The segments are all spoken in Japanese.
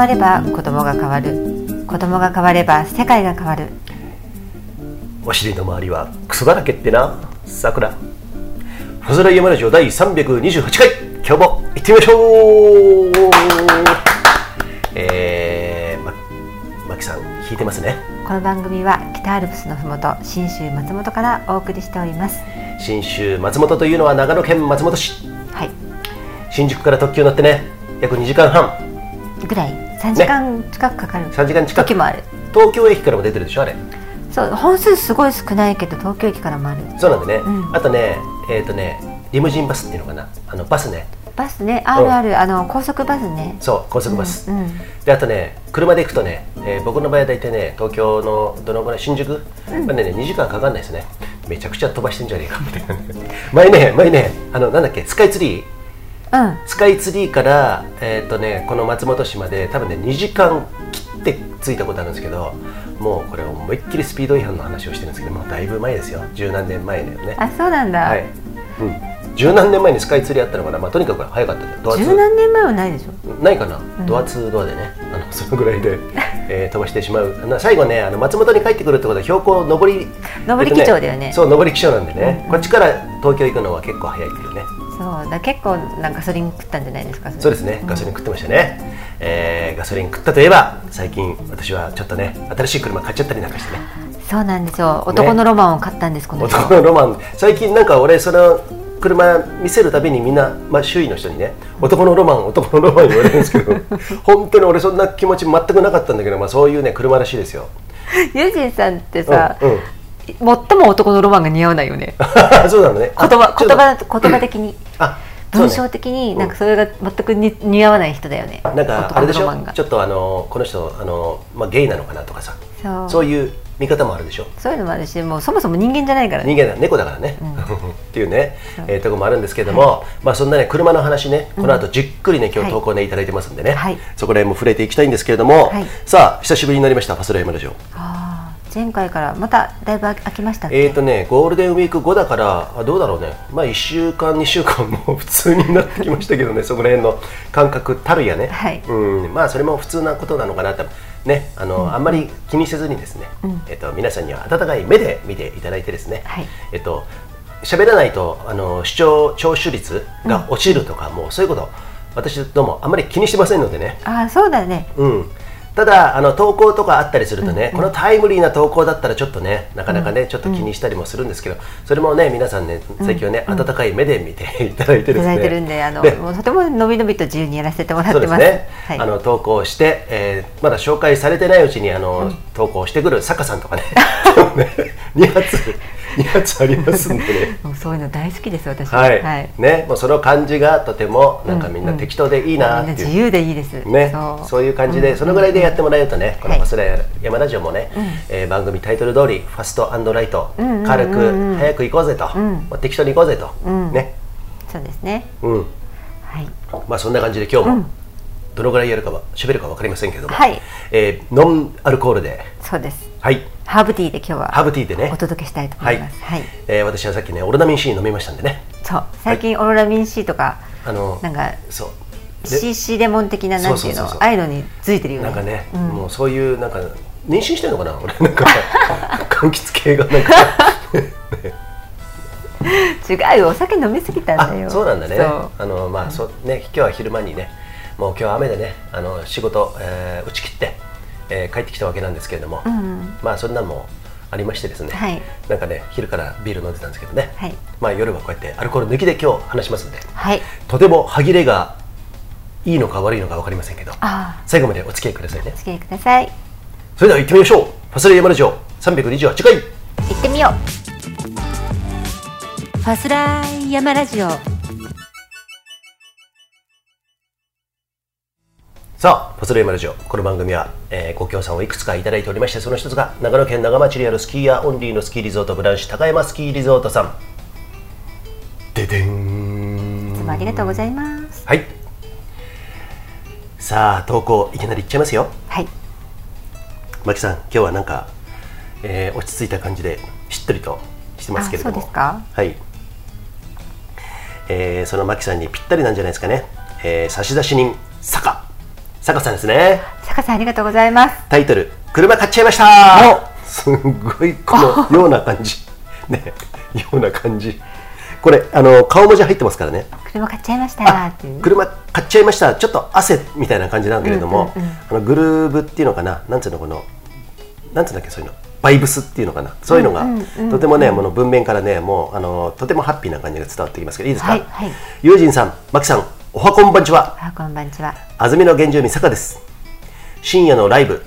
われば子供が変わる。子供が変われば世界が変わる。お尻の周りはクソだらけってな。さくらファズライヤマラジオ第328回。今日も行ってみましょう。えー、ま、マキさん弾いてますね。この番組は北アルプスのふもと信州松本からお送りしております。信州松本というのは長野県松本市。はい。新宿から特急乗ってね約2時間半。ぐらい3時間近くかかる、3時間近く。時もある。東京駅からも出てるでしょあれ。そう本数すごい少ないけど東京駅からもある。そうなんでね、うん。あとねえっ、とねリムジンバスっていうのかな。あのバスね。バスね？あるある、あの高速バスね。そう高速バス、うんうん。であとね車で行くとね、えー僕の場合は大体ね東京のどのぐらい新宿？までね2時間かかんないですね。めちゃくちゃ飛ばしてんじゃねえかみたいな前ね前ねあのなんだっけスカイツリーうん。スカイツリーから、えーとね、この松本市まで多分ね2時間切って着いたことあるんですけどもうこれ思いっきりスピード違反の話をしてるんですけどもうだいぶ前ですよ。十何年前だよね。あそうなんだ、はい、うん、十何年前にスカイツリーあったのかな、まあ、とにかく早かった。ドアツ十何年前はないでしょ。ないかな、ん。ドア2ドアでね。あのそのぐらいで、えー飛ばしてしまう。な最後ねあの松本に帰ってくるってことは標高上り上り基調だよね。そう上り基調なんでね、うんこっちから東京行くのは結構早いけどねそうだ結構なんかガソリン食ったんじゃないですかそうですねガソリン食ってましたね、えーガソリン食ったといえば最近私はちょっとね新しい車買っちゃったりなんかしてね。そうなんですよ。男のロマンを買ったんです、この人。男のロマン。最近なんか俺その車見せるたびにみんな、まあ、周囲の人にね男のロマン男のロマン言われるんですけど 本当に俺そんな気持ち全くなかったんだけど、まあ、そういうね車らしいですよ。ユージンさんってさ、うんうん最も男のロマンが似合わないよね。そうなのね。あ言葉言葉言葉的に。文章的になんかそれが全くに似合わない人だよね。なんかあれでしょ？ちょっとあのこの人あの、まあ、ゲイなのかなとかさ。そう。いう見方もあるでしょ？そういうのもあるしもうそもそも人間じゃないからね。人間だ。猫だからね、うん。っていうねえーところもあるんですけども、まあそんなね車の話ねこの後じっくりね今日投稿ね、い、ただいてますんでね、はい。そこら辺も触れていきたいんですけれども、はい。さあ久しぶりになりました。ファスライマラジオ。あー前回からまただいぶ空きましたえーとねゴールデンウィーク後だからあどうだろうね。まあ1週間2週間も 普通になってきましたけどねそこら辺の感覚たるやね、はい。うん。まあそれも普通なことなのかなって。ねあの、あんまり気にせずにですね、うん。えっと皆さんには温かい目で見ていただいてですね、はい。えっと喋らないとあの視聴聴取率が落ちるとか、もうそういうこと私どもあんまり気にしてませんのでね、あーそうだね。うん、ただあの投稿とかあったりするとね、このタイムリーな投稿だったらちょっとねなかなかね、ちょっと気にしたりもするんですけどそれもね皆さんね最近はね、温かい目で見て いただいていたで。すねだいてるんであのでもうとてものびのびと自由にやらせてもらってます。ね、はい、あの投稿して、えーまだ紹介されてないうちにあの、投稿してくる坂さんとかね。ね2発2発ありますんでね。もうそういうの大好きです私は。い、はい、ねもうその感じがとてもなんかみんなうん。適当でいいなっていう、みんな自由でいいです。ね、そう。いう感じで、そのぐらいでやってもらえるとね、このはい。ファスラ山ラジオもね、えー番組タイトル通り、ファストライト、うんうんうんうん。軽く、早く行こうぜと、ん。まあ、適当に行こうぜと、うん。ね、そうですね。うん、はい。まあそんな感じで今日も、うんどのぐらいやるかは、喋るかわかりませんけども、はい。えーノンアルコールで、そうです。はい、ハーブティーで今日はハーブティーでね。お、届けしたいと思はいいます。はい、えー私はさっきね、オロナミン C 飲みましたんでね、そう。最近オロラミン C とかあのなんかそう。で CC レモン的ななんていうのああいうのについてるよねな。んかね、うん。もうそういうなんか妊娠してんのかな？俺なんか 柑橘系がなんか。違うよ。お酒飲みすぎたんだよ。あそうなんだね。あのまあそね今日は昼間にねもう今日は雨でねあの仕事、えー打ち切って、えー帰ってきたわけなんですけれども、うんまあそんなんもありましてですね、はい。なんかね昼からビール飲んでたんですけどね、はい。まあ夜はこうやってアルコール抜きで今日話しますんではい。とても歯切れがいいのか悪いのか分かりませんけどあ最後までお付き合いくださいね。お付き合いください。それでは行ってみましょう。ファスレ山ラジオ328回行ってみようファスライヤマラジオさあ、パスレーマラジオ。この番組は、えーご協賛をいくつかいただいておりまして、その一つが長野県長町にあるスキーヤーオンリーのスキーリゾートブランシュ高山スキーリゾートさん。ででんいつもありがとうございますはい。さあ、投稿いきなりいっちゃいますよ。はいマキさん、今日はなんか、えー落ち着いた感じでしっとりとしてますけれども。あそうですか？はい。えーそのマキさんにぴったりなんじゃないですかね。えー差出人、坂。坂さんですね。坂さんありがとうございます。タイトル「車買っちゃいました」すごいこのような感じ。ねような感じ。これあの顔文字入ってますからね。車買っちゃいました。っていう。車買っちゃいました。ちょっと汗みたいな感じなんだけれども、うんうんうん。あのグルーブっていうのかな。なんつうのこのなんつうんだっけそういうの。バイブスっていうのかな。そういうのが、うんうんうんとてもねもの文面からねもうあのとてもハッピーな感じが伝わってきますけどいいですか、はいはい。友人さんマキさんおはこんばんちは。あこんばんちは。安曇野原住民坂です。深夜のライブ。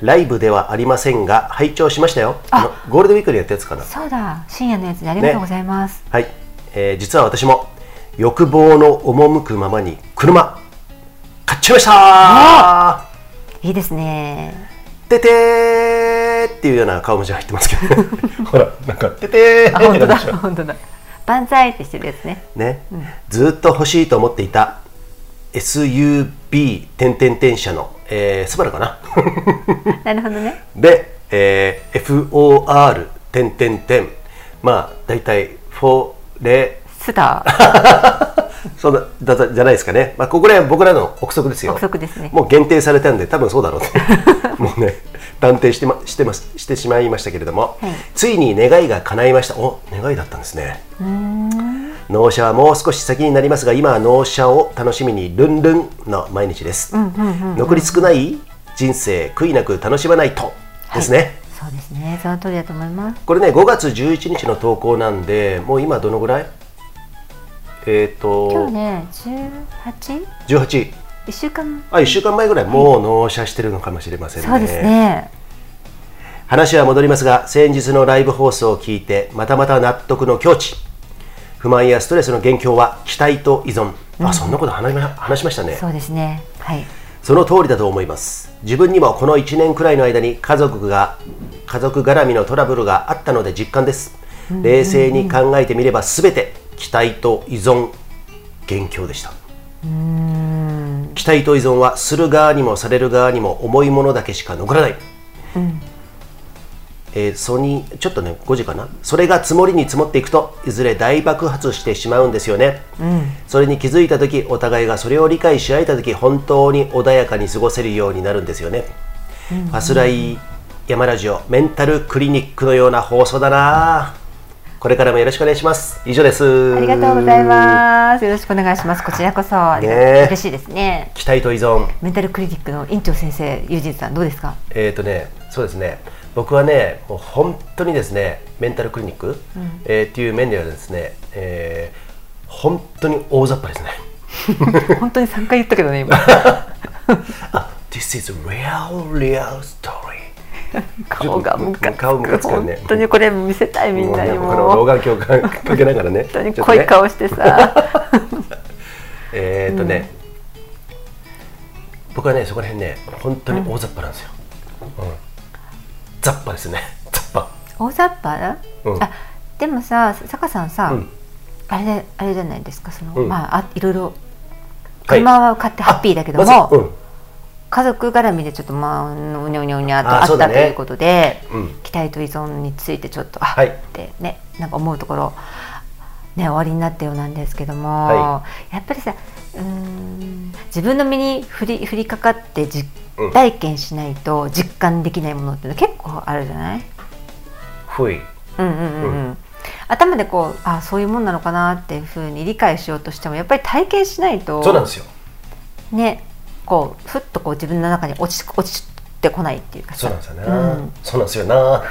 ライブではありませんが拝聴しましたよ。あ。のゴールデンウィークでやったやつかな。そうだ。深夜のやつでありがとうございます、はい、えー実は私も欲望の赴くままに車買っちゃいました。いいですね。ててー。っていうような顔文字入ってますけどね。ほらなんかててー。あ本当だ。ってなっちゃう本当だ万歳ってしてるやつね。ね、ずっと欲しいと思っていた SUV 点々点車の、えー、スバルかな？なるほどね。で、えー FOR 点々点まあ大体フォレスター そうだだだじゃないですかね、まあ、ここら僕らの憶測ですよ。憶測ですね。もう限定されたんで多分そうだろうって もうね断定して,、ま、してますしてしまいましたけれども、はい。ついに願いが叶いました。お願いだったんですね。納車はもう少し先になりますが今は納車を楽しみにルンルンの毎日です、残り少ない人生悔いなく楽しまないと。ですね、そうですね。その通りだと思います。これね5月11日の投稿なんでもう今どのぐらい？えっ、と今日ね 18? 18 1週間。あ1週間前ぐらい。もう納車してるのかもしれませんね、そうですね。話は戻りますが先日のライブ放送を聞いてまたまた納得の境地。不満やストレスの元凶は期待と依存、あそんなこと話しま話しましたね。そうですね。はい。その通りだと思います。自分にもこの1年くらいの間に家族が家族絡みのトラブルがあったので実感です、冷静に考えてみれば全て期待と依存元凶でした。期待と依存はする側にもされる側にも重いものだけしか残らない、えーそにちょっとね5時かな。それが積もりに積もっていくといずれ大爆発してしまうんですよね、それに気づいた時お互いがそれを理解し合えた時本当に穏やかに過ごせるようになるんですよね、ファスライ山ラジオメンタルクリニックのような放送だなこれからもよろしくお願いします。以上です。ありがとうございます。よろしくお願いします。こちらこそ。ね。え嬉しいですね。期待と依存。メンタルクリニックの院長先生ユージンさんどうですか？えーとね、そうですね。僕はねもう本当にですねメンタルクリニック、えーっていう面ではですね、えー本当に大雑把ですね。本当に3回言ったけどね今。あ This is real real story 顔がムカつく。顔ムカつくよね。本当にこれ見せたいみんなにも。うね老も眼鏡かかけながらね本当に濃い顔してさ。えーとね、僕はねそこら辺ね本当に大雑把なんですよ、うん。雑把ですね。雑把。大雑把？だ、うん。あでもさ坂さんさ、うん。あれであれじゃないですかその、うん。まああいろいろはい。車は買ってハッピーだけども、ま家族絡みでちょっとまあうにゃうにゃうにゃとあっあねたということで、うん期待と依存についてちょっとあ、はいってねなんか思うところね終わりになったようなんですけども、はやっぱりさうん自分の身に降り降りかかって実体験しないと実感できないものって結構あるじゃない、ふいうんうんうんうん頭でこうあそういうもんなのかなっていうふうに理解しようとしてもやっぱり体験しないとそうなんですよねこうふっとこう自分の中に落ち落ちてこないっていうかさ。そうなんですよね、うん。そうなんですよなーっ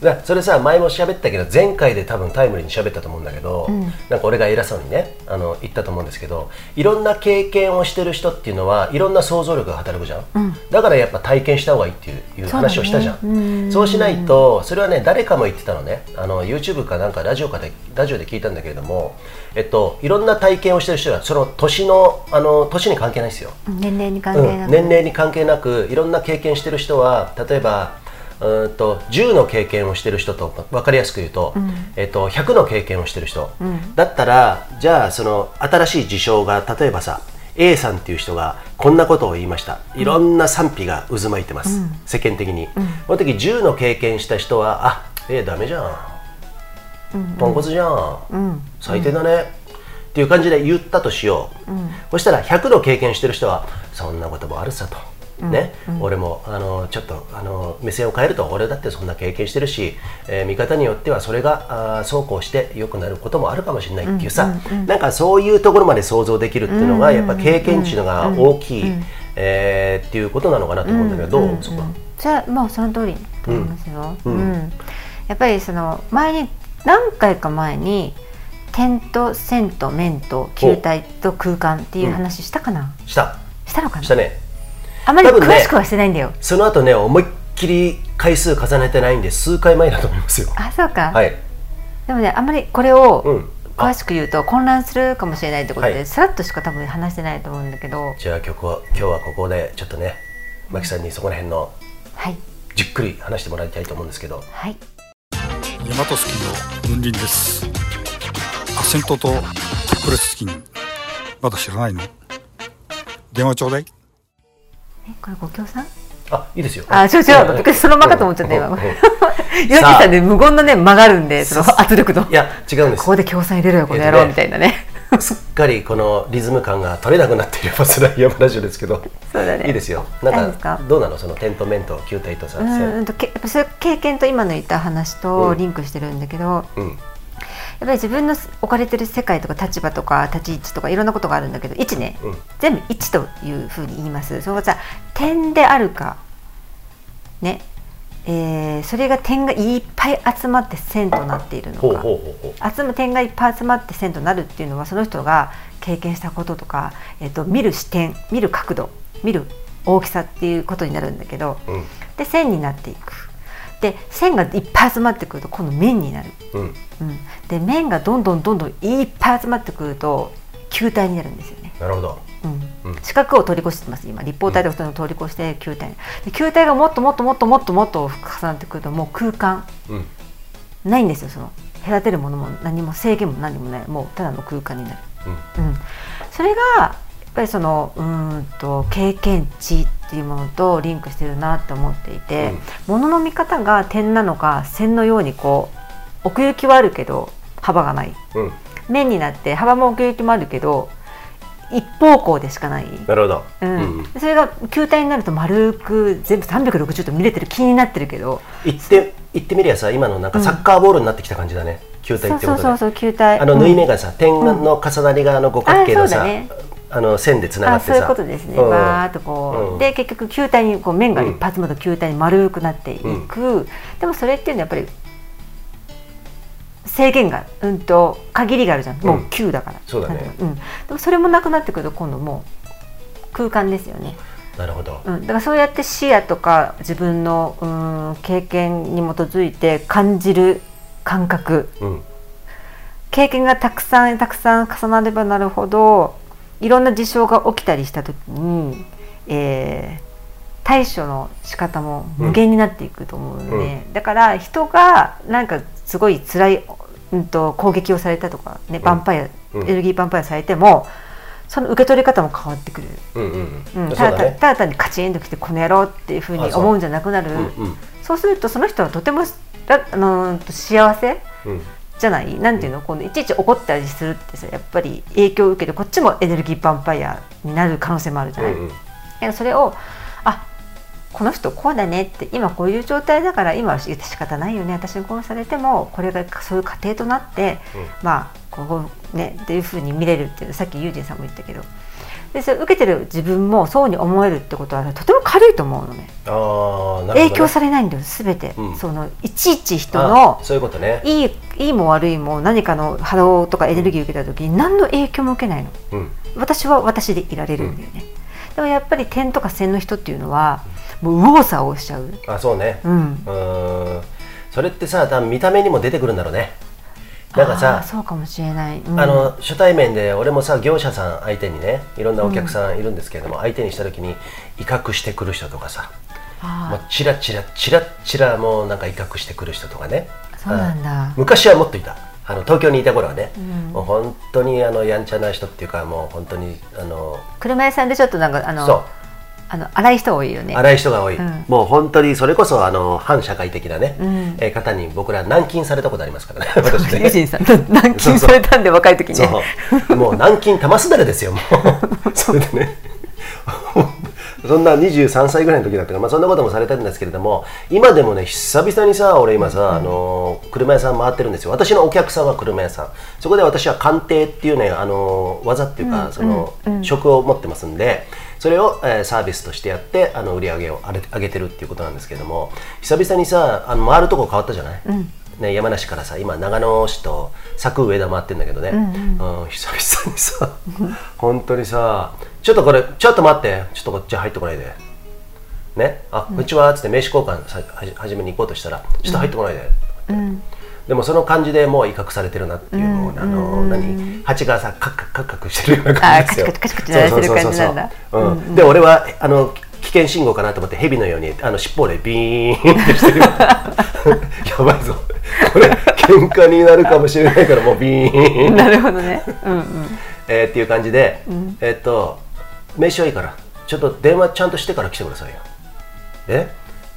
て。だそれさ前も喋ったけど前回で多分タイムリーに喋ったと思うんだけど、うん。なんか俺が偉そうにねあの言ったと思うんですけどいろんな経験をしてる人っていうのはいろんな想像力が働くじゃん、うん。だからやっぱ体験した方がいいっていう話をしたじゃん。うん。そうしないとそれはね誰かも言ってたのね。あの YouTube かなんかラジオかでラジオで聞いたんだけれどもえっといろんな体験をしてる人はその年のあの年に関係ないですよ。年齢に関係なく、うん、年齢に関係なくいろんな経験してる人は例えばうーんと10の経験をしてる人と分かりやすく言うと,、えっと100の経験をしてる人、ん。だったらじゃあその新しい事象が例えばさ A さんっていう人がこんなことを言いました。いろんな賛否が渦巻いてます、世間的に、この時10の経験した人はあ A ダメじゃんポンコツじゃん、うん。最低だね、っていう感じで言ったとしよう、そしたら100度経験してる人はそんなこともあるさと。ね、俺もあのちょっとあの目線を変えると俺だってそんな経験してるし、えー見方によってはそれがあーそうこうして良くなることもあるかもしれないっていうさ、なんかそういうところまで想像できるっていうのがやっぱ経験値のが大きい、えーっていうことなのかなと思うんだけど、どう、そこは。じゃあもうその通りと思いますよ、ううん。ん。やっぱりその前に何回か前に点と線と面と球体と空間っていう話したかな、した。したのかな？したね。あまり詳しくはしてないんだよ、その後ね思いっきり回数重ねてないんで数回前だと思いますよ。あそうか、はい。でもねあんまりこれを詳しく言うと混乱するかもしれないってことで、はい。さらっとしか多分話してないと思うんだけど。じゃあ今日は今日はここでちょっとねマキさんにそこら辺のはい。じっくり話してもらいたいと思うんですけど。はいヤマトスキーの分輪です。アセントとプレススキンまだ知らないの？電話ちょうだい。えこれご協賛？あいいですよ。あ違う違うびっくりそのままかと思っちゃった今うんうんヨッキーさんで無言のね曲がるんでその圧力のいや違うんですここで協賛入れろよこの野郎みたいなねすっかりこのリズム感が取れなくなっているバスライヤマラジオですけど。そうだね。いいですよ。なんかか？どうなの？その点と面と球体とさう線んとけやっぱそういう経験と今の言った話うん。とリンクしてるんだけど、うん。やっぱり自分の置かれてる世界とか立場とか立ち位置とかいろんなことがあるんだけど位置ね、うん。全部位置というふうに言います。そのさ点であるかねえーそれが点がいっぱい集まって線となっているのか。集む点がいっぱい集まって線となるっていうのはその人が経験したこととか、えっと見る視点見る角度見る大きさっていうことになるんだけどうん。で線になっていく。で線がいっぱい集まってくると今度面になる、うん。うん、で面がどんどんどんどんいっぱい集まってくると球体になるんですよね。なるほどうん。四角を通り越してます今。立方体とそのを通り越して球体で球体がもっともっともっともっともっと重なってくるともう空間うんないんですよその隔てるものも何も制限も何もないもうただの空間になる、うんうん、それがやっぱりそのうんと経験値っていうものとリンクしてるなって思っていて、ものの見方が点なのか線のようにこう奥行きはあるけど幅がない面になって幅も奥行きもあるけど一方向でしかない、なるほど。うん。うん。それが球体になると丸く全部360度見れてる気になってるけど。言って言ってみりゃさ今のなんかサッカーボールになってきた感じだね。球体そうってことで。そうそうそう球体あの縫い目が、がさ、点の重なりがあの五角形のさ、ね。あの線でつながってさ。あそういうことですね、うん。バーっとこう、うん。で結局球体にこう面が一発まと球体に丸くなっていく、でもそれっていうのはやっぱり制限がうんと限りがあるじゃん。もう球だから、そうだね。うん、でもそれもなくなってくると今度もう空間ですよね、なるほど、うん、だからそうやって視野とか自分のうん経験に基づいて感じる感覚。うん。経験がたくさんたくさん重なればなるほどいろんな事象が起きたりした時に、えー対処の仕方も無限になっていくと思うので、だから人がなんかすごい辛い、うん、と攻撃をされたとか、ね、ヴァンパイア、うん。エネルギーヴァンパイアされてもその受け取り方も変わってくる、うんただただ単にカチンときてこの野郎っていうふうに思うんじゃなくなる。そうするとその人はとてもらあの幸せうん。じゃない？なんていうの、このいちいち怒ったりするってさやっぱり影響を受けてこっちもエネルギーヴァンパイアになる可能性もあるじゃない、うんうん。それをあこの人こうだねって今こういう状態だから今は仕方ないよね私に殺されてもこれがそういう過程となって、まあこうねっていうふうに見れるっていうさっきユージンさんも言ったけど。でそれ受けてる自分もそうに思えるってことはとても軽いと思うのね。あね。影響されないんだよ全て、うん。そのいちいち人あのそういうことね。いいいいも悪いも何かの波動とかエネルギーを受けた時に何の影響も受けないの。うん。私は私でいられるんだよね、でもやっぱり点とか線の人っていうのはもう右往左往しちゃう、あそうね。うん、うーん。それってさ多分見た目にも出てくるんだろうね。なんかさそうかもしれない、うん。あの初対面で俺もさ業者さん相手にねいろんなお客さんいるんですけれども、相手にした時に威嚇してくる人とかさもうあチラチラチラチラもうなんか威嚇してくる人とかね。ーそうなんだ。昔はもっといた。あの東京にいた頃はね、うん。もう本当にあのやんちゃな人っていうかもう本当にあの車屋さんでちょっとなんかあのそあの荒い人多いよね。荒い人が多い、うん。もう本当にそれこそあの反社会的なね、ん。えー方に僕ら軟禁されたことありますからね。私ね。さん。軟禁されたんで若い時にね。そうもう軟禁玉すだれですよも う。それでね。そんな23歳ぐらいの時だったから、まあ、そんなこともされたんですけれども今でもね久々にさ俺今さ、あの車屋さん回ってるんですよ。私のお客さんは車屋さん。そこで私は鑑定っていうねあの技っていうか、その、職を持ってますんでそれを、えーサービスとしてやってあの売り上げを上げてるっていうことなんですけれども久々にさあの回るとこ変わったじゃない、ね、山梨からさ今長野市と佐久上田回ってんだけどね、うん久々にさ 本当にさちょっとこれちょっと待って。ちょっとこっち入ってこないで。ね？あこん。にちはっつって名刺交換さはじ始めに行こうとしたらちょっと入ってこないで、でもその感じでもう威嚇されてるなっていうのを、あの何蜂がさカクカクカクしてるような感じですよ。あカチカチカチカチしてる感じなんだそうそう。そうそううんで俺はあの危険信号かなと思って蛇のようにあの尻尾でビーンってしてる。やばいぞ。これ喧嘩になるかもしれないからもうビーン。なるほどね。うんうん。えーっていう感じで、えーっと名刺はいいからちょっと電話ちゃんとしてから来てくださいよ。え？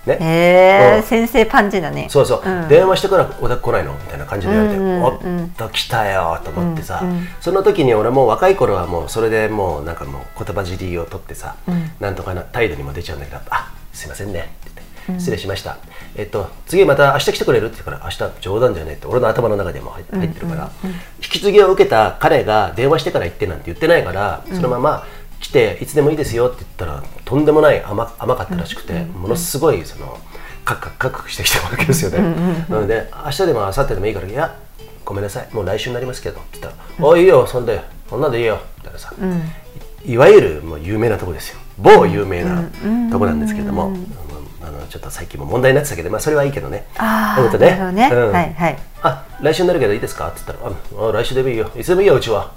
ね。へえうん。先生パンチだね。そうそう、ん。電話してからお宅来ないの？みたいな感じで言われて、うんうんうんおっと来たよと思ってさ、その時に俺もう若い頃はもうそれでもうなんかもう言葉尻を取ってさ、なんとかな態度にも出ちゃうんだけど「あすいませんね」って言って「失礼しました、えっと次また明日来てくれる?」って言うから「明日冗談だよね」って俺の頭の中でも入入ってるから、引き継ぎを受けた彼が電話してから行ってなんて言ってないから、そのまま来ていつでもいいですよって言ったらとんでもない甘甘かったらしくて、ものすごいそのカクカクカクカクしてきたわけですよね。なので明日でも明後日でもいいから「いやごめんなさいもう来週になりますけど」って言ったら「おいいいよそんでそんなんでいいよ」みたいなさ、いいわゆるもう有名なとこですよ。某有名なとこなんですけれども、あのちょっと最近も問題になってたけど、まあ、それはいいけどね。ああうんとなるほどね。うん。はいはい。あ来週になるけどいいですか？って言ったらああ来週でもいいよ。いつでもいいようちは、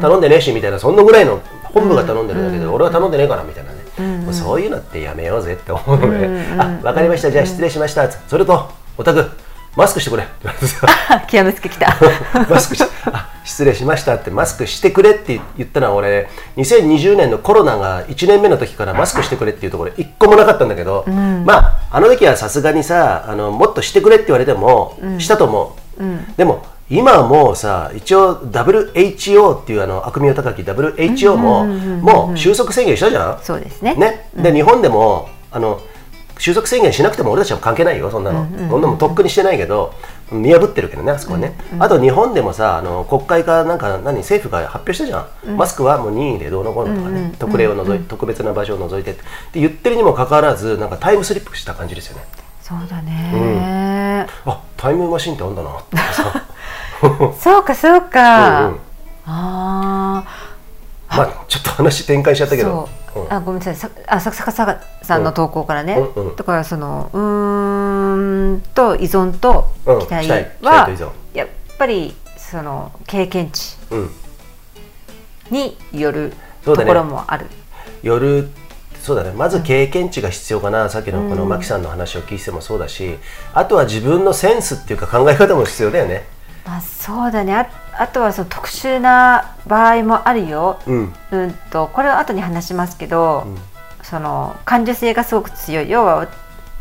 頼んでねえしみたいなそんなぐらいの本部が頼んでるだけで、俺は頼んでねえからみたいなね、もうそういうのってやめようぜって思うので、あ分かりました。じゃあ失礼しました、それとおたくマスクしてくれ。って言われて。さあ極めつけきた。マスクしあ失礼しましたってマスクしてくれって言ったのは俺2020年のコロナが1年目の時からマスクしてくれっていうところ一個もなかったんだけど、まああの時はさすがにさあのもっとしてくれって言われても、したと思う、でも今はもうさ一応 WHO っていうあの悪名高き WHO も、もう収束宣言したじゃん、そうですね。ね、で日本でもあの収束宣言しなくても俺たちは関係ないよそんなの、そんなもんとっくにしてないけど見破ってるけどねあそこはね、あと日本でもさあの国会かなんか何政府が発表したじゃん、マスクはもう任意でどうのこうのとかね、特例を除い特別な場所を除いてって。言ってるにもかかわらずなんかタイムスリップした感じですよね。そうだね。あタイムマシンってあんだなってさ そうかそうか。うんうん。ああまあちょっと話展開しちゃったけど。あごめんなさい。さあさ坂坂さんの投稿からね、うん。うんだからそのうーんと依存とうん期待は、やっぱりその経験値うん。によるところもある、夜そうだね。まず経験値が必要かな、さっきのこのマキさんの話を聞いてもそうだし。あとは自分のセンスっていうか考え方も必要だよねまあ、そうだね。ああとはその特殊な場合もあるよ、うん。うんとこれは後に話しますけど、その感受性がすごく強い。要は、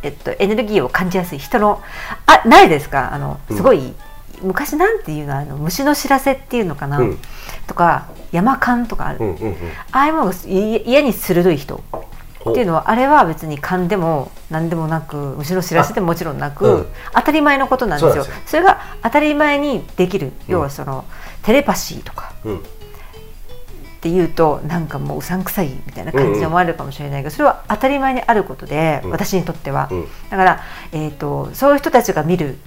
えっと、エネルギーを感じやすい人のあないですか？あのすごい、昔なんていうの？あの虫の知らせっていうのかな、うん。とか山勘とかある、うんうんうん。ああいうものがい家に鋭い人っていうのはあれは別に勘でも何でもなく虫の知らせでももちろんなく、うん。当たり前のことなんですよ。それが当たり前にできる。要はその、テレパシーとか。うん。っていうとなんかもううさんくさいみたいな感じに思われるかもしれないけど、それは当たり前にあることで、うん。私にとっては、うん。だから、えー、とそういう人たちが見る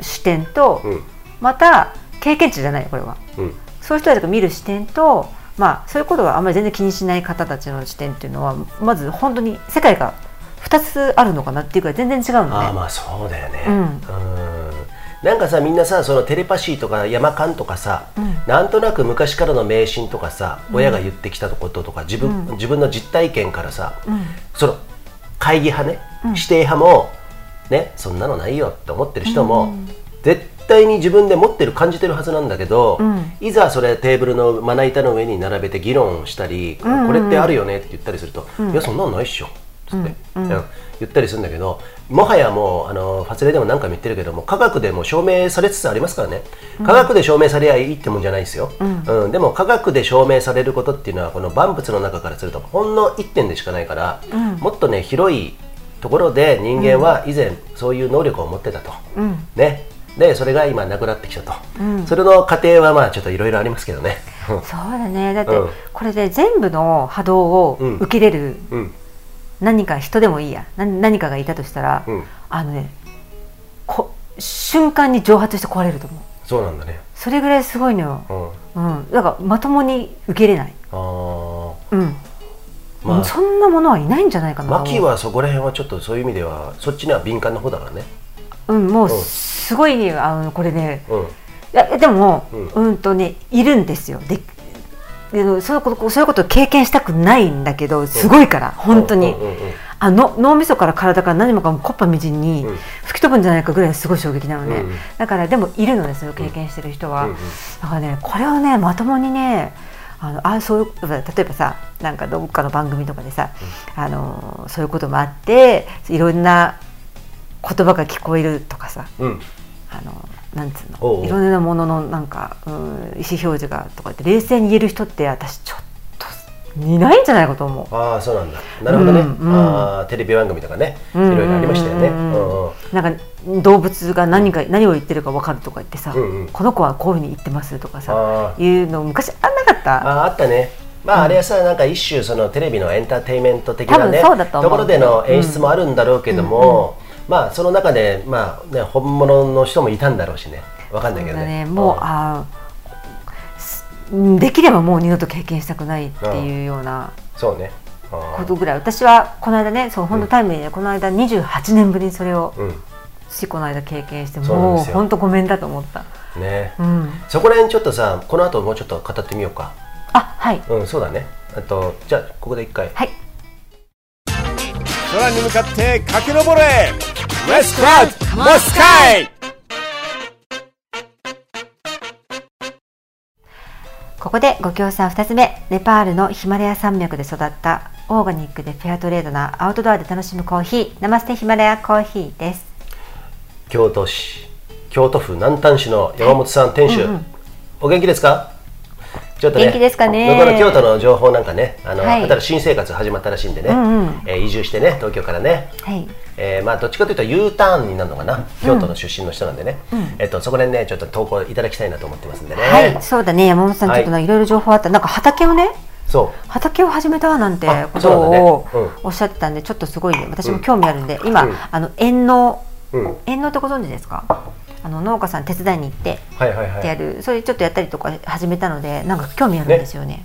視点と、うん。また経験値じゃないこれは。うん。そういう人たちが見る視点と、まあ、そういうことはあんまり全然気にしない方たちの視点っていうのはまず本当に世界が2つあるのかなっていうか全然違うのね。ああまあそうだよね。うん。うん。なんかさみんなさそのテレパシーとか山勘とかさ、うん。なんとなく昔からの迷信とかさ、親が言ってきたこととか自分,、うん。自分の実体験からさ、うん。その会議派ね、うん。指定派もねそんなのないよって思ってる人も、うん。絶対に自分で持ってる感じてるはずなんだけど、ん。いざそれテーブルのまな板の上に並べて議論したり、んうんこれってあるよねって言ったりすると、いやそんなのないっしょ。つって、うん言ったりするんだけどもはやもうあのファツレでも何回も言ってるけども科学でも証明されつつありますからね。科学で証明されりゃいいってもんじゃないですよ、うん。でも科学で証明されることっていうのはこの万物の中からするとほんの1点でしかないから、もっとね広いところで人間は以前そういう能力を持ってたと、うん。ねでそれが今なくなってきたと、それの過程はまあちょっといろいろありますけどね。そうだね。だってうん。これで全部の波動をうん。受けれるうん。何か人でもいいや。な何かがいたとしたら、うん。あのねこ瞬間に蒸発して壊れると思う。そうなんだね。それぐらいすごいのよ、うん。うん、だからまともに受けれない、あー。うん。まあ。そんなものはいないんじゃないかな。マキはそこら辺はちょっとそういう意味ではそっちには敏感な方だからねうんもううんすごいねあのこれねうん。いやでも、ううんん、とねいるんですよ。ででそういうことそういうことを経験したくないんだけどすごいから、本当に、うんうんうん。あの脳みそから体から何もかもコッパみじんにうん。吹き飛ぶんじゃないかぐらいすごい衝撃なのね、うん。うんだからでもいるのですよ経験してる人は、うん。うんだからねこれをねまともにねあのあそういう例えばさなんかどっかの番組とかでさ、あのそういうこともあっていろんな言葉が聞こえるとかさうん。あのなんつうのいろんなもののなんか、うん、意思表示がとかって冷静に言える人って私ちょっといないんじゃないかと思う。ああそうなんだ。なるほどね、うんうん。あーテレビ番組とかね。いうんろいろありましたよね。ううん。んうんうん。なんか動物が何か、何を言ってるか分かるとか言ってさ、うんうん。この子はこういうふうに言ってますとかさあいうの昔あんなかった。あーあったね。まああれはさなんか一種そのテレビのエンターテインメント的なね多分そうだところでの演出もあるんだろうけども、まあその中でまあね本物の人もいたんだろうしね。わかんないけどね。ね。もう、あーすできればもう二度と経験したくないっていうようなそうね。ことぐらい。私はこの間ねそう本当タイムリーで、この間28年ぶりにそれをうん。しこの間経験してもう本当ごめんだと思った。ね。うん、そこら辺ちょっとさこの後もうちょっと語ってみようか。あはい。うんそうだね。あとじゃあここで一回。はい空に向かって駆け上れ。レスクラウドモスカイここでご協賛2つ目ネパールのヒマラヤ山脈で育ったオーガニックでフェアトレードなアウトドアで楽しむコーヒーナマステヒマラヤコーヒーです。京都市京都府南丹市の山本さん店主、うんうん。お元気ですか？ちょっとね。元気ですかね。この京都の情報なんかねあの、はい。新生活始まったらしいんでね、うんうん。えー移住してね東京からね。はい。えーまあどっちかというと U ターンになるのかな京都の出身の人なんでね、えっとそこら辺ねちょっと投稿いただきたいなと思ってますんでね、はいそうだね。山本さんちょっとないろいろ情報あった。なんか畑をねそ畑を始めたなんてあことをおっしゃってたんでちょっとすごい私も興味あるんで今うん。あの遠農う、うん、遠農ってご存知ですか？あの農家さん手伝いに行ってはいはいはい。ってやる。それちょっとやったりとか始めたのでなんか興味あるんですよね。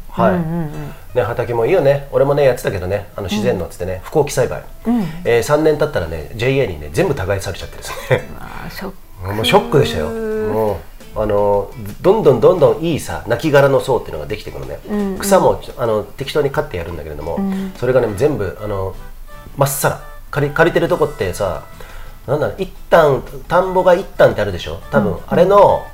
ね、畑もいいよね。俺もねやってたけどね。あの自然のっつってね、不耕起栽培、うん。えー、3年経ったらね JA にね全部耕されちゃってですね。あーショックもうショックでしたよ。もうあのどんどんどんどんいいさ亡骸の層っていうのができてくるのね、うんうん。草もあの適当に刈ってやるんだけれども、ん。それがね全部あのまっさら。借り借りてるとこってさなんだろう一旦田んぼが一旦ってあるでしょ？多分、あれの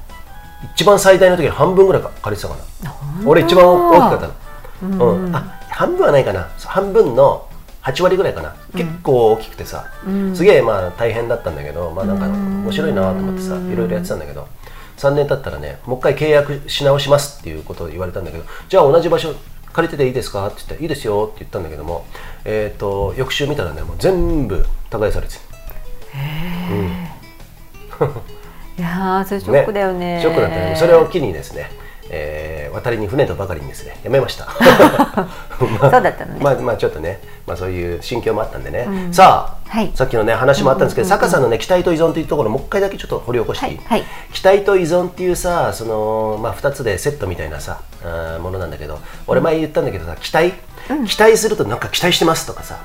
一番最大の時の半分ぐらいか借りてたかな。俺一番大きかったの、うんあ半分はないかな。半分の8割ぐらいかな、結構大きくてさ、すげえまあ大変だったんだけどまあなんか面白いなと思ってさいろいろやってたんだけど。3年経ったらねもう一回契約し直しますっていうことを言われたんだけどじゃあ同じ場所借りてていいですか？って言ったらいいですよって言ったんだけどもえっ、と翌週見たらねもう全部耕されてるいやーそれショックだよね。ショックだったね。それを機にですね、えー渡りに船とばかりにですねやめました。まあそうだったのね。まあまあちょっとね、まあ、そういう心境もあったんでね、さあ、はい。さっきのね話もあったんですけど、坂さんのね期待と依存というところもう一回だけちょっと掘り起こしていい、はい。はい。期待と依存っていうさその、まあ、2つでセットみたいなさあーものなんだけど俺前言ったんだけどさ期待、期待するとなんか期待してますとかさ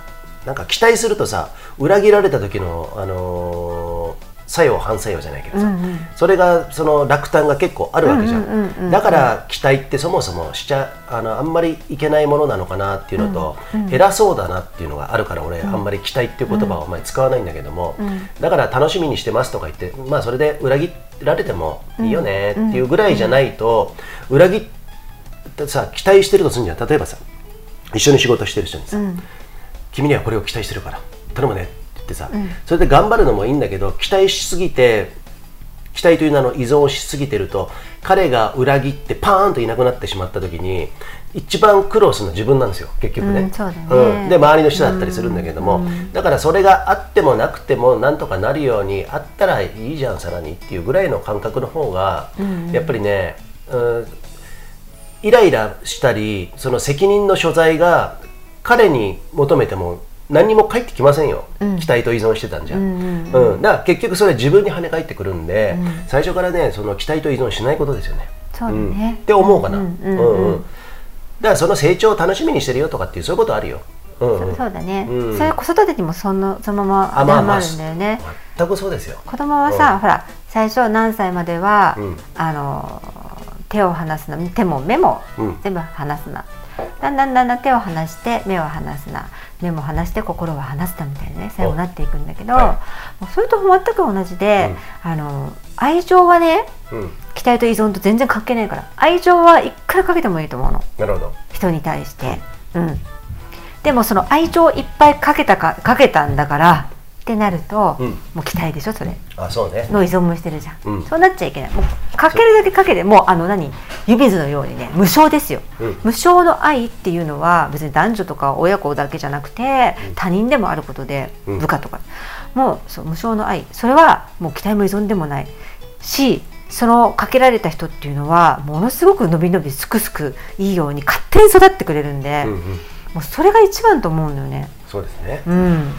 なんか期待するとさ裏切られた時の、あのー作用反作用じゃないけどさ、うんうん。それがその落胆が結構あるわけじゃん,、うんうんうんうんだから期待ってそもそもしちゃあのあんまりいけないものなのかなっていうのと、偉そうだなっていうのがあるから俺、あんまり期待っていう言葉をあんまり使わないんだけども、だから楽しみにしてますとか言ってまあそれで裏切られてもいいよねっていうぐらいじゃないと、裏切ってさ期待してるとするんじゃん。例えばさ一緒に仕事してる人にさ、君にはこれを期待してるから。頼むね。って言ってさ、それで頑張るのもいいんだけど期待しすぎて期待という名の依存しすぎてると彼が裏切ってパーンといなくなってしまった時に一番苦労するのは自分なんですよ。結局ね,、うんそうん。で周りの人だったりするんだけども、だからそれがあってもなくてもなんとかなるようにあったらいいじゃんさらにっていうぐらいの感覚の方が、やっぱりね、うんイライラしたりその責任の所在が彼に求めても何にも返ってきませんよ、期待と依存してたんじゃ。ん,、うんだから結局それ自分に跳ね返ってくるんで、最初からねその期待と依存しないことですよね。そうね。っ、て思うかな、うんうんうん。うんだからその成長を楽しみにしてるよとかっていうそういうことあるよ、うん。うんそそうだね、うん。それ子育てにもそのそのまま当てはまるんだよね、全くそうですよ。子供はさ、うん。ほら最初何歳までは、うん。あの手を離すな手も目もうん。全部離すな、だんだんだんだん手を離して目を離すな。目も離して心は離すなみたいなね最後なっていくんだけど、はもうそれと全く同じで、あの愛情はねうん。期待と依存と全然関係ないから愛情はいくらかけてもいいと思うの。なるほど。人に対して、うん、でもその愛情をいっぱいかけたかかけたんだからってなると、うん。もう期待でしょそれ。あそうね。の依存もしてるじゃん、うん。そうなっちゃいけない。もうかけるだけかけてもうあの何？指図のようにね無償ですよ、うん。無償の愛っていうのは別に男女とか親子だけじゃなくて、他人でもあることで、うん。部下とか。もうそう無償の愛。それはもう期待も依存でもない。しそのかけられた人っていうのはものすごく伸び伸びすくすくいいように勝手に育ってくれるんで、うんうん。もうそれが一番と思うんだよね。そうですね。うん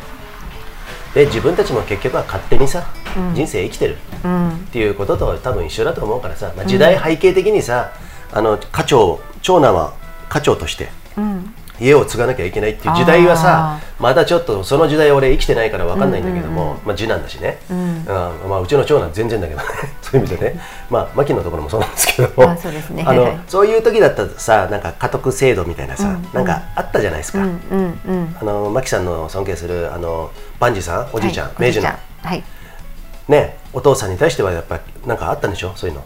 で自分たちも結局は勝手にさ、うん。人生生きてる。うん。っていうことと多分一緒だと思うからさ、まあ、時代背景的にさ、あの家長長男は家長として。うん家を継がなきゃいけないっていう時代はさまだちょっとその時代俺生きてないから分かんないんだけども、まあ、次男だしね、うん。うん。まあ、うちの長男全然だけどね。そういう意味でね。まあ牧のところもそうなんですけども。あそうですね。あのはいそういう時だったらさなんか家督制度みたいなさ、うんなんかあったじゃないですか、うんうんうん。あの牧さんの尊敬するあのバンジーさんおじいちゃん、明治のはいおじいちゃん。はい。ねお父さんに対してはやっぱなんかあったんでしょ？そういうの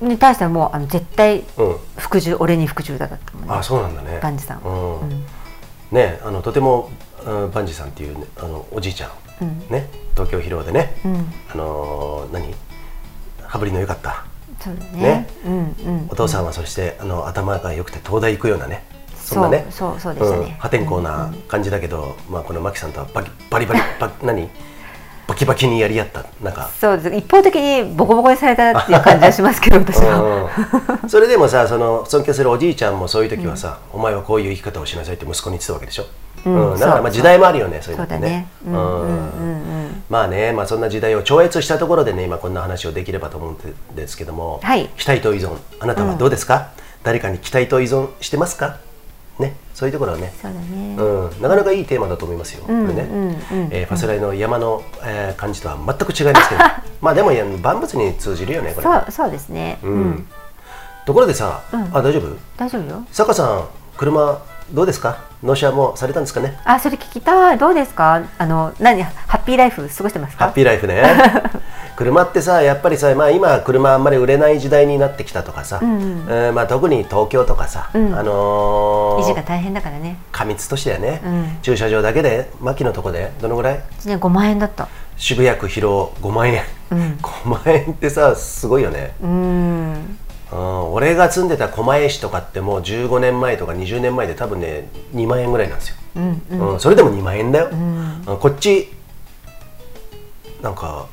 に対してはもうあの絶対うん。服従俺に服従だだったね。あそうなんだね。バンジさん。うん。うん。ねあのとても、うんバンジーさんっていう、ね、あのおじいちゃん、うん。ね東京疲労でね、うん。あのー何？羽振りの良かった。そうだね。ね。うんうん。お父さんはそして、あの頭が良くて東大行くようなね。そんなね。そうそうそうでしたね。ん。破天荒な感じだけど、まあこのマキさんとはバキバリバリバ何？バキバキにやり合ったなんか。そうです。一方的にボコボコにされたっていう感じはしますけど 私は。うん。それでもさその尊敬するおじいちゃんもそういう時はさ、お前はこういう生き方をしなさいって息子に言ってたわけでしょ、うん。だからまあ時代もあるよねそういうのね。まあね、まあ、そんな時代を超越したところでね今こんな話をできればと思うんですけども、はい。期待と依存。あなたはどうですか、誰かに期待と依存してますか？ねそういうところはね。そうだね。うん、なかなかいいテーマだと思いますよ、うんこれね、うんうん。えーファスライの山の、えー感じとは全く違いますけど。まあでもいや万物に通じるよねこれそうそうですね。ううんん。ところでさ、うん。あ大丈夫？大丈夫よ。坂さん車どうですか？納車もされたんですかね？あそれ聞きたい。どうですか？あの何？ハッピーライフ過ごしてますか？ハッピーライフね。車ってさやっぱりさ、まあ、今車あんまり売れない時代になってきたとかさ、うんうん。えーまあ、特に東京とかさ、うん。あのー維持が大変だからね。過密としてはね、うん。駐車場だけで牧のとこでどのぐらい？1年5万円だった。渋谷区広尾5万円、うん。5万円ってさすごいよね、うーんうん、俺が住んでた狛江市とかってもう15年前とか20年前で多分ね2万円ぐらいなんですよ、うんうん。うん。それでも2万円だよ、ん。うん。こっちなんか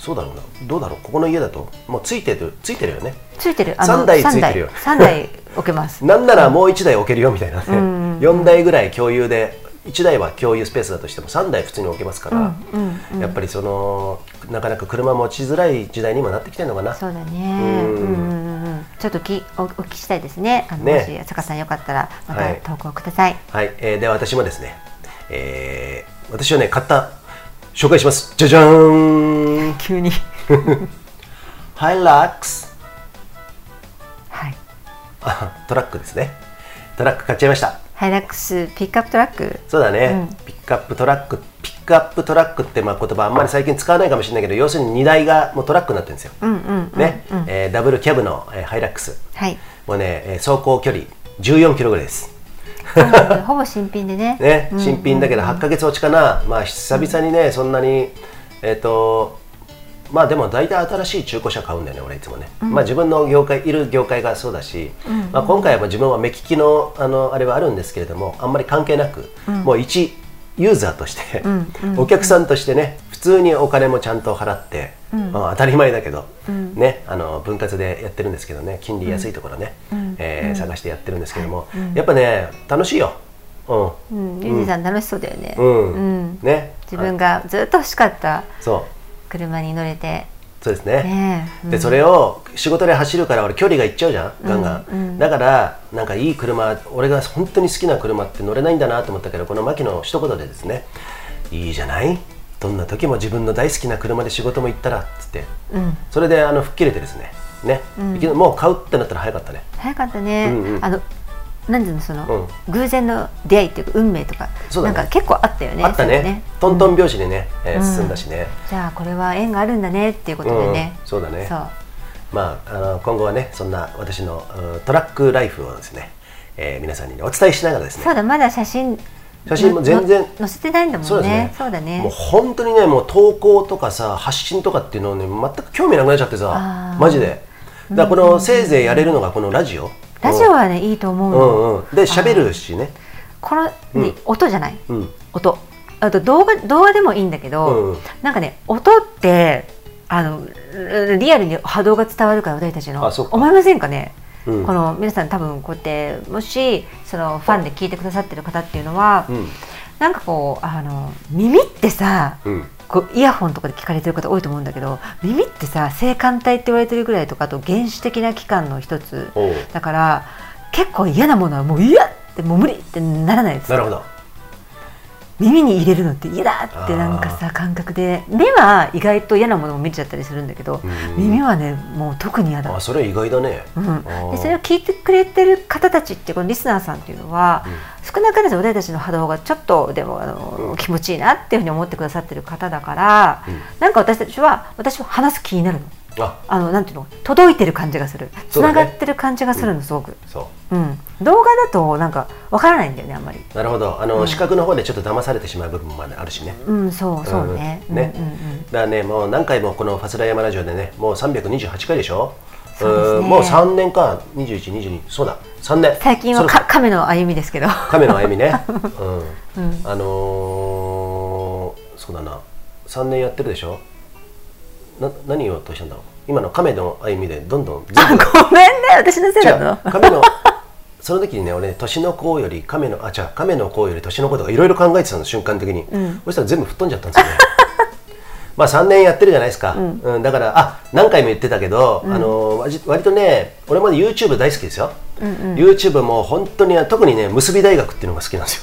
そうだろうな。どうだろう。ここの家だともうついてるついてるよね。ついてる。あ三台ついてるよ。3台。置けます。なんならもう1台置けるよみたいなね、んうんうん。4台ぐらい共有で1台は共有スペースだとしても3台普通に置けますから、うんうんやっぱりそのなかなか車持ちづらい時代にもなってきてるのかな。そうだね。うん。ちょっときおお聞きしたいですね。あのねもし坂さんよかったらまはい。た投稿ください。はい、えーでは私もですね、えー私はね買った紹介します。じゃじゃーん。急に。ハイラックスはい。あトラックですね。トラック買っちゃいましたハイラックスピックアップトラックそうだね、うん。ピックアップトラックピックアップトラックってまあ言葉あんまり最近使わないかもしれないけど要するに荷台がもうトラックになってるんですよ、うんうんね、えーダブルキャブの、えーハイラックスはい。もうね、えー走行距離14キロぐらいです。ほぼ新品でね。ね、新品だけど8ヶ月落ちかな、まあ久々にね、そんなに、えっ、と、まあでも大体新しい中古車買うんだよね、俺いつもね。まあ自分の業界、いる業界がそうだし、まあ今回は自分は目利きの、あの、あれはあるんですけれども、あんまり関係なく、もう一ユーザーとして、お客さんとしてね、普通にお金もちゃんと払って、まあ当たり前だけど、ね、あの分割でやってるんですけどね、金利安いところね、えー探してやってるんですけども、やっぱね、楽しいよ。うん。うん、ゆうじさん楽しそうだよね、うん、うん。ね。自分がずっと欲しかったそう車に乗れて。そうですね。ねえ。でそれを仕事で走るから俺距離がいっちゃうじゃんガンガン、だからなんかいい車俺が本当に好きな車って乗れないんだなと思ったけどこの牧の一言でですねいいじゃない？どんな時も自分の大好きな車で仕事も行ったらっつって、うん。それであの吹っ切れてですね。ね、いきなりもう買うってなったら早かったね。早かったね、うんうん。あのなんていうのその、偶然の出会いっていうか運命とか、ね。なんか結構あったよねあったね。ね。トントン拍子でね、えー進んだしね、じゃあこれは縁があるんだねっていうことでね、うん。そうだね。そう。まあ、あの今後はねそんな私のうんトラックライフをですね、えー皆さんにねお伝えしながらですね。そうだまだ写真写真も全然の載せてないんだもんね。そうね。そうだね。もう本当にねもう投稿とかさ発信とかっていうのをね全く興味なくなっちゃってあさー。マジでだこのせいぜいやれるのがこのラジオ。ラジオはねいいと思ううの、んうん。で喋るしね。この、ね音じゃない、うん。音。あと動画動画でもいいんだけど、なんかね音ってあのリアルに波動が伝わるから私たちの。思いませんかね、うん。この皆さん多分こうやってもしそのファンで聞いてくださってる方っていうのは、うん。なんかこうあの耳ってさ、うんこうイヤホンとかで聞かれてる方多いと思うんだけど耳ってさ青函体って言われてるぐらいとかあと原始的な器官の一つ。だから結構嫌なものはもう嫌ってもう無理ってならないです。なるほど耳に入れるのって嫌だってなんかさ感覚で。目は意外と嫌なものも見ちゃったりするんだけどうん。耳はねもう特に嫌だ。あそれ意外だね。うん、でそれを聞いてくれてる方たちってこのリスナーさんっていうのは、少なからず私たちの波動がちょっとでもあの、うん気持ちいいなっていうふうに思ってくださってる方だから、なんか私たちは私は話す気になるのあ。あのなんていうの届いてる感じがする。つながってる感じがするのすごく、そう。うん、動画だとなんかわからないんだよねあんまり。なるほど。あの、視覚の方でちょっと騙されてしまう部分もあるしね。うんそうそうね、うんねうんうんうん。だからねもう何回もこのファスラヤマラジオでねもう328回でしょ？そうですね。んもう3年か。2122そうだ。3年。最近はか亀の歩みですけど。亀の歩みね、うん。あのーそうだな。3年やってるでしょ？な何をとしたんだろう？今の亀の歩みでどんどん全部ごめんね私のせいだの？亀の その時にね俺年の子より亀のあ違う亀の子より年の子とかいろいろ考えてたの瞬間的に、そしたら全部吹っ飛んじゃったんですよね。まあ3年やってるじゃないですか、うん。だからあ何回も言ってたけど、あの割割とね俺もね YouTube 大好きですよ、YouTube も本当に特にね結び大学っていうのが好きなんですよ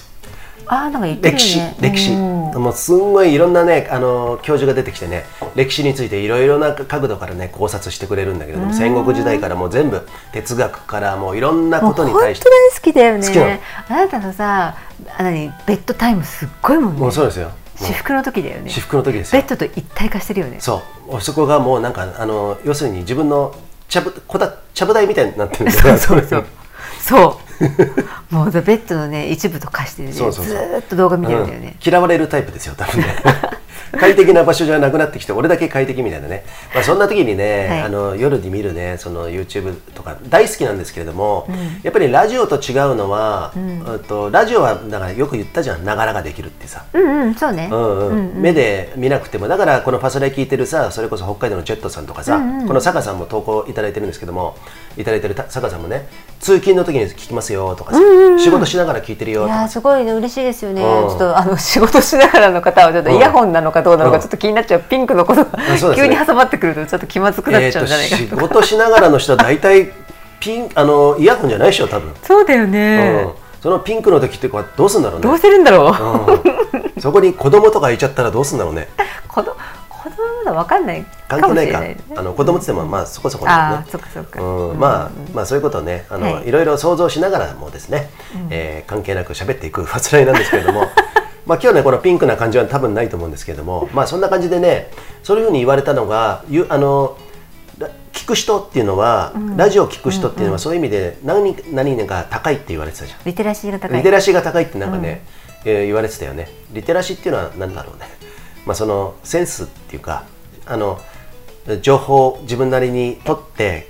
あーなんか言ってる歴史よね歴史。うんもうすんごいいろんなねあの教授が出てきてね歴史についていろいろな角度からね考察してくれるんだけども戦国時代からもう全部哲学からもういろんなことに対して好きだよ好きなの。ねあなたのさあ何ベッドタイムすっごいもんね。もうそうですよ。私服の時だよね。私服の時ですよ。ベッドと一体化してるよね。そう。そこがもうなんかあの要するに自分のちゃぶこたちゃぶ台みたいになってるんだそうそうそう そう。もうベッドのね一部と化してねずそうそうそう。ーっと動画見てるんだよね、うん。嫌われるタイプですよ多分ね 快適な場所じゃなくなってきて俺だけ快適みたいなね、まあ、そんな時にね、はい。あの夜に見るねその YouTube とか大好きなんですけれども、やっぱりラジオと違うのは、うん。とラジオはだからよく言ったじゃん。ながらができるってさ、うんうんそうね、うんうん。目で見なくてもだからこのファスライ聞いてるさそれこそ北海道のジェットさんとかさ、この坂さんも投稿いただいてるんですけどもいただいてるた坂さんもね通勤の時に聞きますよとかさ、仕事しながら聞いてるよとか。いやーすごいね嬉しいですよね、うん。ちょっとあの仕事しながらの方はちょっとイヤホンなのかどうなのかちょっと気になっちゃう、ピンクのことがね。急に挟まってくるとちょっと気まずくなっちゃうんじゃないかえーと仕とか、事しながらの人は大体ピンあのイヤホンじゃないでしょ多分、そうだよね、そのピンクの時ってこうどうするんだろうね。どうするんだろう、うん、そこに子供とかいちゃったらどうするんだろうね。子供子供まだわかんない関係ないか。あの子供って言ってもまあそこそこね。ああそっかそっか、うん、まあ、まあそういうことをね。あの、はい。い、ろいろ想像しながらもですね、えー関係なく喋っていくファスライなんですけれどもまあ今日ねこのピンクな感じは多分ないと思うんですけれどもまあそんな感じでねそういうふうに言われたのがゆあのら聞く人っていうのは、ラジオを聞く人っていうのはそういう意味で何何々が高いって言われてたじゃん。リテラシーが高い。リテラシーが高いってなんかね、えー言われてたよね。リテラシーっていうのは何だろうね。まあそのセンスっていうかあの情報を自分なりに取って、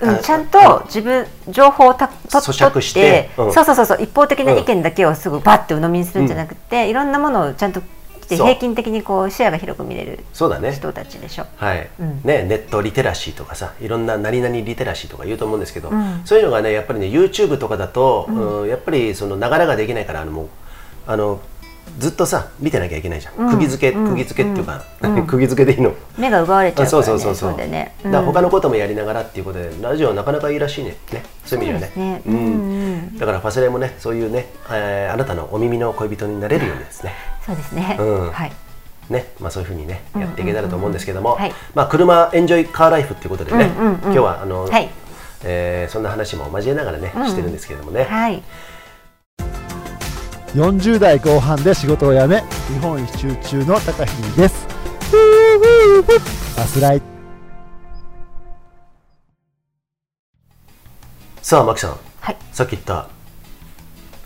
うん、あちゃんと自分情報をたと咀嚼して取ってうん。そうそうそうそう一方的な意見だけをすぐバッて鵜呑みにするんじゃなくて、いろんなものをちゃんと平均的にこう視野が広く見れるそうだね。人たちでしょ？はい。うん。ね、ネットリテラシーとかさいろんな何々リテラシーとか言うと思うんですけど、ん。そういうのがねやっぱりね YouTube とかだと、うんやっぱりその流れができないからあのもうあのずっとさ見てなきゃいけないじゃん、うん。釘付けうん。釘付けっていうか、釘付けでいいの。目が奪われちゃうあからね。そうそうそうそう。でね。だ他のこともやりながらっていうことでラジオはなかなかいいらしいね。ね。そういう意味ではね。そうん。うんうん。だからファスレもねそういうね、えーあなたのお耳の恋人になれるようにですね。そうですね。うん。はい。ね。まあ、そういうふうにねうん。やっていけたらと思うんですけども、はい。まあ、車エンジョイカーライフっていうことでね、うんうんうん。今日はあの、はい。えーそんな話も交えながらね、うん。してるんですけれどもね、はい。40代後半で仕事を辞め日本一周中の高秀です。バスライさあマキさん。はい。さっき言った。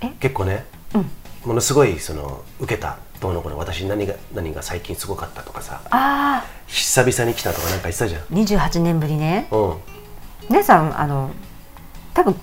え？結構ね、うん。ものすごいその受けたどうのこの私何が何が最近すごかったとかさ。ああ、久々に来たとかなんか言ってたじゃん。28年ぶりね。うん。皆さんあの多分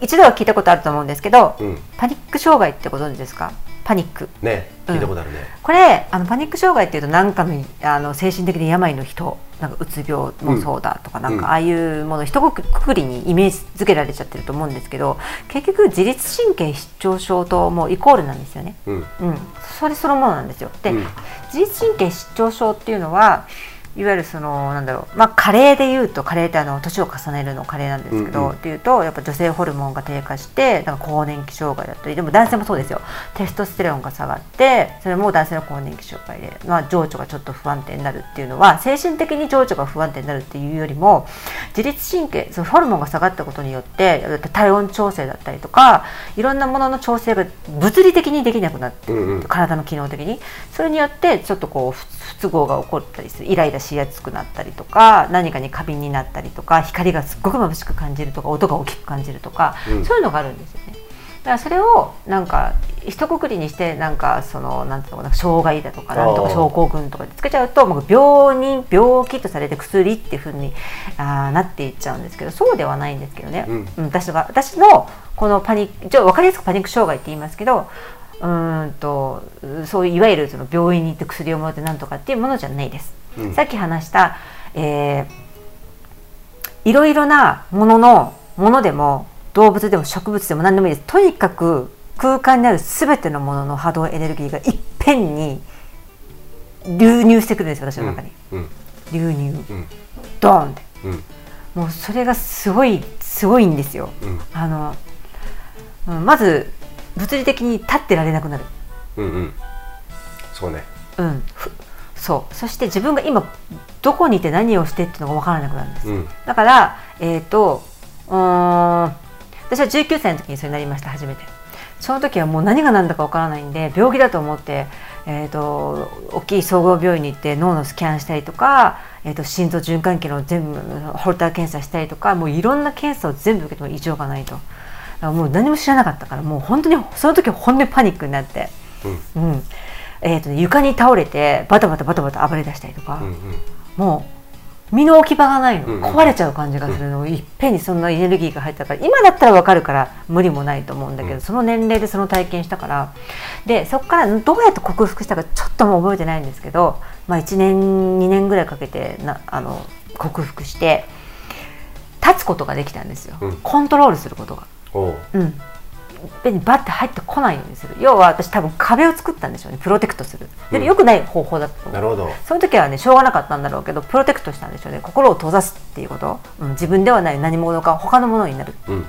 一度は聞いたことあると思うんですけど、うんパニック障害ってご存知ですか？パニック。ね聞いたことあるね。これあのパニック障害っていうと何かのあの精神的に病の人なんかうつ病もそうだとか、なんうんかああいうもの一くくりにイメージづけられちゃってると思うんですけど結局自律神経失調症ともうイコールなんですよね。うんうん、それそのものなんですよ。で、うん自律神経失調症っていうのはいわゆるそのなんだろう。まあ加齢でいうと加齢ってあの年を重ねるの加齢なんですけど、うんうん。っていうとやっぱ女性ホルモンが低下してなんか更年期障害だったりでも男性もそうですよ。テストステロンが下がってそれも男性の更年期障害で、まあ、情緒がちょっと不安定になるっていうのは精神的に情緒が不安定になるっていうよりも自律神経そのホルモンが下がったことによって体温調整だったりとかいろんなものの調整が物理的にできなくなってうんうん。体の機能的に。それによってちょっとこう不不都合が起こったりする。イライラしやすくなったりとか何かに過敏になったりとか光がすっごく眩しく感じるとか音が大きく感じるとか、うんそういうのがあるんですよね。だからそれをなんか一括りにしてなんかそのなんていうのかな障害だとかなんとか症候群とかでつけちゃうともう病人病気とされて薬っていうふうにあーなっていっちゃうんですけどそうではないんですけどね、うんうん私が私のこのパニックちょ分かりやすくパニック障害って言いますけどうーんとそういういわゆるその病院に行って薬をもらってなんとかっていうものじゃないです。うん。さっき話した、えーいろいろなもののものでも動物でも植物でも何でもいいです。とにかく空間にある全てのものの波動エネルギーがいっぺんに流入してくるんですよ私の中に、うん。流入。うん。ドーンって。うん。もうそれがすごいすごいんですよ。うん。あの、うんまず物理的に立ってられなくなる。うんうん。そうね。うん。ふそう。そして自分が今どこにいて何をしてっていうのが分からなくなるんです、うん。だからえっ、とうーん私は19歳の時にそれになりました初めて。その時はもう何が何だか分からないんで病気だと思って、えー、と大きい総合病院に行って脳のスキャンしたりとか、えー、と心臓循環器の全部ホルター検査したりとかもういろんな検査を全部受けても異常がないと。もう何も知らなかったからもう本当にその時本当にパニックになって、うんえーとね床に倒れてバタバタバタバタ暴れ出したりとか、うんうん。もう身の置き場がないの、うんうん。壊れちゃう感じがするの、いっぺんにそんなエネルギーが入ったから今だったら分かるから無理もないと思うんだけど、うん。その年齢でその体験したから。でそこからどうやって克服したかちょっとも覚えてないんですけど、まあ、1年2年ぐらいかけてなあの克服して立つことができたんですよ、うん。コントロールすることが。おう。うんぺんにバッて入ってこないようにする。要は私多分壁を作ったんでしょうね。プロテクトする。でうん。よくない方法だと思う。なるほど。その時はねしょうがなかったんだろうけどプロテクトしたんでしょうね。心を閉ざすっていうこと、うん、自分ではない何者か他のものになる、うん。うん、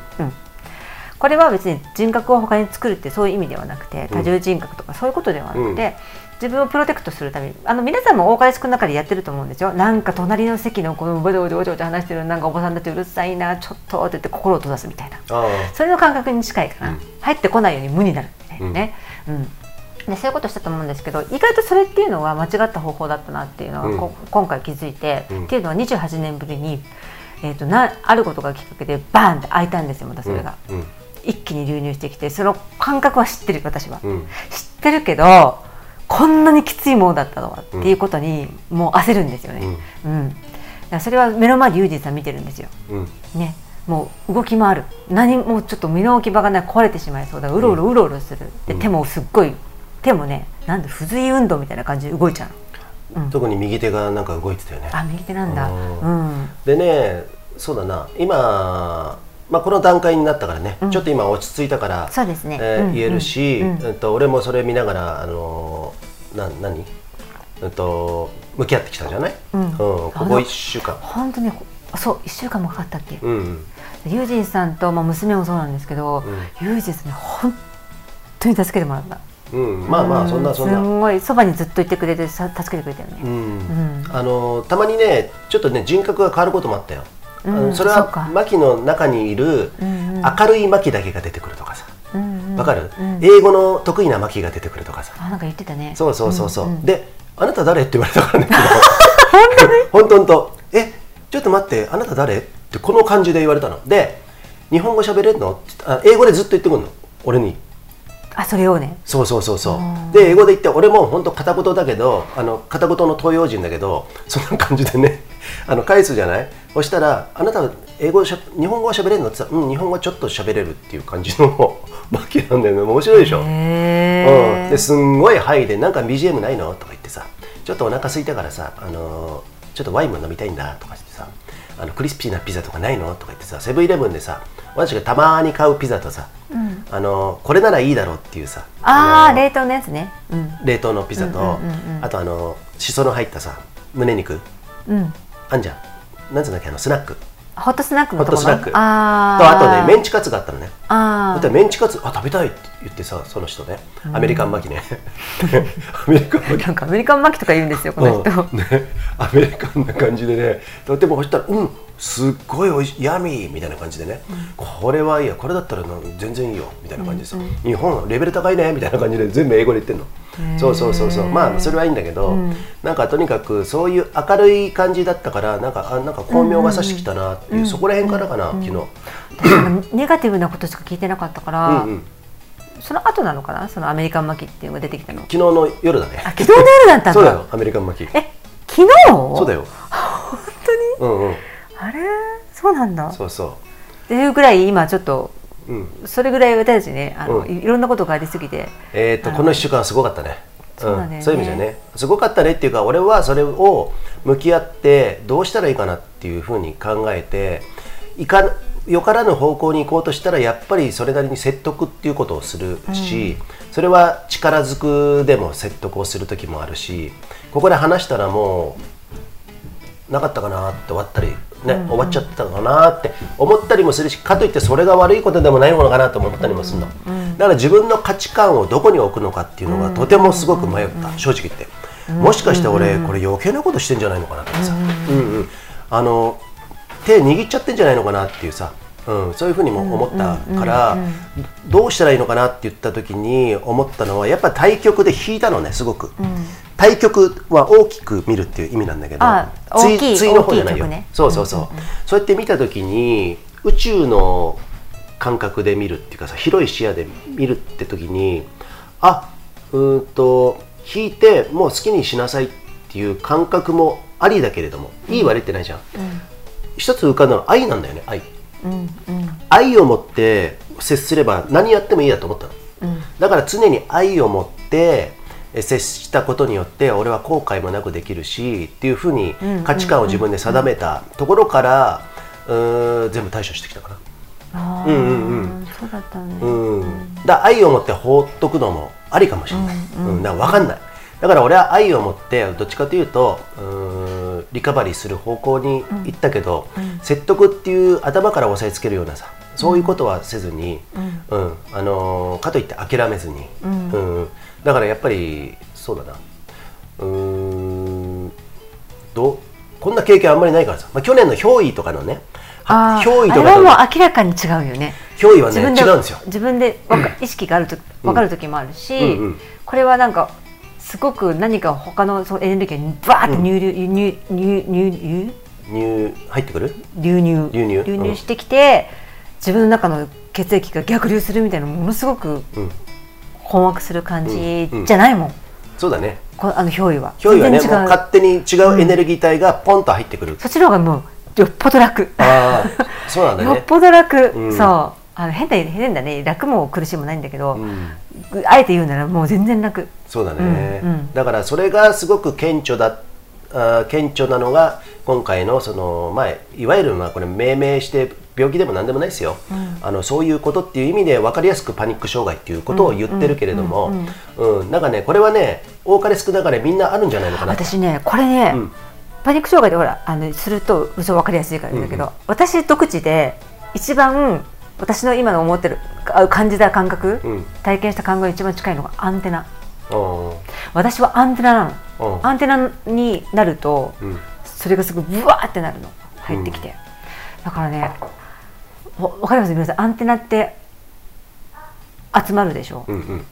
これは別に人格を他に作るってそういう意味ではなくてうん。多重人格とかそういうことではなくて、うん自分をプロテクトするためにあの皆さんも多かれ少なかれやってると思うんですよ。なんか隣の席のこのボチボチボチボチ話してるなんかお子さんたちうるさいなちょっとって言って心を閉ざすみたいな。あそれの感覚に近いかな、うん。入ってこないように無になるみたいなね、うん。でそういうことしたと思うんですけど意外とそれっていうのは間違った方法だったなっていうのは、うん。こ今回気づいて、うん。っていうのは28年ぶりに、えー、となあることがきっかけでバーンって開いたんですよまたあそれが、うん。一気に流入してきてその感覚は知ってる私は、うん。知ってるけどこんなにきついものだったのはっていうことにもう焦るんですよね、うん。だからそれは目の前でユージンさん見てるんですよ。うん。ね、もう動き回る。何もちょっと身の置き場がない壊れてしまいそうだ。うろうろうろうろする、でうん。手もすっごい手もねなんで不随運動みたいな感じで動いちゃうの、うん、特に右手がなんか動いてたよね。あ右手なんだ。ううん。でねそうだな。今、まあ、この段階になったからね、うん。ちょっと今落ち着いたから、そうですね。うんえー言えるし、うんうんと俺もそれ見ながら、あのーな何、うん、と向き合ってきたじゃない、うん。ここあの1週間。本当にそう1週間もかかったっけ、う。ん。ユージンさんと、まあ、娘もそうなんですけど、ユージンさんに本当に助けてもらった。うん、まあまあそんなそんな。すんごいそばにずっといてくれてさ助けてくれたよね、うん。うん。あのたまにねちょっとね人格が変わることもあったよ、うんそれは牧の中にいる明るい牧だけが出てくるとかさ。うんうん。わかる、うん。英語の得意な牧が出てくるとかさ。あなんか言ってたね。そうそうそうそう、んんであなた誰？って言われたからね。本当に？本当えちょっと待ってあなた誰？ってこの感じで言われたの。で日本語喋れるの？あ英語でずっと言ってくるの？俺に。あそれをね。そうそうそうそう。うん。で英語で言って俺も本当片言だけどあの片言の東洋人だけどそんな感じでね あの返すじゃない？そしたら「あなた英語しゃ日本語は喋れるの?」って言ったら「うん日本語はちょっと喋れる」っていう感じの マキなんだよね。面白いでしょ、へうん、ですんごいハイで「なんか BGM ないの?」とか言ってさ「ちょっとお腹空いたからさ、あのーちょっとワインも飲みたいんだ」とか言ってさあの「クリスピーなピザとかないの?」とか言ってさセブンイレブンでさ私がたまに買うピザとさ、うん。あのーこれならいいだろうっていうさああのー冷凍のやつね。うん。冷凍のピザと、あとあのしその入ったさ胸肉。うんあんじゃん。なんつうんだっけ？あのスナック。ホットスナックのところホットスナック。あとあとねメンチチカツがあったのね。あメンチカツあ食べたいって言ってさその人ね。アメリカンマキね。アメリカンマキ。なんかアメリカン巻きとか言うんですよこの人、うん。ね、アメリカンな感じでね。とてもそしたら「うんすっごいおいしいヤミー」みたいな感じでね、これはいいや。これだったらな全然いいよみたいな感じでさ、日本レベル高いねみたいな感じで全部英語で言ってんの。そうそうそうそう。まあそれはいいんだけど、なんかとにかくそういう明るい感じだったからなんかあなんか巧妙がさしてきたなっていう、そこら辺からかな、昨日、私なんかネガティブなことしか聞いてなかったから、うんうん、その後なのかな？そのアメリカン巻きっていうのが出てきたの。昨日の夜だね。あ昨日の夜だったんだ。そうだよアメリカン巻き。え昨日？そうだよ。本当に？うんうんあれ？そうなんだ。そうそっていうぐらい今ちょっとううん。それぐらい私たちねあの、うん。いいろんなことがありすぎてえー、とこの1週間はすごかったね。そうだね。ん、そういう意味じゃね。すごかったねっていうか俺はそれを向き合ってどうしたらいいかなっていうふうに考えていかよからぬ方向に行こうとしたらやっぱりそれなりに説得っていうことをするし、それは力ずくでも説得をする時もあるしここで話したらもうなかったかなって終わったり、ね終わっちゃったかなって思ったりもするしかといってそれが悪いことでもないものかなと思ったりもするの、だから自分の価値観をどこに置くのかっていうのがとてもすごく迷った、正直言って、もしかして俺これ余計なことしてんじゃないのかなとかさ、うん。うんあの手握っちゃってんじゃないのかなっていうさ、うん、そういうふうにも思ったから、どうしたらいいのかなって言った時に思ったのはやっぱり対局で引いたのねすごく、対局は大きく見るっていう意味なんだけどあ対大きい対の方じゃないよ、大きい局ね。そうそうそう、そうやって見た時に宇宙の感覚で見るっていうかさ広い視野で見るって時にあうーんと引いてもう好きにしなさいっていう感覚もありだけれどもいい悪いってないじゃん、一つ浮かんだのは愛なんだよね愛。うんうん。愛を持って接すれば何やってもいいやと思ったの、だから常に愛を持ってえ接したことによって俺は後悔もなくできるしっていうふうに価値観を自分で定めたところからうーん全部対処してきたかな。あうんうんーそうだったね、うん、だ愛を持って放っとくのもありかもしれない、うんだから分かんない。だから俺は愛を持ってどっちかというとうーんリカバリーする方向に行ったけど、説得っていう頭から押さえつけるようなさそういうことはせずに、うん。あのーかといって諦めずに、うんだからやっぱりそうだな。うーんどう？こんな経験あんまりないからさ、まあ、去年の憑依とかのね憑依とあれはもうか明らかに違うよね。と憑依はね違うんですよ。自分で意識があると分かる時もあるし、うんうん。これはなんかすごく何か他のそのエネルギーにバーって入流、入入入入入入ってくる？流入。流入？うん。してきて、自分の中の血液が逆流するみたいなものすごくうん困惑する感じうんうん。じゃないもん、そうだね。こあの憑依は。憑依はねもう勝手に違うエネルギー体がポンと入ってくる、そっちの方がもうよっぽど楽。ああそうなんだね。よっぽど楽、うん。そう。あの変だ変だね。楽も苦しいもないんだけど、うん。あえて言うならもう全然楽。そうだね、うんうん。だからそれがすごく顕著だあー顕著なのが今回のその、まあ、いわゆるまあこれ命名して病気でも何でもないですよ、あのそういうことっていう意味で分かりやすくパニック障害っていうことを言ってるけれども、うん。なんかねこれはね多かれ少なかれみんなあるんじゃないのかな。と私ねこれね、うん。パニック障害でほらあのすると嘘分かりやすいからだけど、私独自で一番私の今の思ってるあ感じた感覚、うん。体験した感覚が一番近いのがアンテナ。うん私はアンテナなの、うんアンテナになると、うん。それがすごいブワーってなるの。入ってきて、だからねわわかります皆さん。アンテナって集まるでしょ、うんうん。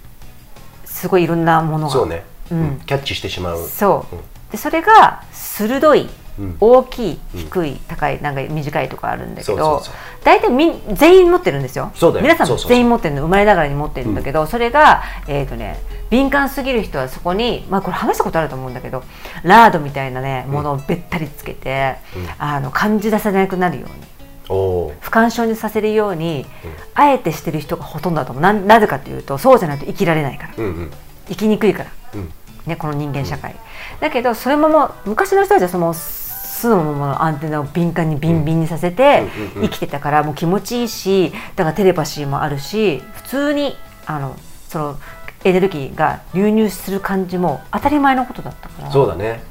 すごいいろんなものが。そうね、うん。うん。キャッチしてしまう。そう、うん。でそれが鋭い、うん。大きい低い、高いなんか短いとかあるんだけど大体みん全員持ってるんですよ。そうだよ。皆さん全員持ってるの生まれながらに持ってるんだけど、それがえっ、とね敏感すぎる人はそこにまあこれ話したことあると思うんだけどラードみたいなねものをべったりつけて、あの感じ出さなくなるように不干渉にさせるように、あえてしてる人がほとんどだと思う。ななぜかというとそうじゃないと生きられないから。うんうん。生きにくいから、うん。ね、この人間社会、だけどそれももう昔の人たちはその巣のままのアンテナを敏感にビンビンにさせてうんうんうん生きてたからもう気持ちいいしだからテレパシーもあるし普通にあのそのエネルギーが流入する感じも当たり前のことだったから。そうだね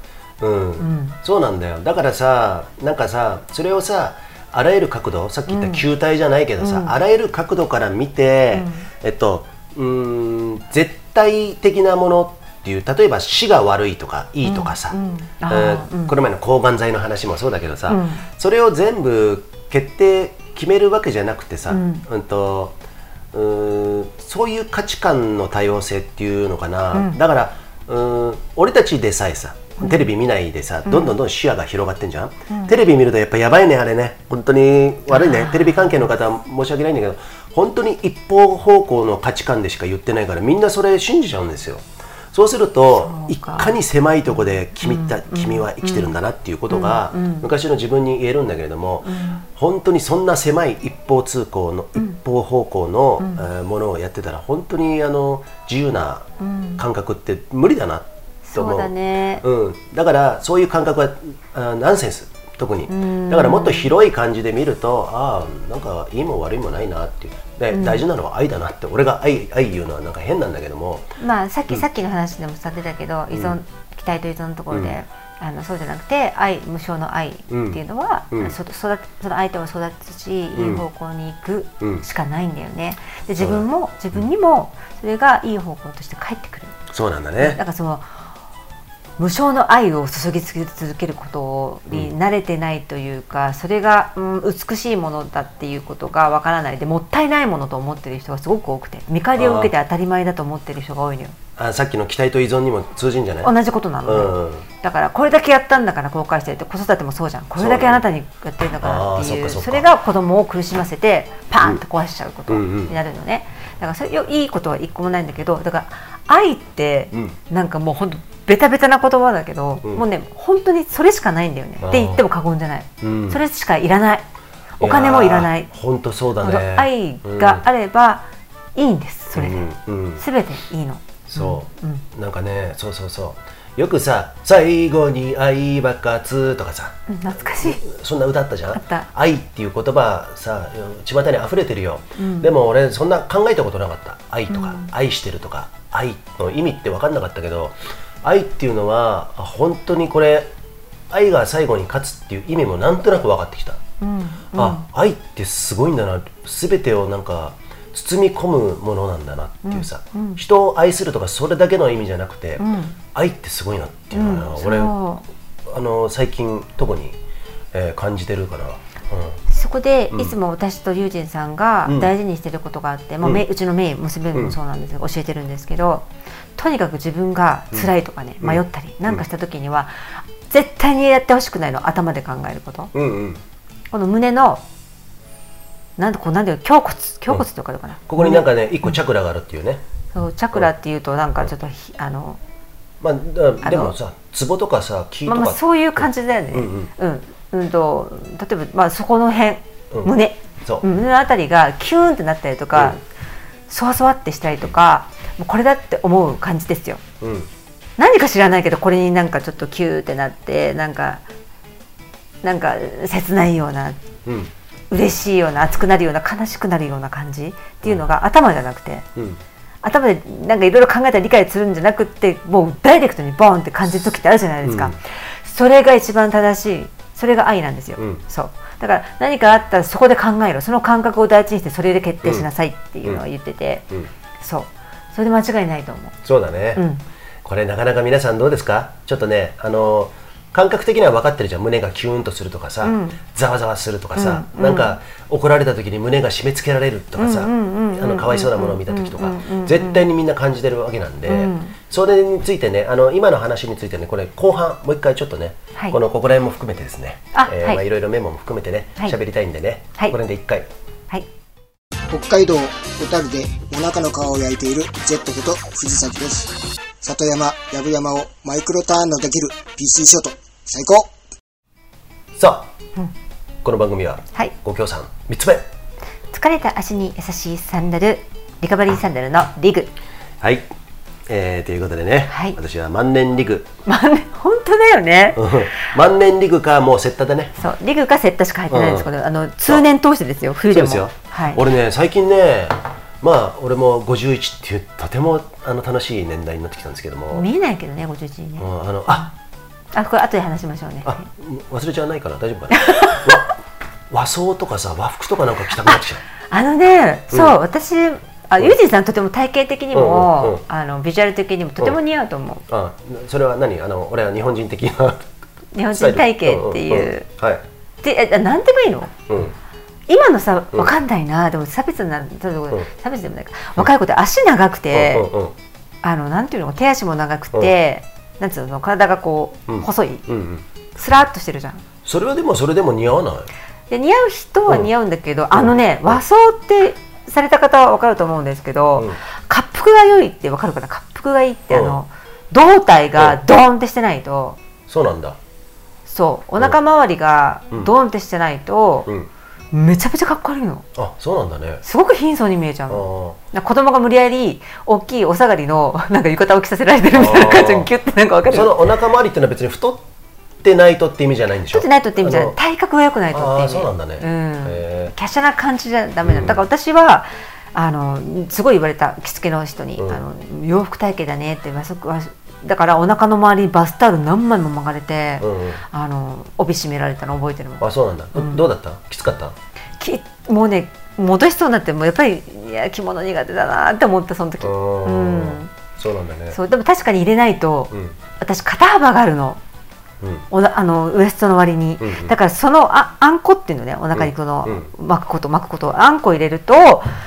うん、んそうなんだよだからさなんかさそれをさあらゆる角度さっき言った球体じゃないけどさ、あらゆる角度から見て、えっとうーん絶対的なものっていう例えば死が悪いとかいいとかさ、うん。この前の抗がん剤の話もそうだけどさ、うん。それを全部決定決めるわけじゃなくてさ、うん。うんとうーんそういう価値観の多様性っていうのかな、だからうーん俺たちでさえさテレビ見ないでさ、どんどんどん視野が広がってんじゃん、テレビ見るとやっぱやばいねあれね。本当に悪いね。テレビ関係の方は申し訳ないんだけど本当に一方方向の価値観でしか言ってないからみんなそれ信じちゃうんですよ。そうするといかかに狭いところで君た、君は生きてるんだなっていうことが、昔の自分に言えるんだけれども、本当にそんな狭い一方通行の、一方方向の、えーものをやってたら本当にあの自由な感覚って無理だなと思う。そうだね。うん、だからそういう感覚はあナンセンス特に。だからもっと広い感じで見るとああなんかいいも悪いもないなっていう。で、大事なのは愛だなって俺が愛愛言うのはなんか変なんだけども。まあさっき、さっきの話でもさ出たけど依存、期待と依存のところで、あのそうじゃなくて愛無償の愛っていうのは、うん。そ育その相手は育つし、いい方向に行くうん。しかないんだよね。で自分も自分にもそれがいい方向として返ってくる。そうなんだだねからその無償の愛を注ぎ続けることに慣れてないというか、それが、うん、美しいものだっていうことがわからない。でもったいないものと思ってる人がすごく多くて見返りを受けて当たり前だと思ってる人が多いのよ。あさっきの期待と依存にも通じんじゃない？同じことなのね、うんだからこれだけやったんだから後悔してるって子育てもそうじゃん。これだけあなたにやってるんだからっていう。それが子供を苦しませてパーンと壊しちゃうことうんうんになるのね。だからそれよいいことは一個もないんだけどだから愛ってうん。なんかもう本当ベタベタな言葉だけど、うん。もうね本当にそれしかないんだよね。って言っても過言じゃない、うん。それしかいらない。お金もいらない。本当そうだね。愛があればいいんですそれ。で、うんうん。全ていいの。そう、うん。なんかねそうそうそう。よくさ「最後に愛爆発」とかさ。うん懐かしい。そんな歌あったじゃん？愛っていう言葉さ巷に溢れてるよ、でも俺そんな考えたことなかった。愛とか、愛してるとか愛の意味って分かんなかったけど愛っていうのはあ本当にこれ愛が最後に勝つっていう意味もなんとなく分かってきた。うんあ愛ってすごいんだな。全てをなんか包み込むものなんだなっていうさ、人を愛するとかそれだけの意味じゃなくて、愛ってすごいなっていうのは、うん俺そあの最近特に、えー感じてるかな、そこでうん。いつも私と龍神さんがうん。大事にしてることがあって、まあ、うん。めうちのメイ娘もそうなんですが、教えてるんですけどとにかく自分が辛いとかね、うん。迷ったりなんかした時には、絶対にやってほしくないの頭で考えること。うん、うん。うんこの胸のなんでこうなんで胸骨胸骨ってわかるかな、ここになんかね一個チャクラがあるっていうね、そうチャクラっていうとなんかちょっとひあの、まあ、だでもさ壺とかさ木とか、まあ、まあそういう感じだよね、ううん。んうん。と例えば、まあ、そこの辺、うん。胸。胸のあたりがキューンってなったりとか、そわそわってしたりとかもうこれだって思う感じですよ。うん。何か知らないけどこれになんかちょっとキューってなってなんかなんか切ないようなうん。嬉しいような熱くなるような悲しくなるような感じっていうのが頭じゃなくてうん。頭でなんかいろいろ考えたり理解するんじゃなくってもうダイレクトにボーンって感じる時ってあるじゃないですか、うん。それが一番正しいそれが愛なんですよ、うん。そう。だから何かあったらそこで考えろ。その感覚を大事にしてそれで決定しなさいっていうのを言ってて、うん。そうそれで間違いないと思そうだね、う、うん、これなかなか皆さんどうですか？ちょっとねあの感覚的には分かってるじゃん。胸がキューンとするとかさ、うん。ざわざわするとかさ、うんなんか怒られた時に胸が締め付けられるとかさ、かわいそうなものを見た時とか、絶対にみんな感じてるわけなんで、うん。それについてねあの今の話についてねこれ後半もう一回ちょっとね、はい。このここら辺も含めてですねえーまあいろいろメモも含めてねはい。喋、りたいんでね、はい。これで一回。はい北海道小樽でお腹の皮を焼いているジェットこと藤崎です。里山、藪山をマイクロターンのできる PC ショット、最高。さあ、この番組ははい。ご協賛3つ目。疲れた足に優しいサンダルリカバリーサンダルのリグ。はい、えー、ということでね、はい。私は万年リグ。まあね本当だよね。うん。万年リグかもうセッタでね。そうリグかセッタしか入ってないんですけど、うん。あの通年通してですよ冬でも。そうですよ、はい、俺ね最近ねまあ俺も51っていうとてもあの楽しい年代になってきたんですけども、見えないけどね51時ね、うんあのあ。あこれ後で話しましょうね。あ忘れちゃわないかな大丈夫かな。わ和装とかさ和服とかなんか着たくなってきたあのね、うん。そう私あユージンさんとても体型的にも、うんうんうん。あのビジュアル的にもとても似合うと思う、あそれは何？あの俺は日本人的な 日本人体型っていう、んんん。はい、でえ何でもいいの？うん、今のさうん。わかんないな、でも差別なちょっとうん。差別でもないか。若い子って足長くて、うんうんうん。あのなんていうの？手足も長くて、なんつうの？体がこう、うん。細い。うんうん。スラッとしてるじゃん。それはでもそれでも似合わない？で似合う人は似合うんだけど、あのね、うん。和装ってされた方は分かると思うんですけど、うん。滑腹が良いって分かるかな？滑腹がいいって、うん。あの胴体がドーンってしてないと、そうなんだ。そう。お腹周りがうん。ドーンってしてないと、うん。めちゃめちゃかっこ悪いの。あそうなんだね。すごく貧相に見えちゃうあの子供が無理やり大きいお下がりのなんか浴衣を着させられてるみたいな感じにギュッてなんか分かるそのお腹周りっていうのは別に太ってないとって意味じゃないんでしょ？っとないとって意味じゃない。体格が良くないとって意味。そうなんだね。うん。へ華奢な感じじゃダメなうん。のだから私はあのすごい言われた着付けの人に、うん。あの洋服体型だねってだからお腹の周りにバスタオル何枚も巻かれて、うんうん。あの帯締められたの覚えてるもん。あそうなんだ、うん。どうだった？きつかった？きもうね戻しそうになってもうやっぱりいや着物苦手だなって思ったその時。ううんん。そうなんだね。そう。でも確かに入れないと、うん。私肩幅があるのうん。おなあのウエストの割に、うんうん。だからそのああんこっていうのねお腹にこの、う巻くこと巻くことあんこ入れると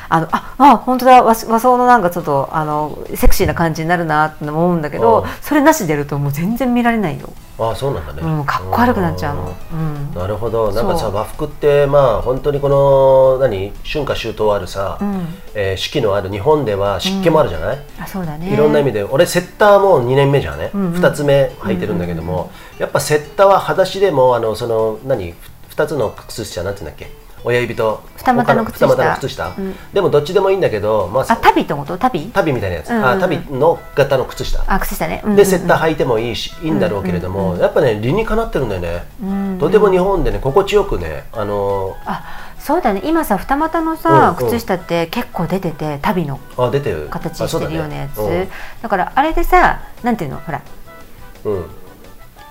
あのああ本当だ和和装のなんかちょっとあのセクシーな感じになるなって思うんだけどうん。それなしでやるともう全然見られないよ、あそうなんだね、うん、かっこ悪くなっちゃうの、うん。なるほど。なんかさ和服ってまあ本当にこの何春夏秋冬あるさ、うん。えー四季のある日本では湿気もあるじゃない、あそうだね。いろんな意味で。俺セッターも2年目じゃんね、うんうん。2つ目履いてるんだけども、やっぱセッターは裸足でもあのその何？2つの靴下なんていうんだっけ？親指と二股の靴下の靴下、うん。でもどっちでもいいんだけど、まあ、あタビってことタビタビみたいなやつ、うんうんうん。あタビの型の靴下、あ靴下ね、うんうんうん。でセッター履いてもいいしいいんだろうけれども、やっぱね理にかなってるんだよね、うんとても日本でね心地よくねあのあそうだね。今さ二股のさ、うんうん。靴下って結構出ててタビのあ出てる形してるようなやつ。だ,、うんからあれでさなんていうの？ほら。うん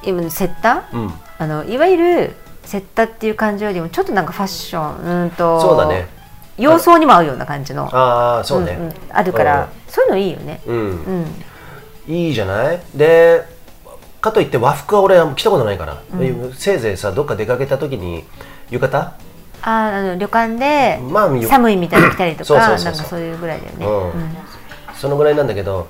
今セッター？うん。あのいわゆるセッタっていう感じよりもちょっとなんかファッションうーんとそうだね。洋装にも合うような感じの。ああそうね、んん。あるから、そういうのいいよね。うん、うん。いいじゃない？でかといって和服は俺は着たことないから、せいぜいさどっか出かけた時に浴衣？あーあの旅館でまあよ寒いみたいに来たりとか なんかそういうぐらいだよね、うん。うん。そのぐらいなんだけど。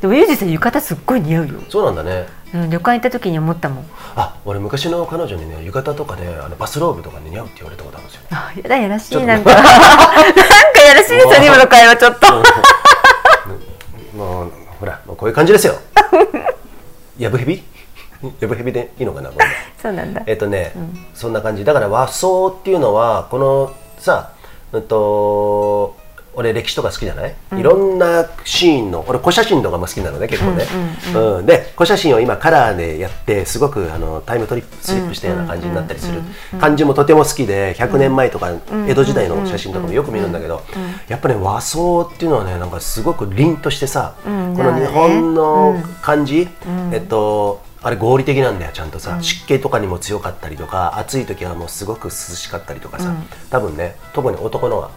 でもユージさん浴衣すっごい似合うよ、そうなんだねうん、旅館行った時に思ったもん。あ俺昔の彼女にね浴衣とかねあのバスローブとかに似合うって言われたことあるんですよあやだやらしいなんか。なんかやらしいですよね今の会話ちょっと。もうほらもうこういう感じですよ。やぶへび？やぶへびでいいのかなこれ。そうなんだ。えっとね、そんな感じ。だから和装っていうのはこのさうんと俺歴史とか好きじゃない、いろんなシーンの俺古写真とかも好きなのね結構ね、うんで古写真を今カラーでやってすごくあのタイムトリップスリップしたような感じになったりする。感じもとても好きで100年前とか江戸時代の写真とかもよく見るんだけどやっぱり、ね、和装っていうのはねなんかすごく凛としてさ、んこの日本の感じ、ん。えっとあれ合理的なんだよちゃんとさ、湿気とかにも強かったりとか暑い時はもうすごく涼しかったりとかさ、多分ね特に男のは、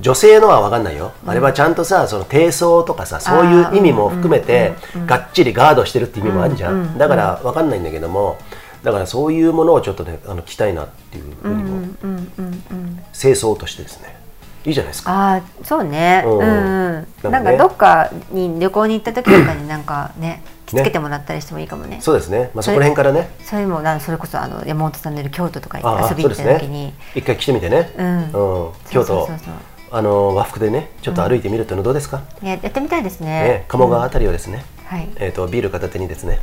女性のは分かんないよ、あれはちゃんとさその低層とかさそういう意味も含めて、がっちりガードしてるって意味もあるじゃん、だから分かんないんだけどもだからそういうものをちょっとねあの着たいなっていうふうにも、うんうんうん。清掃としてですねいいじゃないですか。ああそうね。ううんん。うんななんんかどっかに旅行に行った時とかになんかね着付けてもらったりしてもいいかもね。そうですね、まあ、そこら辺からね。それもなんそれこそあの山本さんの京都とか遊びに行った時に。ね。一回来てみてね、うん。うん。京都。あの和服でねちょっと歩いてみるっていうのどうですか、いややってみたいですね。ね、鴨川あたりをですね、はい。えー、とビール片手にですね。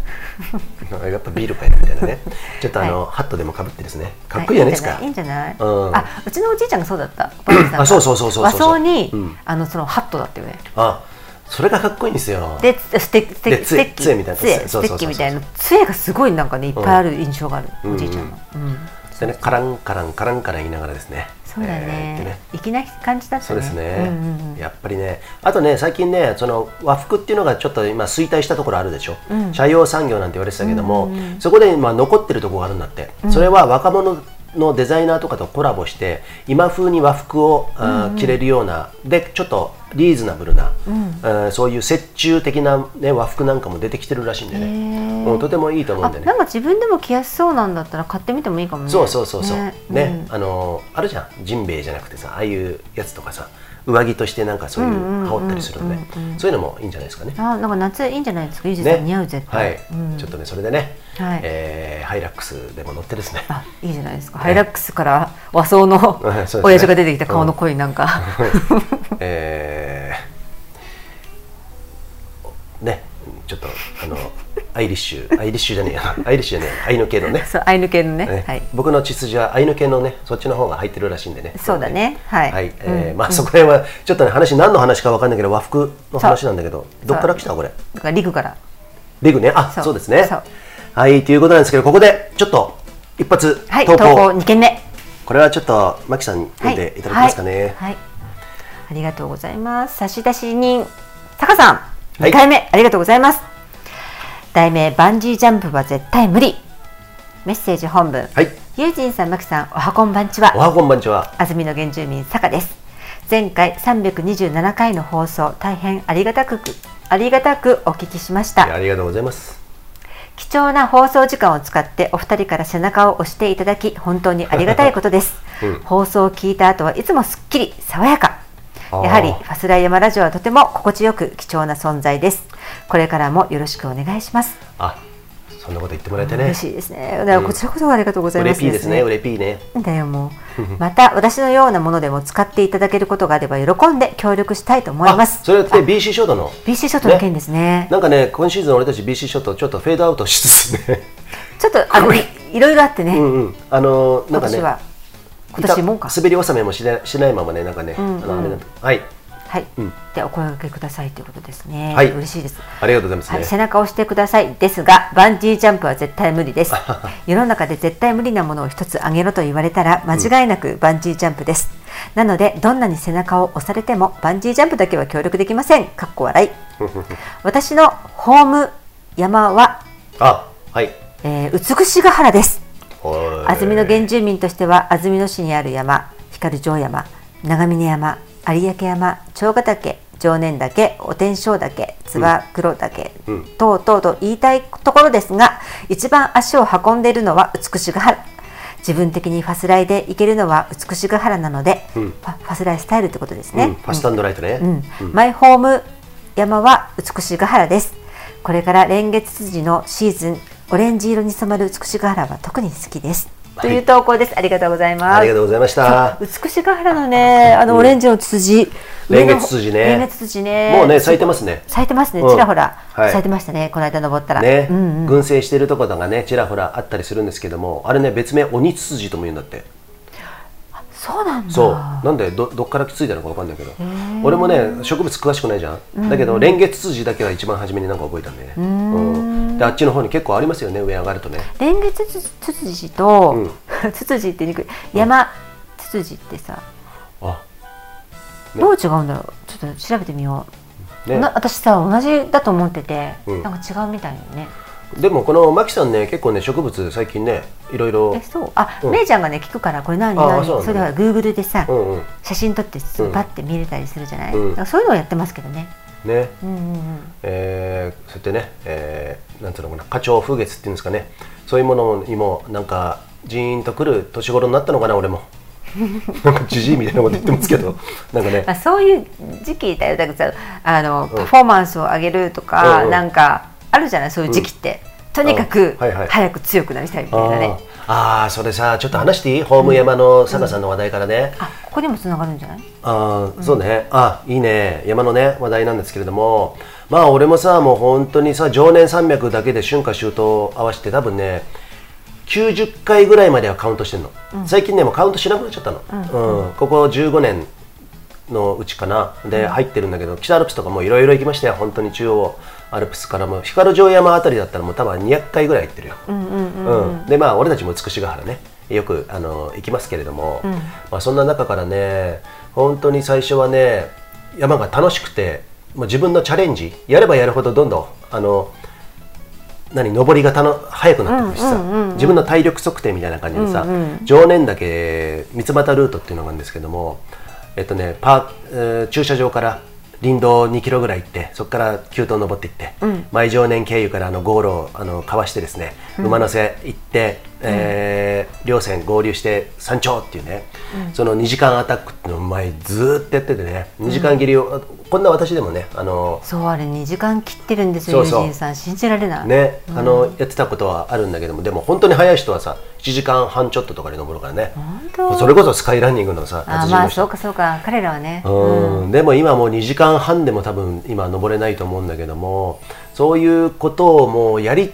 やっぱビールかよみたいなね。ちょっとあの、ハットでもかぶってですね。かっこいいじゃないですか、い？いんじゃない？いいんじゃない？うん。あうちのおじいちゃんがそうだった。あそうそうそうそうそう和装にうん。あのそのハットだったよね。あそれがかっこいいんですよ。でステステでステッみたいな。杖ステッキみたいな。杖がすごいなんかねいっぱいある印象がある。うん。おじいちゃんの。うん。でねカランカランカランカラン言いながらですねそうだえーね。感じだね。そうですね、うんうんうん。やっぱりね。あとね最近ねその和服っていうのがちょっと今衰退したところあるでしょ、うん。斜陽産業なんて言われてたけども、うんうんそこで今残ってるところがあるんだって、それは若者のデザイナーとかとコラボして今風に和服を、あー着れるようなでちょっとリーズナブルな、あーそういう折衷的な、ね、和服なんかも出てきてるらしいんでね、もうとてもいいと思うんでね。あなんか自分でも着やすそうなんだったら買ってみてもいいかもね。そうそうそうそう。ね。ねあのあるじゃん。ジンベエじゃなくてさああいうやつとかさ上着としてなんかそういう羽織ったりするのでそういうのもいいんじゃないですかね。うんあなんか夏いいんじゃないですか？ゆうじさねん似合う絶対。ちょっとねそれでね、はい。えーハイラックスでも乗ってですね。あいいじゃないですか。ハイラックスから和装の 親父が出てきた顔の濃いなんか。えーねちょっとあのアイリッシュアイリッシュじゃねえや。アイリッシュじゃねえや。アイヌ系のね。そうアイヌ系のね。ねはい。僕の血筋はアイヌ系のねそっちの方が入ってるらしいんでね。そうだね。はい。はい、えーうん。まあそこら辺はちょっとね話何の話かわかんないけど和服の話なんだけどどっから来たこれ。だからリグから。リグね？あそそううですね。はいということなんですけどここでちょっと一発はい投稿,、投稿2件目。これはちょっとマキさんに読んでいただけますかね、はい、はい。ありがとうございます。差出人タカさん。はい。2回目、ありがとうございます題名バンジージャンプは絶対無理。メッセージ本文、はい。ユージンさんマキさんおはこんばんちは。おはこんばんちは。安曇野原住民坂です。前回327回の放送大変ありがたくありがたくお聞きしました。ありがとうございます。貴重な放送時間を使ってお二人から背中を押していただき本当にありがたいことです、うん。放送を聞いた後はいつもすっきり爽やか。やはりファスライヤマラジオはとても心地よく貴重な存在ですこれからもよろしくお願いします。あそんなこと言ってもらえてね。嬉しいですね。だからこちらこそありがとうございます。ですね。うれぴーね。なんだよもう また私のようなものでも使っていただけることがあれば喜んで協力したいと思います。あそれって BC ショートの？BC ショットの件ですね。なんかね今シーズン俺たち BC ショートちょっとフェードアウトしつつね。ちょっとあのいいろいろあってね、うんうん。あのなんかね今年は今年もか。滑り納めもしないしないままねなんかね、んうん。あのはいはい、うんでお声掛けくださいということですね。はい嬉しいです。ありがとうございますね、はい、背中を押してくださいですが、バンジージャンプは絶対無理です。世の中で絶対無理なものを一つあげろと言われたら、間違いなくバンジージャンプです。なので、どんなに背中を押されても、バンジージャンプだけは協力できません。かっこ笑い。私のホーム山は、あはいえー、美しが原です。はい安曇野原住民としては安曇野市にある山光城山長峰山有明山長ヶ岳常念岳お天正岳つば九郎岳、うん。等々と言いたいところですが一番足を運んでいるのは美しが原自分的にファスライで行けるのは美しが原なので、うん。ファスライスタイルってことですね、うん。ファストアンドライトね、うん。マイホーム山は美しが原です。これからレンゲツツジのシーズンオレンジ色に染まる美しが原は特に好きです、という投稿です。ありがとうございます。ありがとうございました。美しが原のね。あのオレンジのツツジ、レンゲツツジね。レンゲツツジね。もうね咲いてますね。咲いてますね。うん。ちらほら、はい。咲いてましたね。この間登ったら。ね、群生しているところがねちらほらあったりするんですけどもあれね別名鬼ツツジとも言うんだってそうなんだ。そう。なんでどどっからついたのかわかんないけど。俺もね植物詳しくないじゃん、だけどレンゲツツジだけは一番初めになんか覚えたんでね。うん。であっちの方に結構ありますよね上上がるとね。レンゲツツツツジと、うん。ツツジって言いにくい。山ツツジってさ、あ。ね。どう違うんだろう？ちょっと調べてみよう、ね。な私さ同じだと思ってて、うん。なんか違うみたいよねでもこのマキさんね結構ね植物最近ねいろいろえそう。あ、うん。めいちゃんがね聞くからこれ何？あ何そそれはグーグルでさ、うんうん。写真撮ってすパッて見れたりするじゃない、うん。そういうのをやってますけどね。ね。うんうんうん。えーそうやってね、えーなんていうのかな花鳥風月っていうんですかね。そういうものにもなんかジーンとくる年頃になったのかな俺も。なんかじじいみたいなこと言ってますけど。なんかね。あそういう時期だよ。だからさあの、パフォーマンスを上げるとか、うんうん。なんかあるじゃないそういう時期って、とにかく、早く強くなりたいみたいなね。あーあーそれさちょっと話していい？ホーム山の坂さんの話題からね、あここにもつながるんじゃない？あーそうね、あいいね。山のね話題なんですけれども。まあ俺もさもう本当にさ常年山脈だけで春夏秋冬を合わせて多分ね90回ぐらいまではカウントしてるの、最近ねもうカウントしなくなっちゃったの、うん。ここ15年のうちかな。で入ってるんだけど、北アルプスとかもいろいろ行きましたよ。本当に中央アルプスからも光城山あたりだったらもう多分200回ぐらい行ってるよ、うんでまあ俺たちも美しが原ね。よくあの行きますけれども、まあ、そんな中からね本当に最初はね山が楽しくてもう自分のチャレンジやればやるほどどんどんあの何登りがたの速くなってくるしさ、自分の体力測定みたいな感じでさ、常年岳三俣ルートっていうのがあるんですけども、えっとね、パーえー駐車場から林道2キロぐらい行ってそこから急登登っていって、舞常年経由からあの道路をあのかわしてですね、馬乗せ行って、えー両線合流して山頂っていうね、その2時間アタックっていうのを前ずーっとやっててね。2時間切りを、こんな私でもねあのそうあれ2時間切ってるんですよ友人さん。信じられない、ね、あのやってたことはあるんだけどもでも本当に速い人はさ1時間半ちょっととかで登るからね。当？それこそスカイランニングのさあまあそうかそうか。彼らはね。うん。でも今もう2時間半でも多分今登れないと思うんだけどもそういうことをもうやり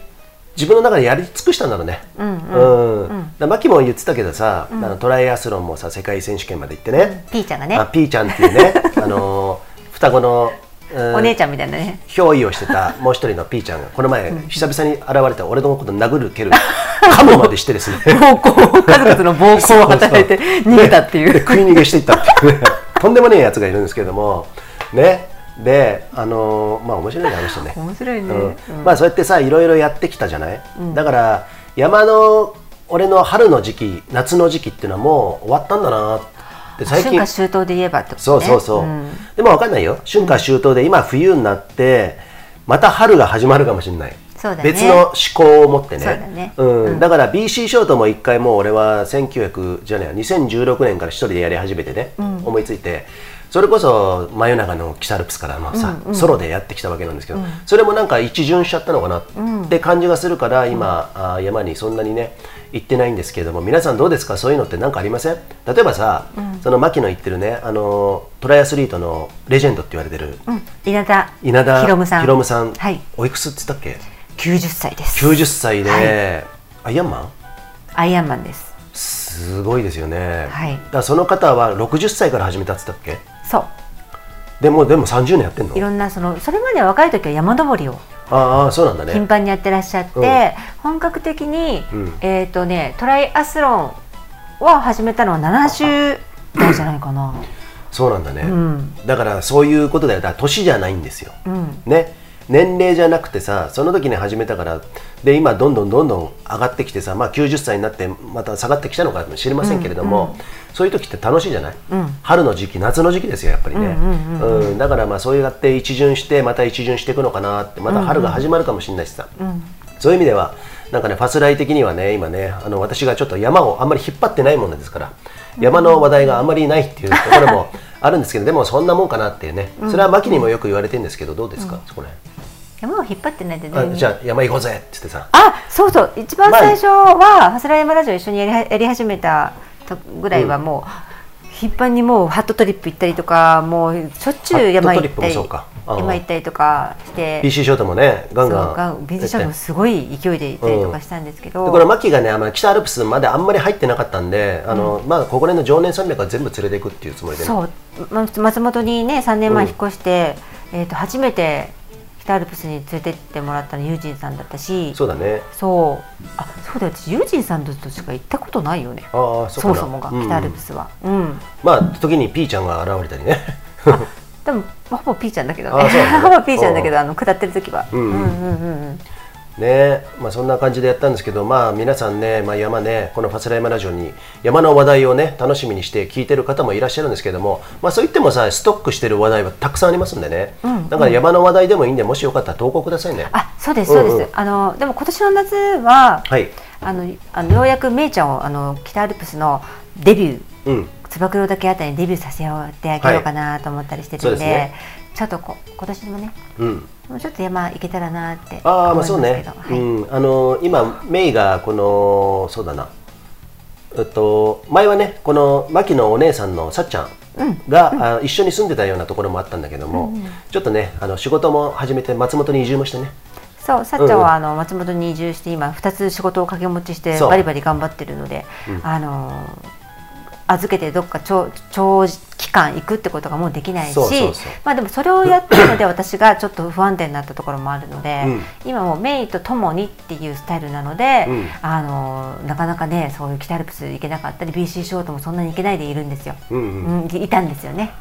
自分の中でやり尽くしたんだろうね。うんだマキも言ってたけどさ、あのトライアスロンもさ世界選手権まで行ってね、ピーちゃんがね。あピーちゃんっていうね あの双子の、うんお姉ちゃんみたいなね。憑依をしてたもう一人のピーちゃんがこの前、久々に現れて俺のこと殴る蹴る噛むまでしてですね。暴行数々の暴行を与えて逃げたっていう。で食い逃げしていったっていうね。とんでもねえやつがいるんですけれどもねであのーまあ面白いねあの人ね。面白いね、うん。まあそうやってさいろいろやってきたじゃない、だから山の俺の春の時期夏の時期っていうのはもう終わったんだなって最近。春夏秋冬で言えばってことね。そうそうそう、ん。でも分かんないよ。春夏秋冬で今冬になってまた春が始まるかもしれない。そうだね。別の思考を持ってね。そうだね。うん。だから BC ショートも一回もう俺は1900じゃねえ2016年から一人でやり始めてね、思いついてそれこそ真夜中の北アルプスからのさ、ソロでやってきたわけなんですけど、それもなんか一巡しちゃったのかなって感じがするから今、あー山にそんなにね行ってないんですけれども皆さんどうですか？そういうのって何かありません？例えばさ、その牧野言ってるねあのトライアスリートのレジェンドって言われてるうん。稲田稲田ひろむさん。ひろむさん。はい。おいくつって言ったっけ？90歳です。90歳で、はい。アイアンマン？アイアンマンです。すごいですよね、はい。だその方は60歳から始めたって言ったっけ？そう。でもでも30年やってんの？いろんなそのそれまでは若い時は山登りをああそうなんだね。頻繁にやってらっしゃって、うん。本格的に、うん。えっ、とねトライアスロンは始めたのは70代じゃないかな。そうなんだね、うん。だからそういうことだよ。だから年じゃないんですよ、うん。ね。年齢じゃなくてさその時に始めたからで今どんどんどんどん上がってきてさ、まあ、90歳になってまた下がってきたのかもしれませんけれども、そういう時って楽しいじゃない、春の時期夏の時期ですよやっぱりね、うんだからまあそうやって一巡してまた一巡していくのかなってまた春が始まるかもしれないしさ、そういう意味ではなんかねファスライ的にはね今ねあの私がちょっと山をあんまり引っ張ってないものですから山の話題があんまりないっていうところも あるんですけどでもそんなもんかなっていうね。それは牧にもよく言われてるんですけどどうですか、そこら山を引っ張ってないって辺あじゃあ山行こうぜって言ってさ。あそうそう。一番最初はファスライ山ラジオ一緒にやりやり始めたぐらいはもう、頻繁にもうハットトリップ行ったりとかもうしょっちゅう山行ったり山行ったりとかして。BC ショートもねガンガン BC ショートもすごい勢いで行ったりとかしたんですけど、うん、これマキがねあの北アルプスまであんまり入ってなかったんで、あの、うん、まあここら辺の常年山脈は全部連れていくっていうつもりで、ね、そう。松本にね3年前引っ越して、うん、えー、と初めて北アルプスに連れてってもらったのユージンさんだったし。そうだね。そう。あそうだ私ユージンさんとしか行ったことないよね。あそもそもが、北アルプスは、うん、まあ時にピーちゃんが現れたりね。でもほぼピーちゃんだけどね。ほぼピーちゃんだけどあの下ってる時は。うんうんうんうんね。まあ、そんな感じでやったんですけど、まあ、皆さんね、まあ、山ねこのファスラ山ラジオに山の話題をね楽しみにして聞いてる方もいらっしゃるんですけども、まあ、そう言ってもさストックしてる話題はたくさんありますんでね、うん、だから山の話題でもいいんでもしよかったら投稿くださいね。あそうですそうです、うんうん、あのでも今年の夏は、はい、あのあのようやくめいちゃんをあの北アルプスのデビュー、うん。つば九郎岳あたりにデビューさせてあげようかなと思ったりしてで、はいね、ちょっとこ今年もね、うん、もうちょっと山行けたらなってああまあそうね、はい、うん、あの今メイがこのそうだな。えっと前はねこの牧のお姉さんのさっちゃんが、うん。あ一緒に住んでたようなところもあったんだけども、うん、ちょっとねあの仕事も始めて松本に移住もしてね。そうさっちゃんはあの松本に移住して今2つ仕事を掛け持ちしてバリバリ頑張ってるので、あの預けてどっか長長期間行くってことがもうできないしまあでもそれをやってるので私がちょっと不安定になったところもあるので、うん、今もメイとともにっていうスタイルなので、うん、あのなかなかねそういう北アルプス行けなかったり BC ショートもそんなに行けないでいるんですよ、うん、うん、いたんですよね。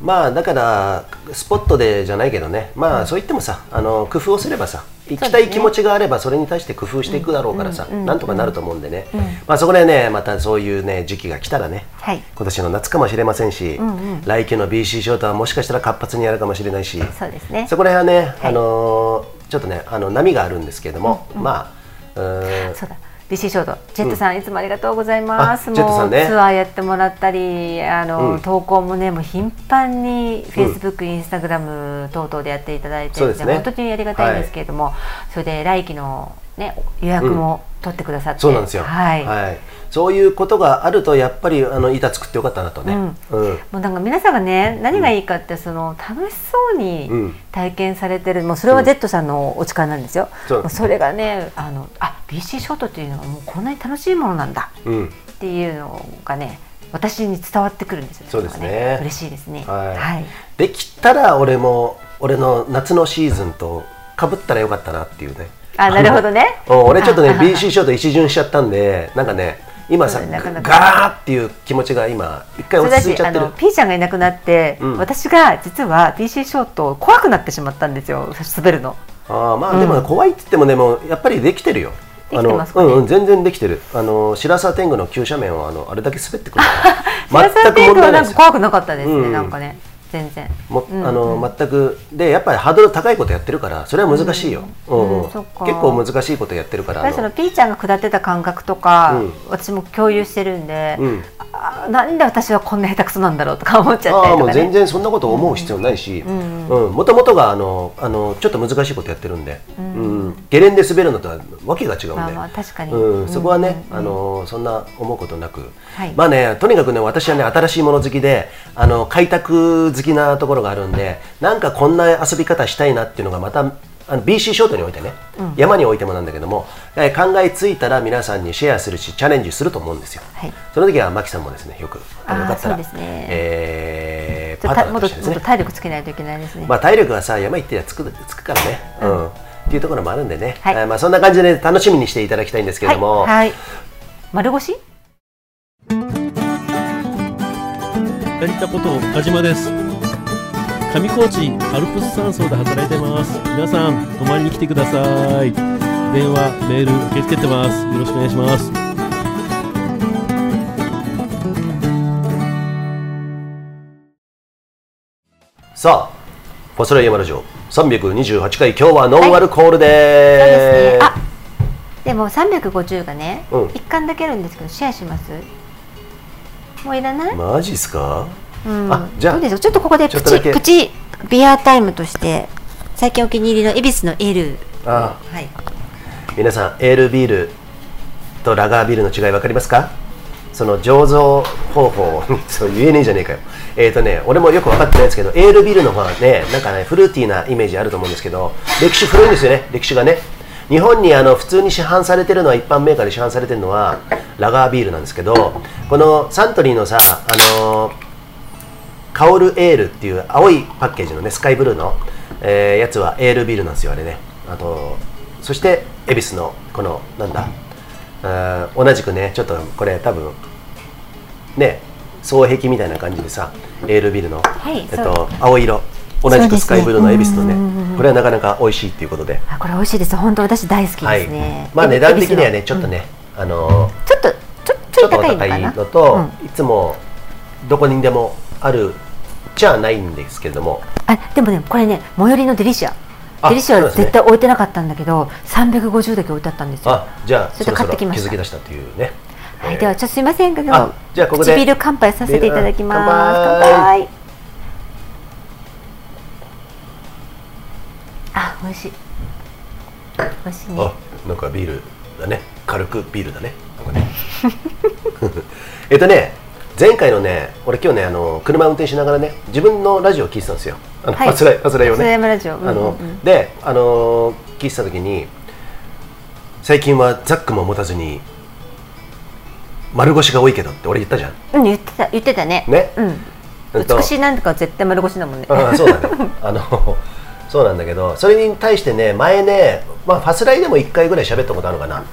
まあだからスポットでじゃないけどね。まあそう言ってもさあの工夫をすればさ行きたい気持ちがあればそれに対して工夫していくだろうからさ、なんとかなると思うんでね、まあそこでねまたそういうね時期が来たらね、今年の夏かもしれませんし、来季の BC ショートはもしかしたら活発にやるかもしれないしそうですね。そこら辺はね、あのちょっとねあの波があるんですけれども、まあうん。そうだ BC ショート。ジェットさん、いつもありがとうございます。もう、ね、ツアーやってもらったり、あの、うん、投稿もね、もう頻繁にフェイスブック、インスタグラム等々でやっていただいて、ね、本当にありがたいんですけれども、はい、それで来期のね予約も取ってくださって、そうなんですよ。はい。はい。そういうことがあるとやっぱりあの板作ってよかったなとね。うん。うん、もうなんか皆さんがね何がいいかってその楽しそうに体験されてる、もうそれは Z さんのお力なんですよ。うん、それがねあのあ BC ショートっていうのはもうこんなに楽しいものなんだっていうのがね。私に伝わってくるんですよ、ね、そうですね。嬉しいですね。はい。はい、できたら俺も俺の夏のシーズンとかぶったらよかったなっていうね。あなるほどね。俺ちょっとね BC ショート一巡しちゃったんでなんかね今さガーっていう気持ちが今一回落ち着いちゃってる。ピーちゃんがいなくなって、うん、私が実は BC ショート怖くなってしまったんですよ滑るの。あまあ、でも、怖いって言ってもでもやっぱりできてるよ。あの、ね、うんうん全然できてる。あの白沢天狗の急斜面をあのあれだけ滑ってくる 白沢天狗はなんか怖くなかったですね、うん、なんかね全然。も、あの全くでやっぱりハードル高いことやってるからそれは難しいよ、うん結構難しいことやってるからそのピーちゃんが下ってた感覚とか、私も共有してるんで、うん、あなんで私はこんな下手くそなんだろうとか思っちゃったりとか、ね、もう全然そんなこと思う必要ないし。もともとがあのあのちょっと難しいことやってるんで、うん。ゲレンデ滑るのとはわけが違うんで、まあ、まあ確かに、うん、そこはね、あのそんな思うことなく、はい、まあねとにかくね私はね新しいもの好きであの開拓好きなところがあるんでなんかこんな遊び方したいなっていうのがまたあの BC ショートにおいてね、うん、山においてもなんだけども、え考えついたら皆さんにシェアするしチャレンジすると思うんですよ、はい、その時はマキさんもですねよくよかったら、ね。えー、パターンとしてですね体力つけないといけないですね、まあ、体力はさ山行ってつくつくからね、うん、っていうところもあるんでね、はい、まあ、そんな感じで楽しみにしていただきたいんですけども、はい、はい、丸腰？やりたこと岡島です上高地アルプス山荘で働いてます。皆さん泊まりに来てください。電話メール受け付けてます。よろしくお願いします。さあポスライヤマラジオ328回今日はノンアルコールでそうですね。あでも350がね、うん。一巻だけあるんですけどシェアします？もういらない、マジっすか？うん、あじゃあどうですかちょっとここでプチプチビアタイムとして最近お気に入りの恵比寿のエール。あはい。皆さんエールビールとラガービールの違い分かりますか？その醸造方法 そう言えねえじゃねえかよ。えっ、ー、とね俺もよく分かってないですけどエールビールの方がねなんかねフルーティーなイメージあると思うんですけど歴史古いんですよね歴史がね。日本にあの普通に市販されてるのは一般メーカーで市販されてるのはラガービールなんですけどこのサントリーのさあのーカオルエールっていう青いパッケージのねスカイブルーの、えーやつはエールビールなんですよあれね。あとそして恵比寿のこのなんだあー同じくねちょっとこれ多分ね双璧みたいな感じでさエールビールの、はいえっと青色同じくスカイブルーの恵比寿のねねうん。うんうんこれはなかなか美味しいっていうことで、あこれ美味しいです。本当私大好きはい。ですね、まあ値段的にはねちょっとね、あのーちょっとちょちょっとお高高いのかな？いのと、うん。いつもどこにでもあるじゃないんですけれども。あでもねこれね最寄りのデリシア。あデリシアは絶対置いてなかったんだけど、350だけ置いてあったんですよ。あじゃあそれで買ってきました。気づき出したというね。はい、えー。ではちょっとすいませんけどあじゃあここで。唇乾杯させていただきます。乾杯。あ美味しい。美味しいね。あなんかビールだね。軽くビールだね。なんかね。えっとね前回のね俺今日ねあの車運転しながらね自分のラジオを聞いてたんですよ。あの、はい。ファスライファスラねイラジオ。うんうんうん。あのであの聞いてた時に最近はザックも持たずに丸腰が多いけどって俺言ったじゃん。うん言ってた言ってたね。ね。うん。えっと美しいなんとかは絶対丸腰だもんね。ああそうだね あのそうなんだけどそれに対してね前ね、まあ、ファスライでも1回ぐらい喋ったことあるのかな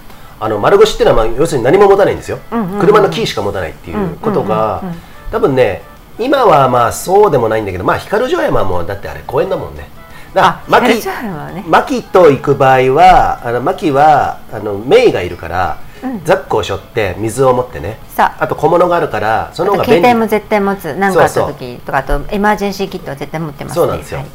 あの丸腰っていうのは、まあ、要するに何も持たないんですよ、うんうんうん車のキーしか持たないっていうことが、うんうん。うんうん多分ね今はまあそうでもないんだけどまあ光城山もだってあれ公園だもんね。だあから光城山はね。牧と行く場合はあの牧はあのメイがいるから、うん。ザックを背負って水を持ってね。さあ。あと小物があるからその方が便利。帯も絶対持つ。何かあった時とかあとエマージェンシーキットは絶対持ってますね。そうなんですよ、はい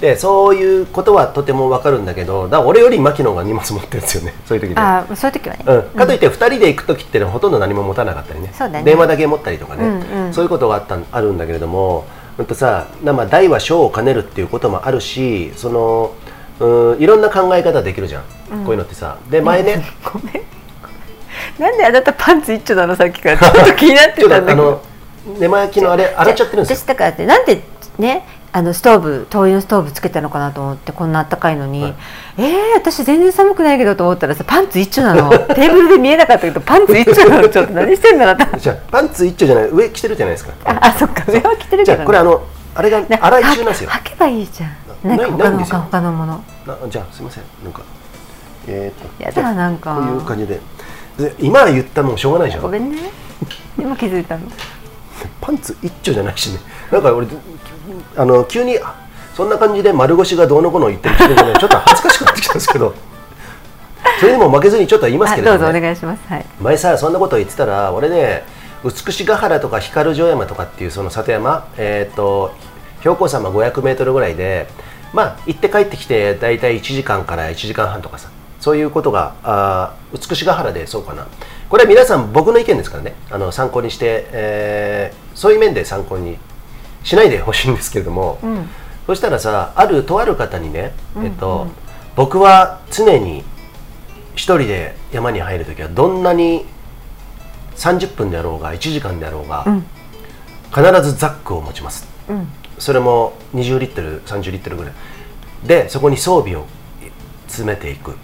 でそういうことはとてもわかるんだけどだ俺より牧野が荷物持ってるんですよね そういう時で、あそういう時はね、うん、かといって2人で行く時ってのはほとんど何も持たなかったりね。そうだね。電話だけ持ったりとかね、うんうん。そういうことがあったあるんだけれどもとさなまあ大は小を兼ねるっていうこともあるしそのうんいろんな考え方できるじゃん、こういうのってさ。で前ね、ごめん。なんであなたパンツ一丁なの？さっきからちょっと気になってたんだけど。とあの寝巻きのあれ洗っちゃってるんですよ。私だからってなんでねあのストーブ灯油のストーブつけたのかなと思ってこんな暖かいのに、はい。えー、私全然寒くないけどと思ったらさパンツ一丁なの。テーブルで見えなかったけどパンツ一丁なの。ちょっと何してんだろうなじゃあパンツ一丁じゃない。上着てるじゃないですか。ああそっか上は着てるじけど、ね、これあのあれがな洗い中なんですよ。は履けばいいじゃん。なんか他の他他のもの。なじゃあすいません。なんかえー、っとやだなんか。こういう感じで。で今言ったもんしょうがないじゃんごめんね。今気づいたの。パンツ一丁じゃないしね。なんか俺あの急にあそんな感じで丸腰がどうのこうの言ってる人がね ちょっと恥ずかしくなってきたんですけど。それでも負けずにちょっと言いますあけれども、ね、どうぞお願いします。はい。前さそんなこと言ってたら俺ね美しが原とか光城山とかっていうその里山えっ、と標高差ま500メートルぐらいでまあ行って帰ってきて大体1時間から1時間半とかさそういうことがあー美しが原でそうかな。これは皆さん僕の意見ですからね。あの参考にして、えーそういう面で参考にしないでほしいんですけれども、ん。そしたらさあるとある方にね、えっと僕は常に一人で山に入るときはどんなに30分であろうが1時間であろうが、ん。必ずザックを持ちます、うん。それも20リットル30リットルぐらい。でそこに装備を詰めていく、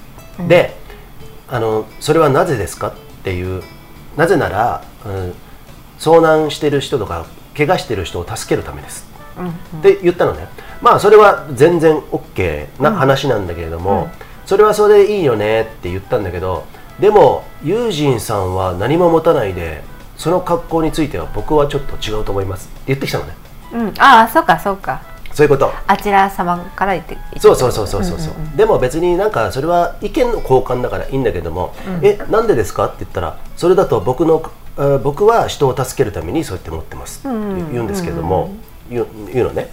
であのそれはなぜですかっていうなぜなら、うん遭難してる人とか怪我してる人を助けるためです、って言ったのね。まあそれは全然 OK な話なんだけれども、それはそれでいいよねって言ったんだけどでもユージンさんは何も持たないでその格好については僕はちょっと違うと思います。って言ってきたのね。うん。ああそうかそうか。そういうこと。あちら様から言ってそうそうそうそうそう。そう、でも別になんかそれは意見の交換だからいいんだけども、えなんでですか？って言ったらそれだと僕のえー僕は人を助けるためにそうやって思ってます。って言うんですけども、言う言うのね、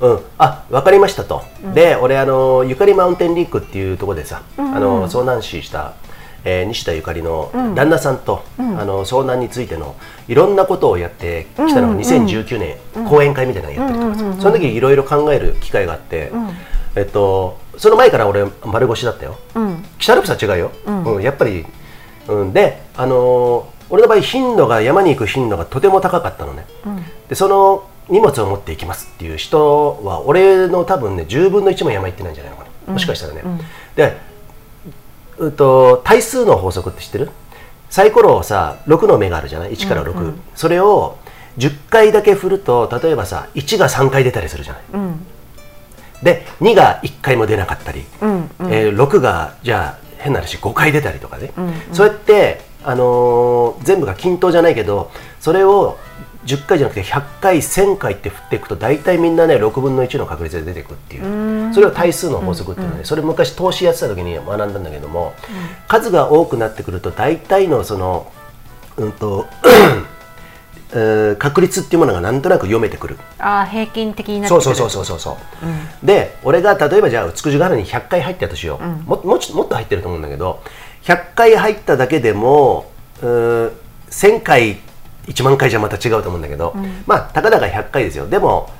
うん。あ分かりましたと、で俺あのゆかりマウンテンリンクっていうところでさ、あの遭難死した、えー西田ゆかりの旦那さんと、あの遭難についてのいろんなことをやってきたのが2019年、講演会みたいなのやってるとかさ、その時いろいろ考える機会があって、えっと、その前から俺丸腰だったよ、北アルプスは違うよ、うん。やっぱり、うん、で、あのー俺の場合頻度が山に行く頻度がとても高かったのね、でその荷物を持っていきます。っていう人は俺の多分ね10分の1も山行ってないんじゃないのかな、もしかしたらね、で、うっと対数の法則って知ってる？サイコロをさ6の目があるじゃない？1から6、それを10回だけ振ると例えばさ1が3回出たりするじゃない、で2が1回も出なかったり、えー6がじゃあ変な話5回出たりとかね、そうやって、あのー全部が均等じゃないけどそれを10回じゃなくて100回1000回って振っていくと大体みんなね6分の1の確率で出てくっていう。それを対数の法則っていうのはね、それ昔投資やってた時に学んだんだけども、数が多くなってくると大体のそのうんと えー確率っていうものがなんとなく読めてくる。ああ平均的になってくる。そうそうそうそうそうそう、で俺が例えばじゃあ美しが原に100回入ったとしよう、ももちもっと入ってると思うんだけど100回入っただけでもうー1000回1万回じゃまた違うと思うんだけど、まあたかだか100回ですよ。でも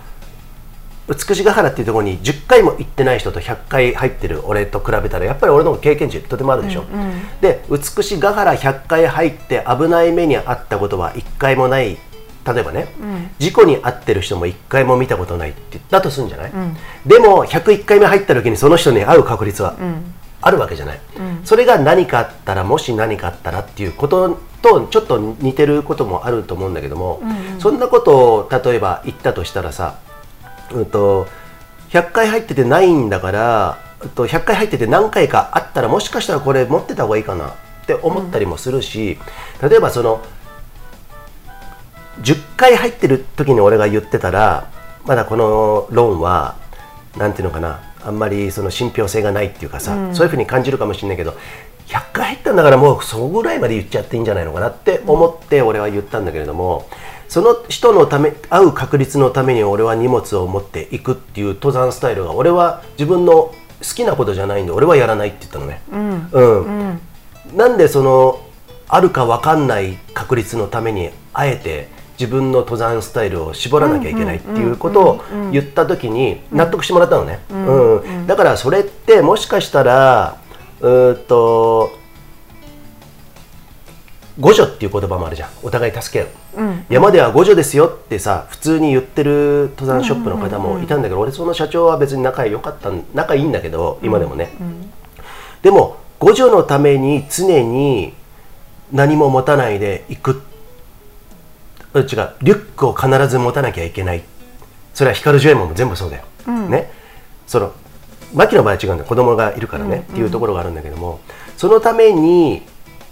美しが原っていうところに10回も行ってない人と100回入ってる俺と比べたらやっぱり俺の経験値とてもあるでしょ、で美しが原100回入って危ない目に遭ったことは1回もない。例えばね、事故に遭ってる人も1回も見たことないって言ったとするんじゃない、でも101回目入った時にその人に会う確率はあるわけじゃない、それが何かあったらもし何かあったらっていうこととちょっと似てることもあると思うんだけども、そんなことを例えば言ったとしたらさうんと100回入っててないんだから、うんと100回入ってて何回かあったらもしかしたらこれ持ってた方がいいかなって思ったりもするし、例えばその10回入ってる時に俺が言ってたらまだこの論はなんていうのかなあんまりその信憑性がないっていうかさ、そういうふうに感じるかもしれないけど100回入ったんだからもうそのぐらいまで言っちゃっていいんじゃないのかなって思って俺は言ったんだけれども、その人のため会う確率のために俺は荷物を持っていくっていう登山スタイルが俺は自分の好きなことじゃないんで俺はやらないって言ったのね。うん。なんでそのあるか分かんない確率のためにあえて自分の登山スタイルを絞らなきゃいけないっていうことを言った時に納得してもらったのね、うんだからそれってもしかしたらうーっと互助っていう言葉もあるじゃん。お互い助け合う、山では互助ですよってさ普通に言ってる登山ショップの方もいたんだけど、俺その社長は別に仲良かったん仲いいんだけど今でもね、でも互助のために常に何も持たないで行くうん違う。リュックを必ず持たなきゃいけない。それは光ジョエモンも全部そうだよ、ね。その牧の場合は違うんだよ。子供がいるからね、っていうところがあるんだけども。そのために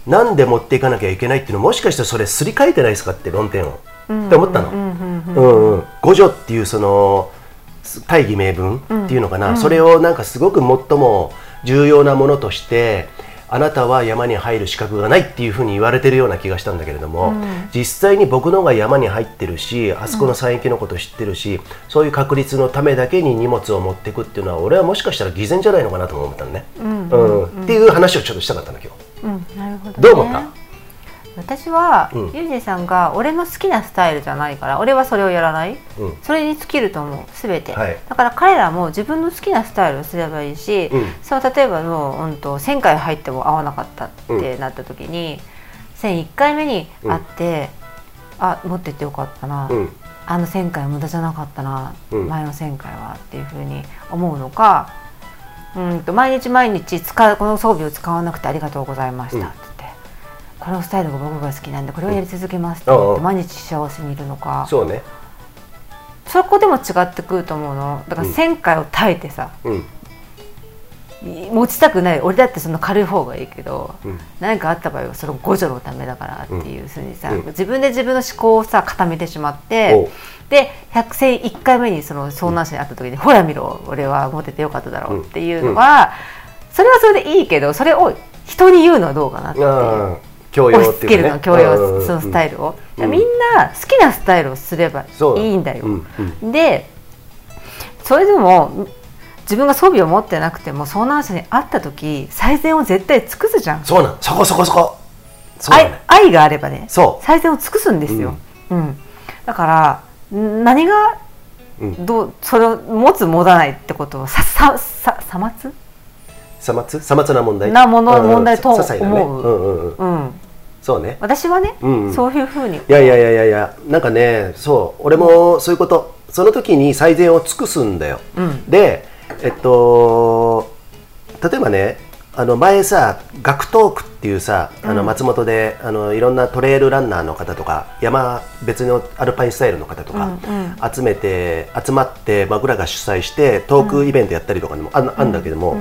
なんで持っていかなきゃいけないっていうのもしかしたらそれすり替えてないですかって論点を、って思ったの。うんうん互助っていうその大義名分っていうのかな、それをなんかすごく最も重要なものとしてあなたは山に入る資格がないっていうふうに言われてるような気がしたんだけれども、実際に僕の方が山に入ってるしあそこの山域のこと知ってるし、そういう確率のためだけに荷物を持っていくっていうのは俺はもしかしたら偽善じゃないのかなとも思ったのね、うん。っていう話をちょっとしたかったの今日。うん、なるほど、ね、どう思った？私は、うん。ゆうじさんが俺の好きなスタイルじゃないから俺はそれをやらない、うん。それに尽きると思う。全て、はい。だから彼らも自分の好きなスタイルをすればいいし、うん。そう例えばの、うん、と1000回入っても合わなかったってなった時に、1001回目に会って、あ持ってってよかったな、うん。あの1000回は無駄じゃなかったな、うん。前の1000回はっていうふうに思うのかうんと毎日毎日使うこの装備を使わなくてありがとうございましたって言って、このスタイルが僕が好きなんでこれをやり続けますって言って、毎日幸せにいるのか。そうね、そこでも違ってくると思うの。だからうん。1000回を耐えてさ、うん。持ちたくない。俺だってその軽い方がいいけどうん。何、かあった場合はその互助のためだからっていうふうにさ、うん。自分で自分の思考をさ固めてしまっおてうで100戦1回目にその遭難者に会った時に、ほら見ろ俺は持っててよかっただろうっていうのは、それはそれでいいけどそれを人に言うのはどうかなっていう。教養っていうかね。付けるの強要うん。そのスタイルを、うん。みんな好きなスタイルをすればいいんだよ、うんうんでそれでも自分が装備を持ってなくても遭難者に会った時最善を絶対尽くすじゃん、そうなん。そこそこそこ。愛ね。愛があればね。そう。最善を尽くすんですよ、うん。だからん何がうん。どうそれを持つ持たないってことをささささまつ？さまつ？さまつな問題？なものうん問題と思う。うんうんうん。うんそうね。私はね、うんうん。そういうふうに。いやいやいやいやいやなんかねそう俺もそういうことその時に最善を尽くすんだよ、うん。でえっと例えばねあの前さ学トークっていうさあの松本で、あのいろんなトレイルランナーの方とか山別のアルパインスタイルの方とか、集めて集まって僕らが主催してトークイベントやったりとかにもあんあんだけども、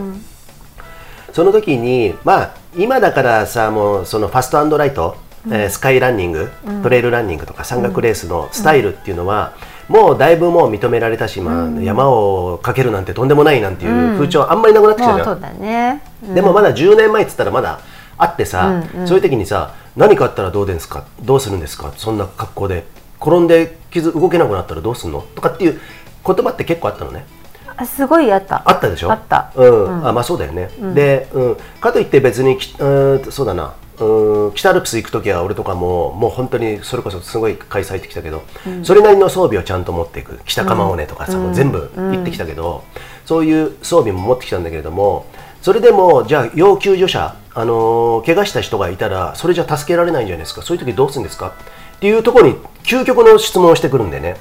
その時にまあ今だからさもうそのファストライト、えースカイランニング、トレイルランニングとか山岳レースのスタイルっていうのは、もうだいぶもう認められたし、まあ、山をかけるなんてとんでもないなんていう風潮あんまりなくなってきたじゃん、そうだね、うん。でもまだ10年前っつったらまだあってさ、そういう時にさ何かあったらどうですか？どうするんですか？そんな格好で。転んで傷動けなくなったらどうすんの？とかっていう言葉って結構あったのね。あすごいあった。あったでしょ？あった。うん。あまあそうだよね、で、うん、かといって別にきうーんそうだな。うん。北アルプス行く時は俺とかももう本当にそれこそすごい開催ってきたけど、それなりの装備をちゃんと持っていく。北釜尾根とかさ、もう全部行ってきたけど、そういう装備も持ってきたんだけれどもそれでもじゃあ要救助者、あのー怪我した人がいたらそれじゃ助けられないんじゃないですか？そういう時どうするんですか？っていうところに究極の質問をしてくるんでね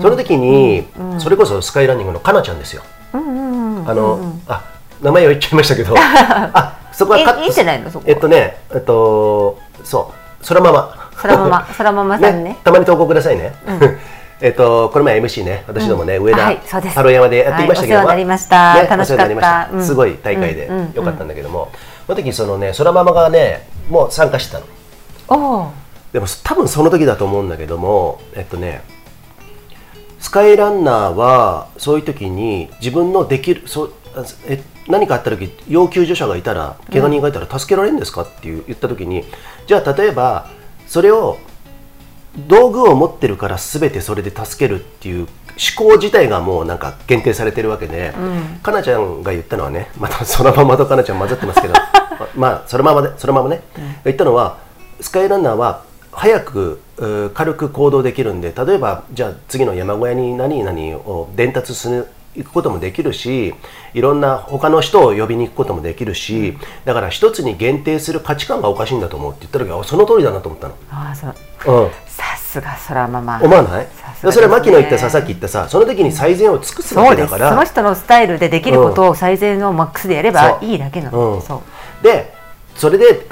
その時に、それこそスカイランニングのかなちゃんですよ。あの、あ名前を言っちゃいましたけど。あそこはカットいいじゃないの？そこえっとねえっとそう。そらまま。そらまま。そらままさんね。たまに投稿くださいね、えっとこの前 MC ね私どもね、上田はいそうです。太郎山でやっていましたけど、はりました。ね楽しかった。すごい大会でよかったんだけども、その時そのねそらままがねもう参加してたの。でも多分その時だと思うんだけどもえっとねスカイランナーはそういう時に自分のできるそえ何かあった時要救助者がいたら怪我人がいたら助けられるんですかっていう言った時にじゃあ例えばそれを道具を持ってるから全てそれで助けるっていう思考自体がもうなんか限定されてるわけで、かなちゃんが言ったのはねまたそのままとかなちゃん混ざってますけどま まあそのままでそのままね、言ったのはスカイランナーは早く軽く行動できるんで例えばじゃあ次の山小屋に何々を伝達する行くこともできるしいろんな他の人を呼びに行くこともできるしだから一つに限定する価値観がおかしいんだと思うって言った時はその通りだなと思ったの。ああそう。うん。さすがそらまま思わない？ね。それは牧野言ったささっき言ったさその時に最善を尽くすわけだから。その人のスタイルでできることを最善のマックスでやればいいだけなの、うん。そう。でそれで、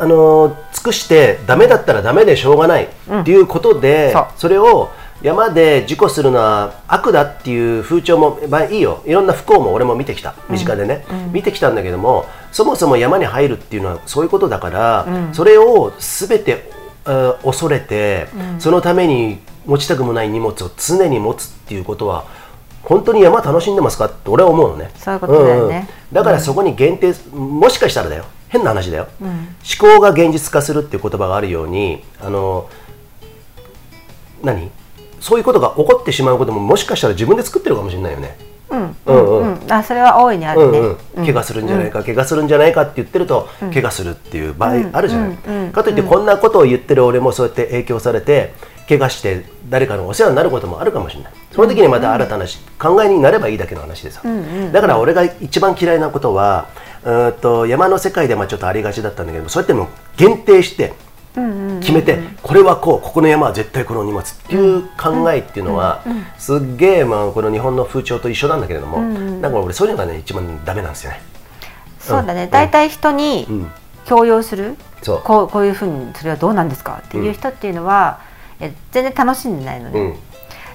あのー尽くしてダメだったらダメでしょうがないっていうことで、そう。それを山で事故するのは悪だっていう風潮も、まあ、いいよ。いろんな不幸も俺も見てきた。身近でね、見てきたんだけどもそもそも山に入るっていうのはそういうことだから、それを全て、えー恐れて、そのために持ちたくもない荷物を常に持つっていうことは本当に山楽しんでますかって俺は思うのね。そういうことだよね。んん。だからそこに限定もしかしたらだよ変な話だよ、思考が現実化するっていう言葉があるようにあの何？そういうことが起こってしまうことももしかしたら自分で作ってるかもしれないよね。うんうんうん。うんあそれは大いにあるね、うんうん、怪我するんじゃないか、怪我するんじゃないかって言ってると、怪我するっていう場合あるじゃない、うんうんかといってこんなことを言ってる俺もそうやって影響されて怪我して誰かのお世話になることもあるかもしれない。その時にまた新たなし考えになればいいだけの話でさ、だから俺が一番嫌いなことはうーんと山の世界でまあちょっとありがちだったんだけどそうやってもう限定して決めて、これはこうここの山は絶対この荷物っていう考えっていうのは、すっげえまあこの日本の風潮と一緒なんだけれども、なんか俺そういうのがね一番ダメなんですよね。そうだね。大体人にうん。強要する、そう。こうこういうふうにそれはどうなんですかっていう人っていうのは、え全然楽しんでないのね、うん。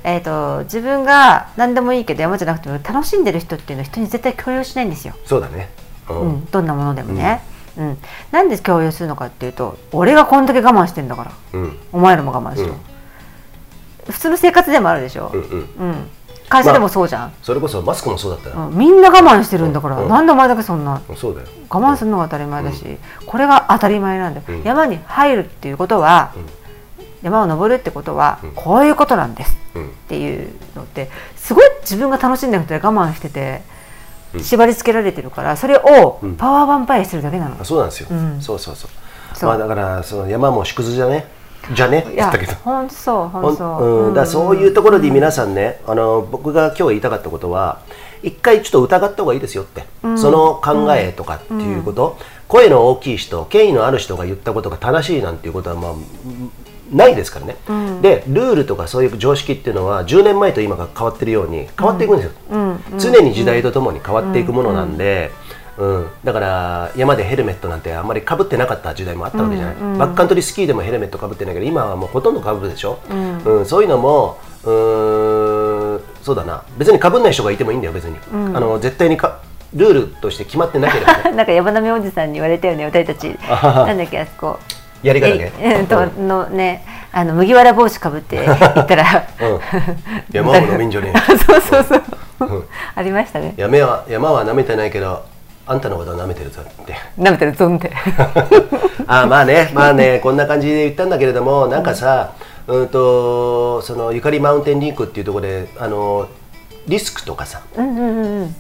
えー、と自分が何でもいいけど山じゃなくても楽しんでる人っていうのは人に絶対強要しないんですよ。そうだね。うん。うん、どんなものでもね、うん。なんで共有するのかっていうと俺がこんだけ我慢してんだから。うん。お前らも我慢しろ、うん。普通の生活でもあるでしょ、うんうん。うん。会社でもそうじゃん、それこそマスクもそうだった。よ、うん。みんな我慢してるんだから、うん。なんでお前だけそんなそうだよ。我慢するのが当たり前だし、これが当たり前なんだよ、うん。山に入るっていうことは、うん。山を登るってことは、うん。こういうことなんですうんっていうのってすごい自分が楽しんでなくて我慢してて、うん縛り付けられてるからそれをうん。パワーバンパイアしてるだけなの、あそうなんですよ、うん。そうそうそう。まあだからその山も縮図じゃね？じゃね？っったけど。ほんとそうほほんんとそう、うん、だそういうところで皆さんね、あの僕が今日言いたかったことは一回ちょっと疑った方がいいですよって、その考えとかっていうこと、声の大きい人権威のある人が言ったことが正しいなんていうことはまあうんないですからね、でルールとかそういう常識っていうのは10年前と今が変わってるように変わっていくんですよ、うん。常に時代とともに変わっていくものなんで、うん。だから山でヘルメットなんてあんまりかぶってなかった時代もあったわけじゃない、バックカントリースキーでもヘルメットかぶってないけど今はもうほとんどかぶるでしょ、うん。そういうのもうーんそうだな。別にかぶんない人がいてもいいんだよ別に、あの絶対にかルールとして決まってなければね。なんか山並おじさんに言われたよね私たち。なんだっけあそこやり方ね。えうんとのねあの麦わら帽子かぶって行ったら、うん。山を飲みんじゃねそうそうそう、ん。ありましたね。え山は山は舐めてないけどあんたのことは舐めてるぞって。舐めてるゾンって。あーまあねまあねこんな感じで言ったんだけれどもなんかさ、うん、とそのゆかりマウンテンリンクっていうところであのリスクとかさ、うんうんうん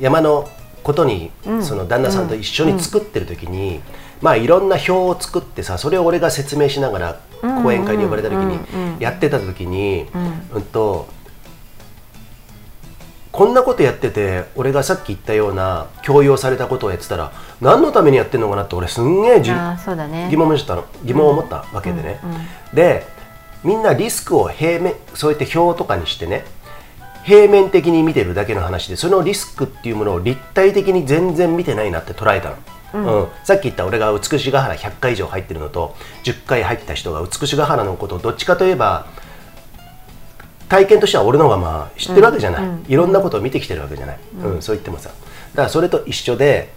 山のことに、その旦那さんと一緒に作ってる時に、まあいろんな表を作ってさそれを俺が説明しながら講演会に呼ばれた時にやってた時に、うん。とこんなことやってて俺がさっき言ったような強要されたことをやってたら何のためにやってんのかなって俺すんげえじああそうだね。疑問を持ったの。疑問を持ったわけでね、でみんなリスクを平面そうやって表とかにしてね平面的に見てるだけの話でそのリスクっていうものを立体的に全然見てないなって捉えたの、うん。さっき言った俺が美しが原100回以上入ってるのと10回入った人が美しが原のことをどっちかといえば体験としては俺の方がまあ知ってるわけじゃない、いろんなことを見てきてるわけじゃない、うん。そう言ってもさ。だからそれと一緒で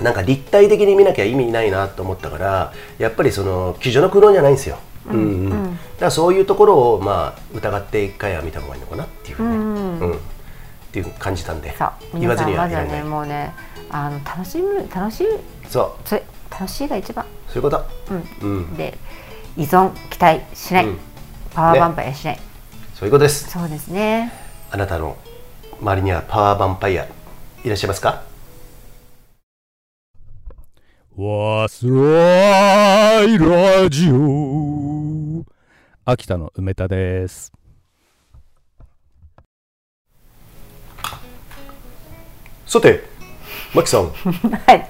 なんか立体的に見なきゃ意味ないなと思ったからやっぱりその基準の苦労じゃないんですよ、うん。うんだからそういうところをまあ疑って一回は見た方がいいのかなっていうふうにね、うん。っていう感じたんで。言わずにはいられない。ねもうねあの楽しむ楽しいそう。それ楽しいが一番、そういうこと。うん。うん。で依存期待しない、うん。パワーバンパイアしない、そういうことです。そうですね。あなたの周りにはパワーバンパイアいらっしゃいますか？わすらいラジオ。秋田の梅田です。さてマキさん、はい。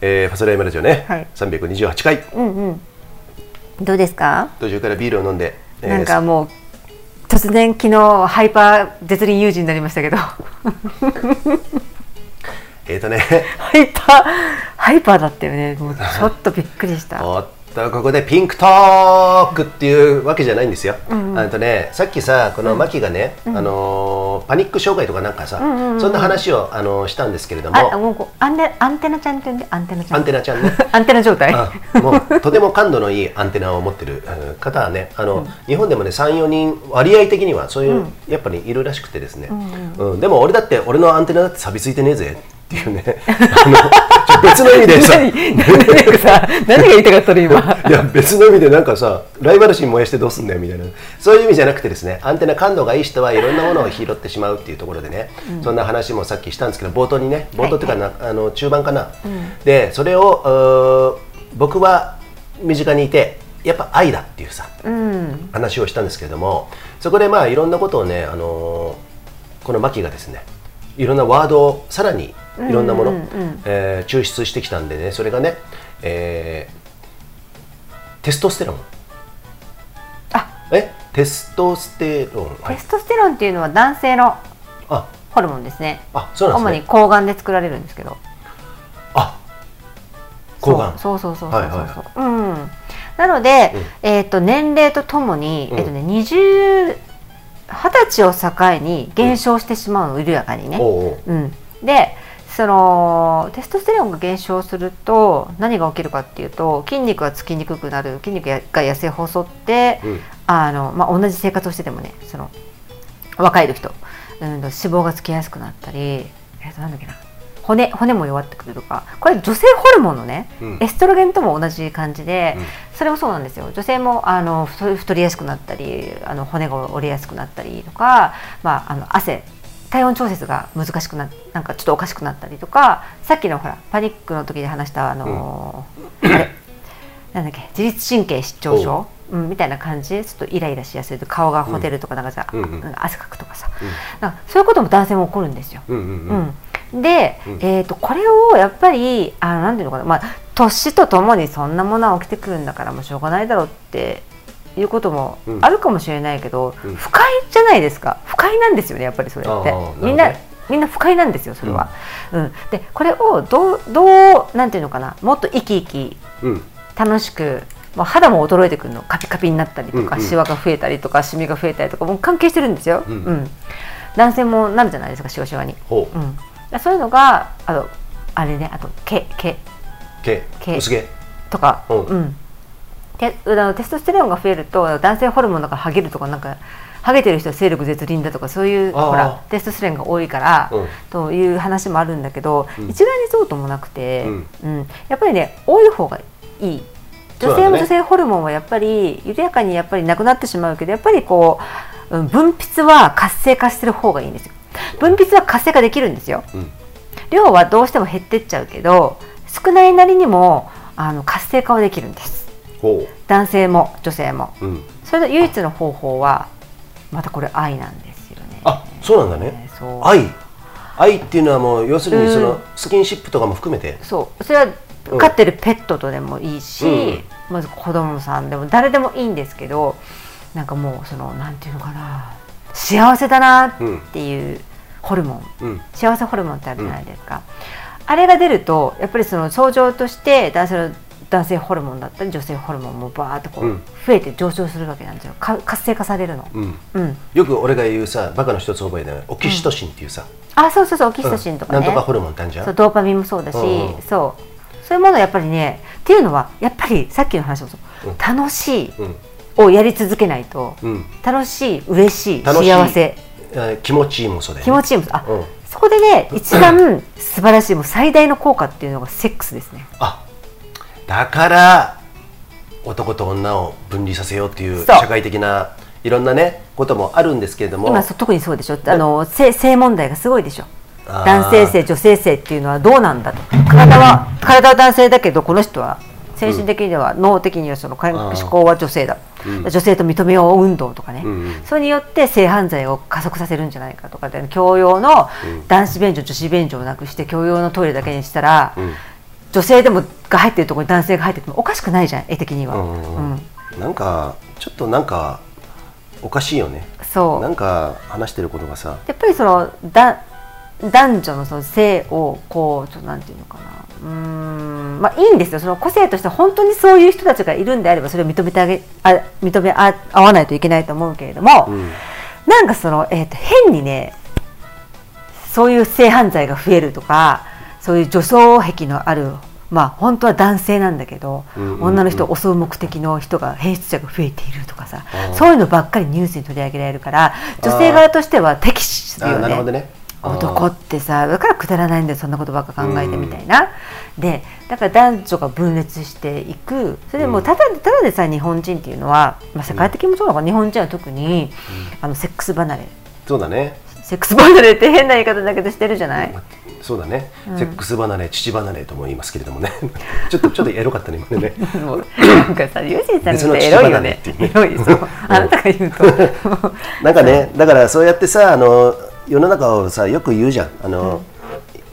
えー、ファスライマラジオね、はい。328回。うんうん。どうですか？途中からビールを飲んで、えーなんかもう突然昨日ハイパー絶倫友人になりましたけど。ハ えーとね。イパーハイパーだったよね。もうちょっとびっくりしたとここでピンクトークっていうわけじゃないんですよ。あとねさっきさこのマキがね、あのーパニック障害とかなんかさ、そんな話をあのーしたんですけれども、アンテアンテナちゃんって言うんでアンテナちゃん。アンテナちゃんね。アンテナ状態？あもうとても感度のいいアンテナを持ってるうん方はねあの、日本でもね34人割合的にはそういう、やっぱりいるらしくてですね、うん。でも俺だって俺のアンテナだって錆びついてねえぜっていうね。あの別の意味でさ。何が言いたかったの今。いや別の意味でなんかさライバル心燃やしてどうすんだよみたいな。そういう意味じゃなくてですねアンテナ感度がいい人はいろんなものを拾ってしまうっていうところでね、そんな話もさっきしたんですけど冒頭にね冒頭っていうかな、あの中盤かな、でそれを僕は身近にいてやっぱ愛だっていうさ、うん。話をしたんですけれどもそこでまあいろんなことをね、あのーこのマキがですねいろんなワードをさらにいろんなもの、うんうんうん。えー抽出してきたんでねそれがね、えーテストステロン。あ。え？テストステロン、はい。テストステロンっていうのは男性のあ。ホルモンですね。あそうなん主にですね。睾丸で作られるんですけど。あ。睾丸。そう。そうそうそうそうそう、はいはいうん。なので、えっ、と年齢とともに、うん。えっ、とね20 20歳を境に減少してしまうの緩やかにね、おうおう。うん、でそのテストステロンが減少すると何が起きるかっていうと筋肉がつきにくくなる筋肉が痩せ細って、うん。あのまあ、同じ生活をしててもねその若い人、うん、脂肪がつきやすくなったり、えっとなんだっけな骨骨も弱ってくるとかこれ女性ホルモンのね、うん。エストロゲンとも同じ感じで、うん。それもそうなんですよ。女性もあの太太りやすくなったりあの骨が折れやすくなったりとか、まあ、あの汗体温調節が難しくななんかちょっとおかしくなったりとかさっきのほらパニックの時で話したあのーあれなんだっけ自律神経失調症、う。ん、みたいな感じ？でちょっとイライラしやすいと顔がほてるとかなんかじゃ、うん。うんなんか汗かくとかさ、なんかそういうことも男性も起こるんですよ。うんうんうん。うん、で、うん。えー、とこれをやっぱりあのなんていうのかな、まあ、年とともにそんなものは起きてくるんだからもうしょうがないだろうっていうこともうん。あるかもしれないけど、うん。不快じゃないですか。不快なんですよねやっぱりそれって。みんなみんな不快なんですよそれは。うん。でこれをどうどうなんていうのかな。もっと生き生きうん。楽しく、まあ、肌も衰えてくるの。カピカピになったりとか、うんうん。シワが増えたりとかシミが増えたりとかもう関係してるんですよ、ううん。ん男性もなるじゃないですかシワシワに。ほう。うん、そういうのがあとあれねあと毛毛。毛。毛。薄毛。とか、うん。うんであのテストステロンが増えると男性ホルモンがハゲるとかなんかハゲてる人は勢力絶倫だとかそういうほらテストステロンが多いから、うん。という話もあるんだけど、うん。一概にそうともなくて、うん。うん。やっぱりね多い方がいい。女性も女性ホルモンはやっぱり緩やかにやっぱりなくなってしまうけどやっぱりこう、うん分泌は活性化してる方がいいんですよ。分泌は活性化できるんですよ、うん。量はどうしても減ってっちゃうけど少ないなりにもあの活性化はできるんです。ほ男性も女性も。ううん。それの唯一の方法はまたこれ愛なんですよね。あそうなんだね。そう。愛。愛っていうのはもう要するにそのうんスキンシップとかも含めて。そう。それはうん。飼ってるペットとでもいいし、うん。まず子供さんでも誰でもいいんですけどなんかもうそのなんていうのかな。幸せだなっていうホルモン、うん。幸せホルモンってあるじゃないですか、あれが出るとやっぱりその症状として男性の男性ホルモンだったり女性ホルモンもバーッとこううん。増えて上昇するわけなんですよ。か活性化されるの、うん。うん、よく俺が言うさバカの一つ覚えでオキシトシンっていうさ。あそうそうそうオキシトシンとかね、なんとかホルモンってあるじゃそうんドーパミンもそうだし、うん。うんそう。そういうものはやっぱりねっていうのはやっぱりさっきの話もそう、うん。楽しいうん。をやり続けないと、うん。楽しい嬉しい楽しい。幸せ。えー気持ちいいもそうだよね気持ちいいもん。あ、うん。そこでね一番素晴らしいもう最大の効果っていうのがセックスですね。あだから男と女を分離させようっていう社会的ないろんなねこともあるんですけれども。今特にそうでしょ。あの性性問題がすごいでしょ。男性性女性性っていうのはどうなんだと。体は体は男性だけどこの人は精神的には、脳的にはその思考は女性だ、うん。女性と認めよう運動とかね、うんうん。それによって性犯罪を加速させるんじゃないかとかで共用のうん。男子便所女子便所をなくして共用のトイレだけにしたら、うん女性でもが入ってるところに男性が入っててもおかしくないじゃん絵的には、うんなんかちょっとなんかおかしいよね。そう。なんか話してることがさ。やっぱりそのだ男女のその性をこうちょっとなんていうのかな。うーん。まあいいんですよ。その個性として本当にそういう人たちがいるんであればそれを認めてあげあ認めあ合わないといけないと思うけれども、うん。なんかその、えー、と変にねそういう性犯罪が増えるとかそういう女装癖のあるまあ本当は男性なんだけど、うんうんうん。女の人を襲う目的の人が変質者が増えているとかさそういうのばっかりニュースに取り上げられるから女性側としては敵視するあよね。ね男ってさだからくだらないんだよそんなことばっか考えてみたいな、でだから男女が分裂していく。それでもうただでただでさえ日本人っていうのは、まあ、世界的にもそうなのかな。日本人は特に、あのセックス離れ。そうだねセックス離れって変な言い方だけどしてるじゃない、そうだね、セックス離れ父離れとも言いますけれどもね。ちょっとちょっとエロかったね今ね。なんかさユージンさんってエロいよね。エロいそうあなたが言うと。なんかねだからそうやってさあの世の中をさよく言うじゃん。あの、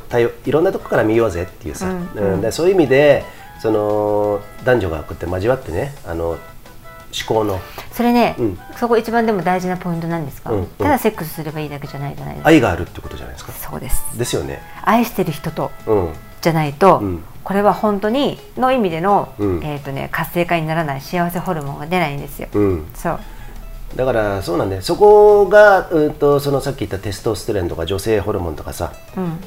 多様いろんなとこから見ようぜっていうさ、うん。うん。でそういう意味でその男女がこうやって交わってねあの思考の。それね、うん。そこ一番でも大事なポイントなんですが、うんうん。ただセックスすればいいだけじゃないじゃないですか。愛があるってことじゃないですか？そうです。ですよね。愛してる人とうん。じゃないと、うん。これは本当にの意味での、うん。えーとね、活性化にならない幸せホルモンが出ないんですよ。うん。そうだからそうなんだよ。そこが、うん、とそのさっき言ったテストステロンとか女性ホルモンとかさ、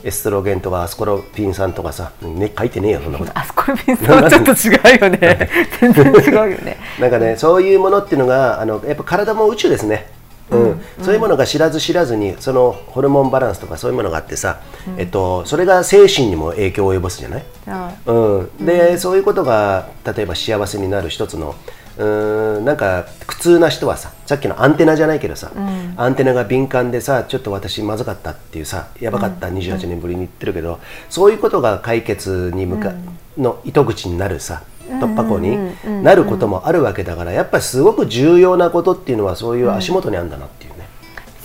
エストロゲンとかアスコロピン酸とかさ、ね、書いてねえよそんなこと。あそこのピンさんはちょっと違うよね。全然違うよね。なんかねそういうものっていうのがあのやっぱ体も宇宙ですね、うん。そういうものが知らず知らずにそのホルモンバランスとかそういうものがあってさ、えっと、それが精神にも影響を及ぼすじゃない、あうん、で、そういうことが例えば幸せになる一つのうーんなんか苦痛な人はささっきのアンテナじゃないけどさ、アンテナが敏感でさちょっと私まずかったっていうさやばかった28年ぶりに言ってるけど、そういうことが解決に向か、の糸口になるさ突破口になることもあるわけだからやっぱりすごく重要なことっていうのはそういう足元にあるんだなっていうね。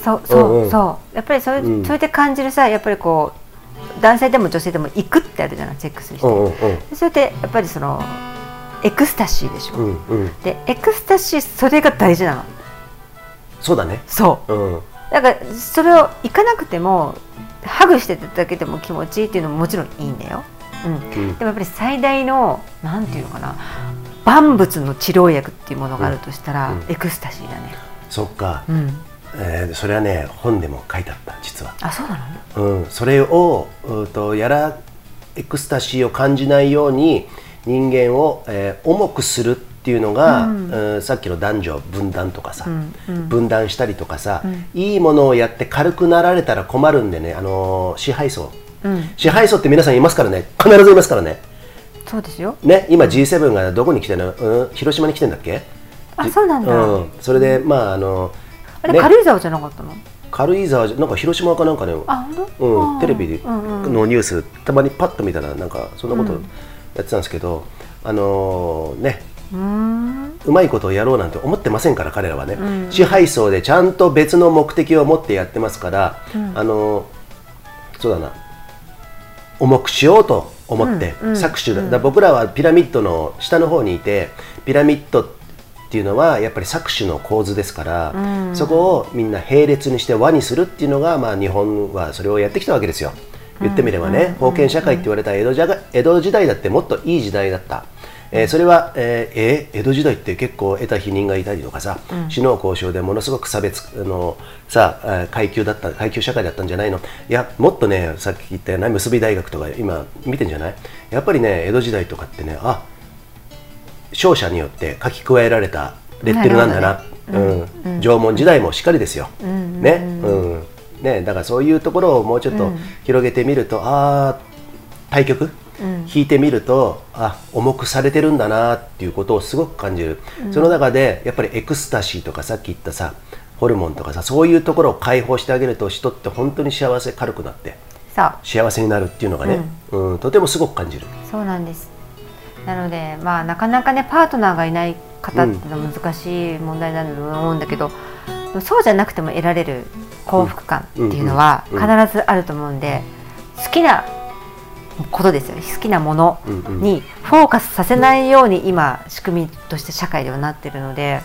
そうそう、うんうん。そう。やっぱりそういう、うん。そうやって感じるさやっぱりこう男性でも女性でも行くってあるじゃないセックスして、うんうんうん。それってやっぱりそのエクスタシーでしょ、うんうん、でエクスタシーそれが大事なの。そうだね、そう。うん、だからそれを行かなくてもハグしてただけでも気持ちいいっていうのももちろんいいんだよ、うん。うん。でもやっぱり最大のなんていうのかな万物の治療薬っていうものがあるとしたら、うん。エクスタシーだね、そっか、うん、えーそれはね本でも書いてあった実は。あそうなの？うん、それをうんとやらエクスタシーを感じないように人間を、えー重くするっていうのが、うん。さっきの男女分断とかさ、分断したりとかさ、いいものをやって軽くなられたら困るんでね、あのー支配層、支配層って皆さんいますからね。必ずいますからね。そうですよ。ね今 G7 がどこに来てるの、うん、広島に来てんだっけ？あそうなんだ、うん、それでまああのあれ、ね。軽井沢じゃなかったの？軽井沢じゃなんか広島かなんかね。うん、テレビうんうん。のニュース、たまにパッと見たらなんかそんなことやってたんですけど、あのーね。うまいことをやろうなんて思ってませんから彼らはね、支配層でちゃんと別の目的を持ってやってますから、あのーそうだな。重くしようと思って、搾取だ。だから僕らはピラミッドの下の方にいてピラミッドっていうのはやっぱり搾取の構図ですから、そこをみんな並列にして輪にするっていうのが、まあ、日本はそれをやってきたわけですよ言ってみればね、封建社会って言われた江戸じゃが江戸時代だってもっといい時代だった。えーそれは、えーえー江戸時代って結構得た否認がいたりとかさ、死の交渉でものすごく差別あのさ階級だった階級社会だったんじゃないの。いやもっとねさっき言ったような結び大学とか今見てんじゃない？やっぱりね江戸時代とかってねあ勝者によって書き加えられたレッテルなんだな、うん。縄文時代もしっかりですよ、ね,、うん、ねだからそういうところをもうちょっと広げてみると、ああ対局、引いてみるとあ重くされてるんだなっていうことをすごく感じる、その中でやっぱりエクスタシーとかさっき言ったさホルモンとかさそういうところを解放してあげると人って本当に幸せ軽くなって幸せになるっていうのがね、うんとてもすごく感じる。そうなんです。なのでまあなかなかねパートナーがいない方っていうのは難しい問題だと思うんだけど、そうじゃなくても得られる幸福感っていうのはうん必ずあると思うんで、好きなことですよね。好きなものにフォーカスさせないように今仕組みとして社会ではなってるので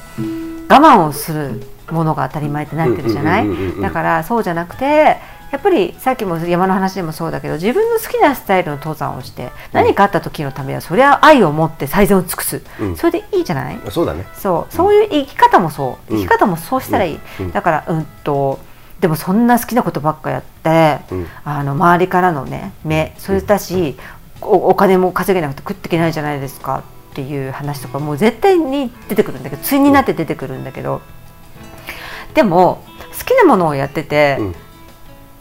我慢をするものが当たり前ってなってるじゃない？だからそうじゃなくてやっぱりさっきも山の話でもそうだけど自分の好きなスタイルの登山をして何かあった時のためにはそれは愛を持って最善を尽くす、うん。それでいいじゃない？そうだね。そう。そういう生き方もそう。うん。生き方もそうしたらいい、だからうんとでもそんな好きなことばっかやって、うん。あの周りからのね目それだし、おお金も稼げなくて食っていけないじゃないですかっていう話とかもう絶対に出てくるんだけど対になって出てくるんだけど、でも好きなものをやってて、うん。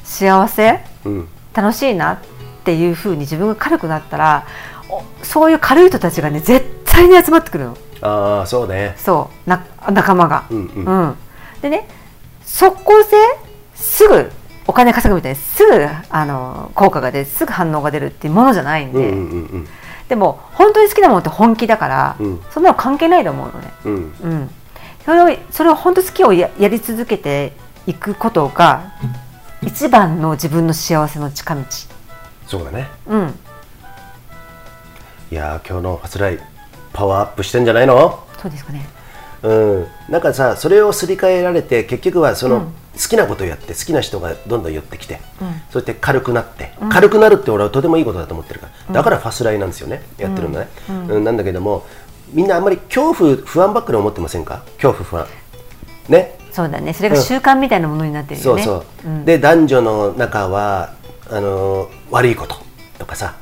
幸せ？うん。楽しいな？っていうふうに自分が軽くなったらおそういう軽い人たちがね絶対に集まってくるの。ああそうね。そうな仲間が。うんうん。うん、でね即効性？すぐお金稼ぐみたいにすぐあの効果が出てすぐ反応が出るっていうものじゃないんで、うんうんうん。でも本当に好きなものって本気だから、うん。そんなの関係ないと思うのね。うん。うん、それをそれを本当好きをややり続けていくことが一番の自分の幸せの近道。そうだね。うん、いやー今日のファスライパワーアップしてんじゃないの？そうですかね。うん、なんかさそれをすり替えられて結局はその、うん好きなことをやって好きな人がどんどん寄ってきて、うん。そうやって軽くなって、軽くなるって俺はとてもいいことだと思ってるから。だからファスライなんですよねやってるのね、うん。なんだけどもみんなあんまり恐怖不安ばっかり思ってませんか？恐怖不安。ね？そうだね。それが習慣みたいなものになってるよね、そうそう、で男女の中はあの悪いこととかさ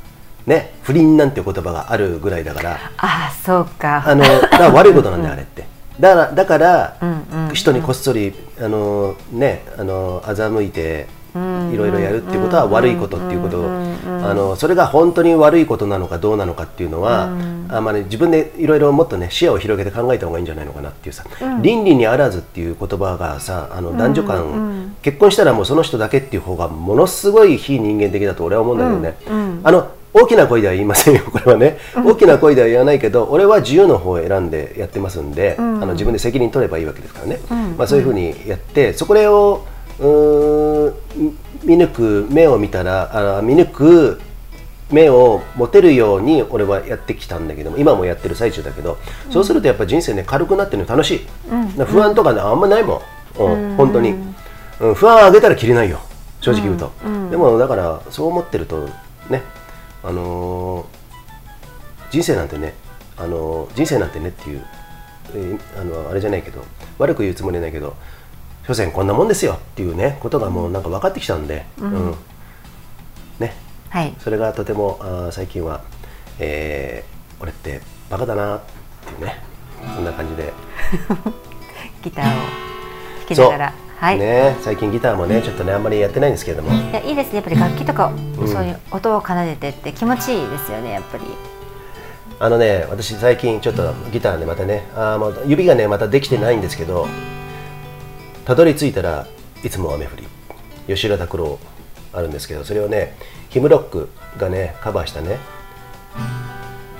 ね？不倫なんていう言葉があるぐらいだから。ああそうか。あのだから悪いことなんだよ、あれってだからだから、うんうんうん。人にこっそりあのねあの欺いていろいろやるっていうことは悪いことっていうこと。をあのそれが本当に悪いことなのかどうなのかっていうのは、あまあね、自分でいろいろもっとね視野を広げて考えた方がいいんじゃないのかなっていうさ、倫理にあらずっていう言葉がさあの男女間、結婚したらもうその人だけっていう方がものすごい非人間的だと俺は思うんだけどね、あの大きな声では言いませんよ、これはね、大きな声では言わないけど、俺は自由の方を選んでやってますん。で、あの自分で責任取ればいいわけですからね、まあ、そういうふうにやって、そこれをうーん見抜く目を見たら、あ見抜く目を持てるように俺はやってきたんだけども今もやってる最中だけど、そうするとやっぱ人生ね軽くなってるの楽しい、不安とかねあんまないもん、うん本当に、うん、不安あげたらきりないよ。正直言うと、でもだからそう思ってるとねあのー人生なんてね、あのー人生なんてねっていう、えーあのあれじゃないけど悪く言うつもりはないけど所詮こんなもんですよっていうねことがもうなんか分かってきたんで、うん。ね。はい。それがとてもあー最近は、えー俺ってバカだなっていうね。そんな感じで。ギターを弾きながらはい、ね、最近ギターもねちょっとねあんまりやってないんですけれども。いやいいですね。やっぱり楽器とか、そういう音を奏でてって気持ちいいですよねやっぱり。あのね私最近ちょっとギターでまたねあーもう指がねまたできてないんですけどたどり着いたらいつも雨降り。吉田拓郎あるんですけどそれをねヒムロックがねカバーしたね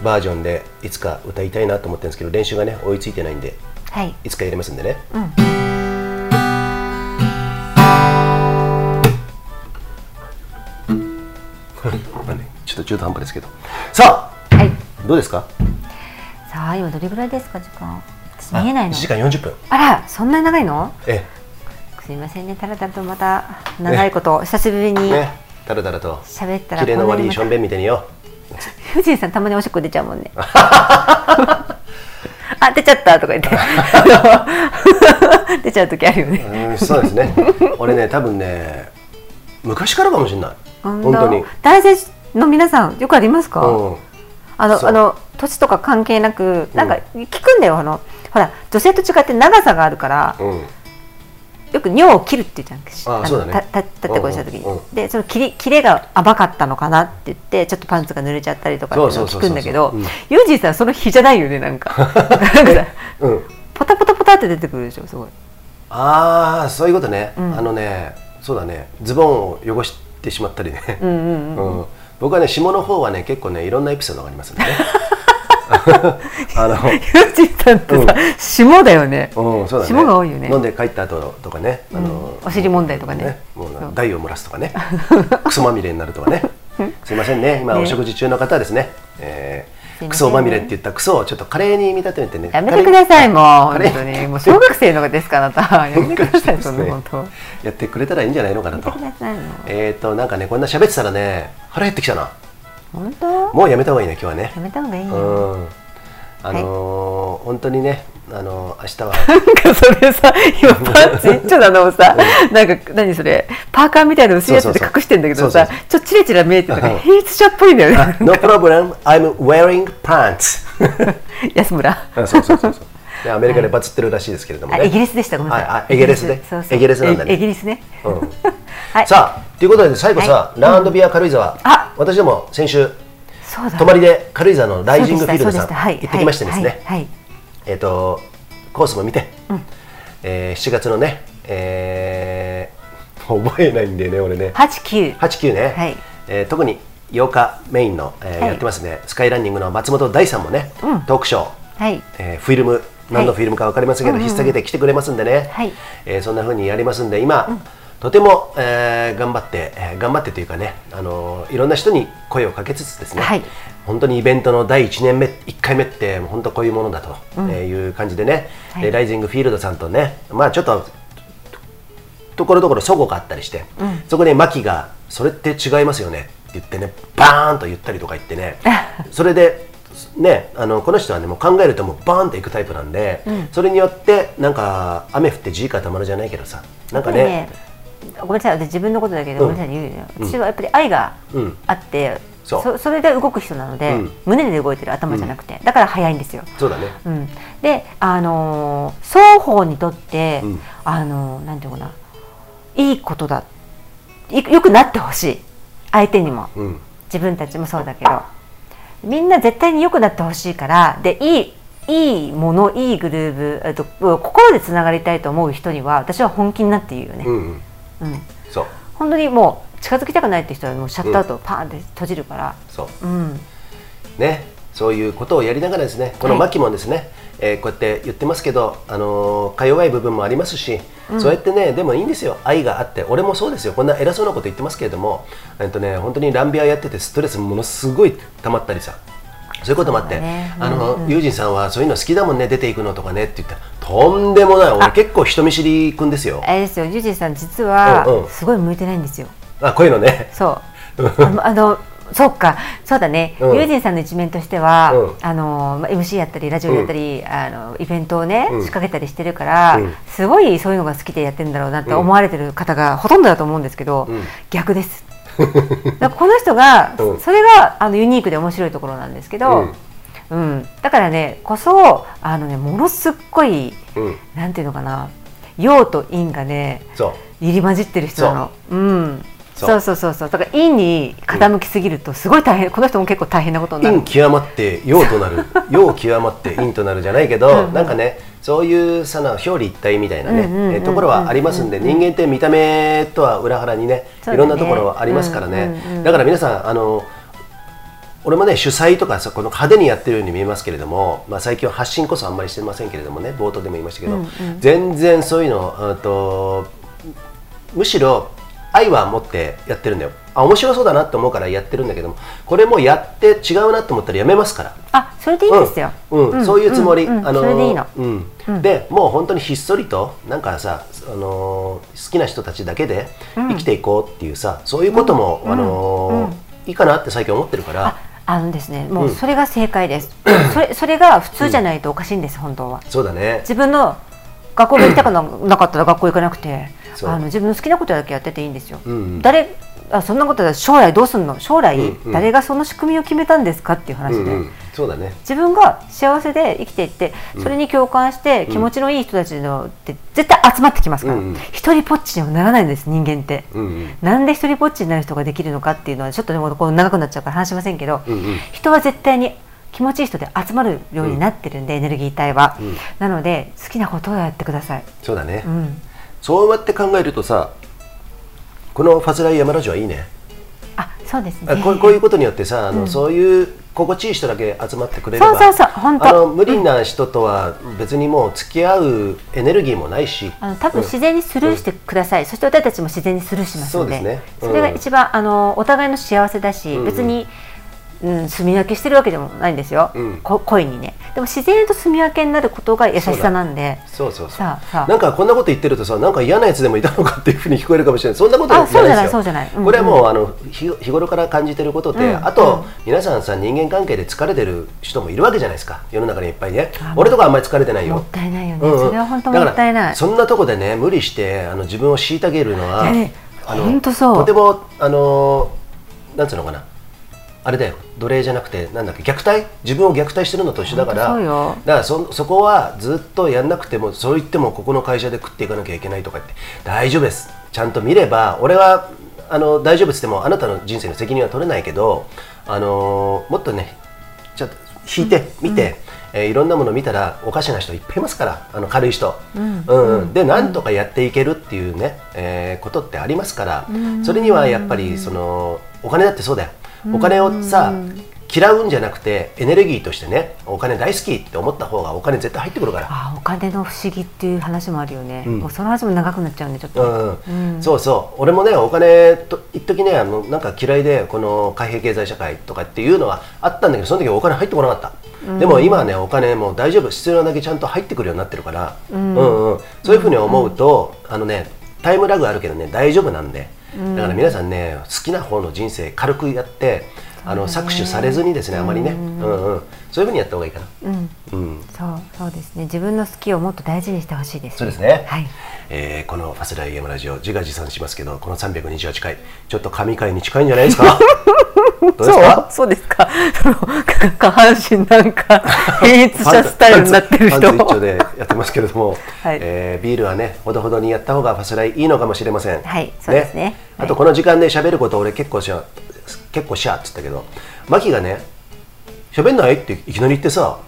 バージョンでいつか歌いたいなと思ってるんですけど練習がね追いついてないんではい。いつかやりますんでね、まあちょっと中途半端ですけど。さはい。あどうですか？さあ今どれぐらいですか？時間。私見えない1の時間40分。あらそんなに長いの？えすいませんね。たらたらとまた長いこと、久しぶりにえね。たらたらと。喋ったら綺麗の悪いしょんべんみたいによ。藤井さんたまにおしっこ出ちゃうもんね。あ出ちゃったとか言って。出ちゃう時あるよね。うんそうですね。俺ね多分ね昔からかもしれない。本当。に。男性の皆さんよくありますか、うん。あのあの年とか関係なくなんか聞くんだよ、あの。ほら女性と違って長さがあるから、うん。よく尿を切るって言うじゃん。のあそうだね。立ってこいした時に、うんうん。うんでその切り切れが甘かったのかなって言ってちょっとパンツが濡れちゃったりとかっていうのを聞くんだけどユージーさんその日じゃないよねなんか。なんかさうん。ポタポタポタって出てくるでしょすごい。ああそういうことね、ん。あのねそうだね。ズボンを汚してしまったりね、うんうんうん。うん僕はね下の方はね結構ねいろんなエピソードがありますんでね。あのユージーさんってさ、霜だよね、うん、そうだね。霜が多いよね。飲んで帰った後とかね、あの、お尻問題とかね。もうそう。台を漏らすとかね、クソまみれになるとかね。すいませんね、今ね。お食事中の方はですね、えー、クソまみれって言ったクソをちょっとカレーに見立ててね。やめてくださいもう本当に。もう小学生のがですかあなたやめてくださいそんなね本当ややってくれたらいいんじゃないのかなと。えっと、なんかね、こんな喋ってたらね、腹減ってきたな。本当？もうやめた方がいいね、今日はねや。めた方がいいよ、うん。あのー本当にね、あのー明日は。なんかそれさ今 パンツ一丁なのをさなんか何それ？パーカーみたいな薄いやつで隠してんだけどさちょっとチラチラ見えてるうん平日者っぽいんだよね No problem, I'm wearing pants. 安村あそうそうそうそう。でアメリカでバズってるらしいですけれどもね。あイギリスでした。ごめんなさい。イギリス。ねイギリスなんだね。えイギリスね。うん。はい。さあということで最後さ、はランドビア軽井沢、あ私ども先週泊まりで軽井沢のライジングフィールドさんはい行ってきましてですね、はいはい。えっ、とコースも見て、えー7月のね、えー覚えないんだよね俺ね。八九。89ね、はい。えー特に8日メインの、えーはい。やってますね。スカイランニングの松本大さんもね、うん。トークショーはい。えーフィルム何のフィルムか分かりませんけど、引っ提げて来てくれますんでね、はい。えーそんな風にやりますんで今、とても、えー頑張って、えー頑張ってというかね、あのーいろんな人に声をかけつつですね、はい。本当にイベントの第1年目1回目ってもう本当こういうものだと、えーいう感じでね、はい。でライジングフィールドさんとねまあちょっとところどころ齟齬があったりして、そこでマキが「それって違いますよね」って言ってねバーンと言ったりとか言ってねそれでね、あのこの人はねもう考えるともうバーンといくタイプなんで、それによってなんか雨降って地固まるじゃないけどさなんかねねごめんなさい私自分のことだけど、うん。ごめんなさい言うよ私はやっぱり愛がうん。あって、そう。そそれで動く人なので、うん。胸で動いてる頭じゃなくて、だから早いんですよ。そうだね。うん、で、あのー双方にとって、うん。あのーなんていうのかな。いいことだ。いよくなってほしい。相手にも。うん。自分たちもそうだけどみんな絶対に良くなってほしいからでいいいいものいいグルーブえっと心でつながりたいと思う人には私は本気になって言うよね、うんうん。うん。そう。本当にもう近づきたくないって人はもうシャットアウトパーンって閉じるから、そう。うん、ね。そういうことをやりながらですねこのはい。マキもですね、えーこうやって言ってますけど、あのーか弱い部分もありますし、そうやってねでもいいんですよ。愛があって。俺もそうですよ。こんな偉そうなこと言ってますけれども、えっとね、本当にランビアやっててストレスものすごい溜まったりさ。そういうこともあって、ね。あの、うんうん。ユージンさんはそういうの好きだもんね出ていくのとかねって言ったらとんでもない。俺結構人見知りくんですよ。あれですよ。ユージさん実はうんうん。すごい向いてないんですよ、あこういうのね。そう。あのそうか。そうだね、うん。ユージンさんの一面としては、うん。あのまあ MC やったりラジオやったり、あのイベントをね、うん。仕掛けたりしてるから、うん。すごいそういうのが好きでやってるんだろうなって思われてる方がほとんどだと思うんですけど、うん。逆です。この人が、うん。それがあのユニークで面白いところなんですけど、うん。だからねこそあのねものすっごいうん、うん、なんていうのかな。陽と陰がね入り混じってる人なの。うん。そう。そうそうそう。だから陰に傾きすぎるとすごい大変。この人も結構大変なことになる。陰極まって陽となる。陽極まって陰となるじゃないけど、うんうん。なんかねそういうさな表裏一体みたいなね、ところはありますんで、人間って見た目とは裏腹にねね。いろんなところはありますからね、うんうんうんだから皆さんあの俺もね主催とかさこの派手にやってるように見えますけれども、まあ、最近は発信こそあんまりしてませんけれどもね冒頭でも言いましたけど、うんうん。全然そういうのうんとむしろ愛は持ってやってるんだよ。あ面白そうだなって思うからやってるんだけどもこれもやって違うなと思ったらやめますから。あ、それでいいんですよ。うん。うん。そういうつもり、うんうん。あのそれでいいの。うん。うん。でもう本当にひっそりとなんかさ、あのー好きな人たちだけで生きていこうっていうさ、そういうことも、あのーいいかなって最近思ってるから。あ、あのですね、もううん。それが正解です。それそれが普通じゃないとおかしいんです、本当は。そうだね。自分の学校に行きたくななかったら学校行かなくて、あの自分の好きなことだけやってていいんですよ。うんうん。誰あそんなことだ将来どうすんの？将来、うんうん。誰がその仕組みを決めたんですかっていう話で、うんうん、そうだね。自分が幸せで生きていってそれに共感して気持ちのいい人たちのって絶対集まってきますから、うんうん。一人ぽっちにはならないんです人間って。うんうん。なんで一人ぽっちになる人ができるのかっていうのはちょっとねこう長くなっちゃうから話しませんけど、うんうん。人は絶対に気持ちいい人で集まるようになってるんで、エネルギー体は、うん。なので好きなことをやってください、そうだね、うん、そうやって考えるとさこのファズライ山ラジオはいいね。あそうですね。あこうこういうことによってさあの、うん。そういう心地いい人だけ集まってくれればそうそうそう本当。あの無理な人とは別にもう付き合うエネルギーもないし。あの多分自然にスルーしてください、そして私たちも自然にスルーしますので。そうですね。うん。それが一番あのお互いの幸せだし、うんうん。別に、うん、分けしてるわけでもないんですよ、うん。こ恋にね。でも自然と住み分けになることが優しさなんで。そうそうそう。さあさあ。なんかこんなこと言ってるとさなんか嫌なやつでもいたのかっていうふうに聞こえるかもしれない。そんなことじゃあそうじゃないですよ。そうじゃない。うんうん。これはもうあの日日頃から感じてることで、うんあと、うん皆さんさ人間関係で疲れてる人もいるわけじゃないですか。世の中にいっぱいね。あ俺とかあんまり疲れてないよ。もったいないよね、うんうん。それは本当もったいない。そんなとこでね無理してあの自分を虐げるのはねあのとてもあのなんつうのかなあれだよ。奴隷じゃなくてなんだっけ虐待？自分を虐待してるのと一緒だから。だからそそこはずっとやんなくてもそう言ってもここの会社で食っていかなきゃいけないとか言って。大丈夫です。ちゃんと見れば俺はあの大丈夫っつってもあなたの人生の責任は取れないけどあのもっとねちょっと引いて見て、えーいろんなもの見たらおかしな人いっぱいいますからあの軽い人、うん。うん。でなんとかやっていけるっていうね、えーことってありますから、それにはやっぱりそのお金だってそうだよお金をさ、嫌うんじゃなくてエネルギーとしてねお金大好きって思った方がお金絶対入ってくるから。あお金の不思議っていう話もあるよね、うん。もうその話も長くなっちゃうんでちょっうと、ん。うん。そうそう。俺もねお金と一時ねあのなんか嫌いでこの貨幣経済社会とかっていうのはあったんだけどその時はお金入ってこなかった、でも今はねお金もう大丈夫。必要なだけちゃんと入ってくるようになってるから、うんうん。そういうふうに思うと、あのねタイムラグあるけどね大丈夫なんで、だから皆さんね好きな方の人生軽くやってあの搾取されずにですねあまりね、うん。うん、そういうふうにやった方がいいかな、うん、うん、そうそうですね。自分の好きをもっと大事にしてほしいです、そうですね、はい。えーこの「ファスライゲームラジオ」自画自賛しますけどこの328回ちょっと神回に近いんじゃないですか？どうですか？そう？ですか？そ の下半身なんか変質したスタイルになってる人。一丁でやってますけれども、はい。えービールはねほどほどにやった方がファスライいいのかもしれません。はいそうですね。あとこの時間で喋ること俺結構しゃ結構しゃっつったけどマキがね喋んない？っていきなり言ってさ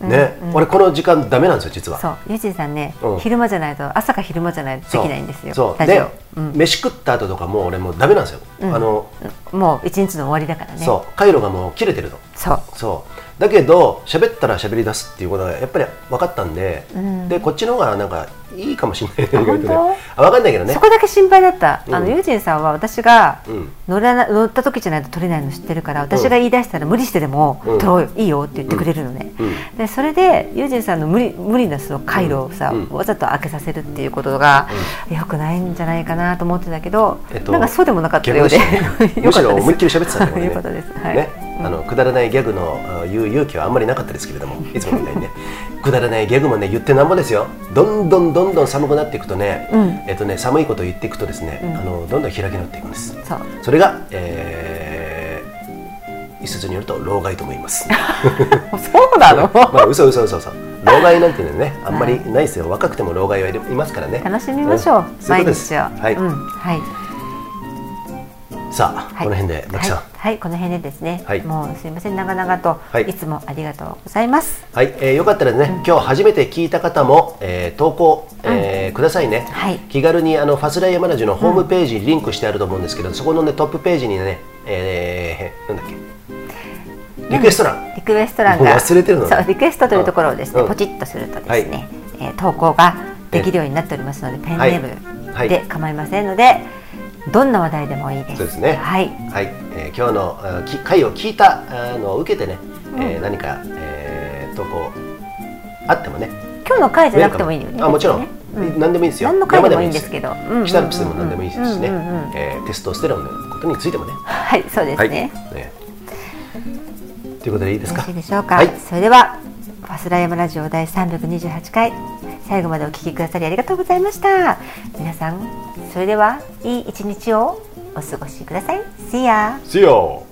ね、俺この時間ダメなんですよ実は。そう。ゆうじんさんね、うん。昼間じゃないと朝か昼間じゃないとできないんですよ。そう。でうん、飯食った後とかもう俺もうダメなん。ですよ、あのもう一日の終わりだからねそう回路がもう切れてるのそうそうだけど喋ったら喋り出すっていうことがやっぱり分かったんで、ん。でこっちの方がなんかいいかもしれないね本あ分かんないけどね。そこだけ心配だった、うん。あのユージンさんは私がうん。乗らな乗った時じゃないと取れないの知ってるから私が言い出したら無理してでもうん。取ろうよいいよって言ってくれるのね、うん。でそれでユージンさんの無理無理なその回路をさ、うん。わざと開けさせるっていうことが良くないんじゃないかなと思ってたけど、えっとなんかそうでもなかったようで。逆 でしたねむしろ思いっきり喋ってたね。よかったです。はい、ね、あのくだらないギャグのあ言う勇気はあんまりなかったですけれども いつもみたいにね。くだらないギャグもね言ってなんぼですよ。どんどんどんどん寒くなっていくとね,、うん。えっとね寒いことを言っていくとですね、うん。あのどんどん開き直っていくんです。それが、えー、一説によると老害とも言います。そうなの、まあ嘘嘘嘘嘘。老害なんていうのはねあんまりないですよ。若くても老害はいますからね。楽しみましょう、ういう毎日を、はい、うん。はいさあ、はい。この辺ではい、はいこの辺でですね、はい。もうすいません。長々と、はい。い、つもありがとうございます。はい、えーよかったらね、今日初めて聞いた方も、えー投稿、えーくださいね、はい。気軽にあのファスライヤマラジのホームページにリンクしてあると思うんですけど、そこのねトップページにね、えー、なんだっけ？リクエスト欄、リクエスト欄が忘れてるのね。そうリクエストというところをですね、うん。ポチッとするとですね、はい。えー投稿ができるようになっておりますので、ペンネーはい。ムで構いませんので、どんな話題でもいいです。そうですねはい。はい、えー今日のあき回を聞いたあのを受けてね、えー何か、えー投稿あってもね、今日の回じゃなくてもいいよね。あもちろん、ねうん何でもいいですよ。何の回でもいいん山ですけど、シタルプスでも何でもいいですしね、うんうんうんえーテストステロンのことについてもね。はい、そうですね。はい。ねということでいいですか？よろしいでしょうか。はい。それではファスライヤマラジオ第328回最後までお聞きくださりありがとうございました。皆さんそれではいい一日をお過ごしください。See ya. See you!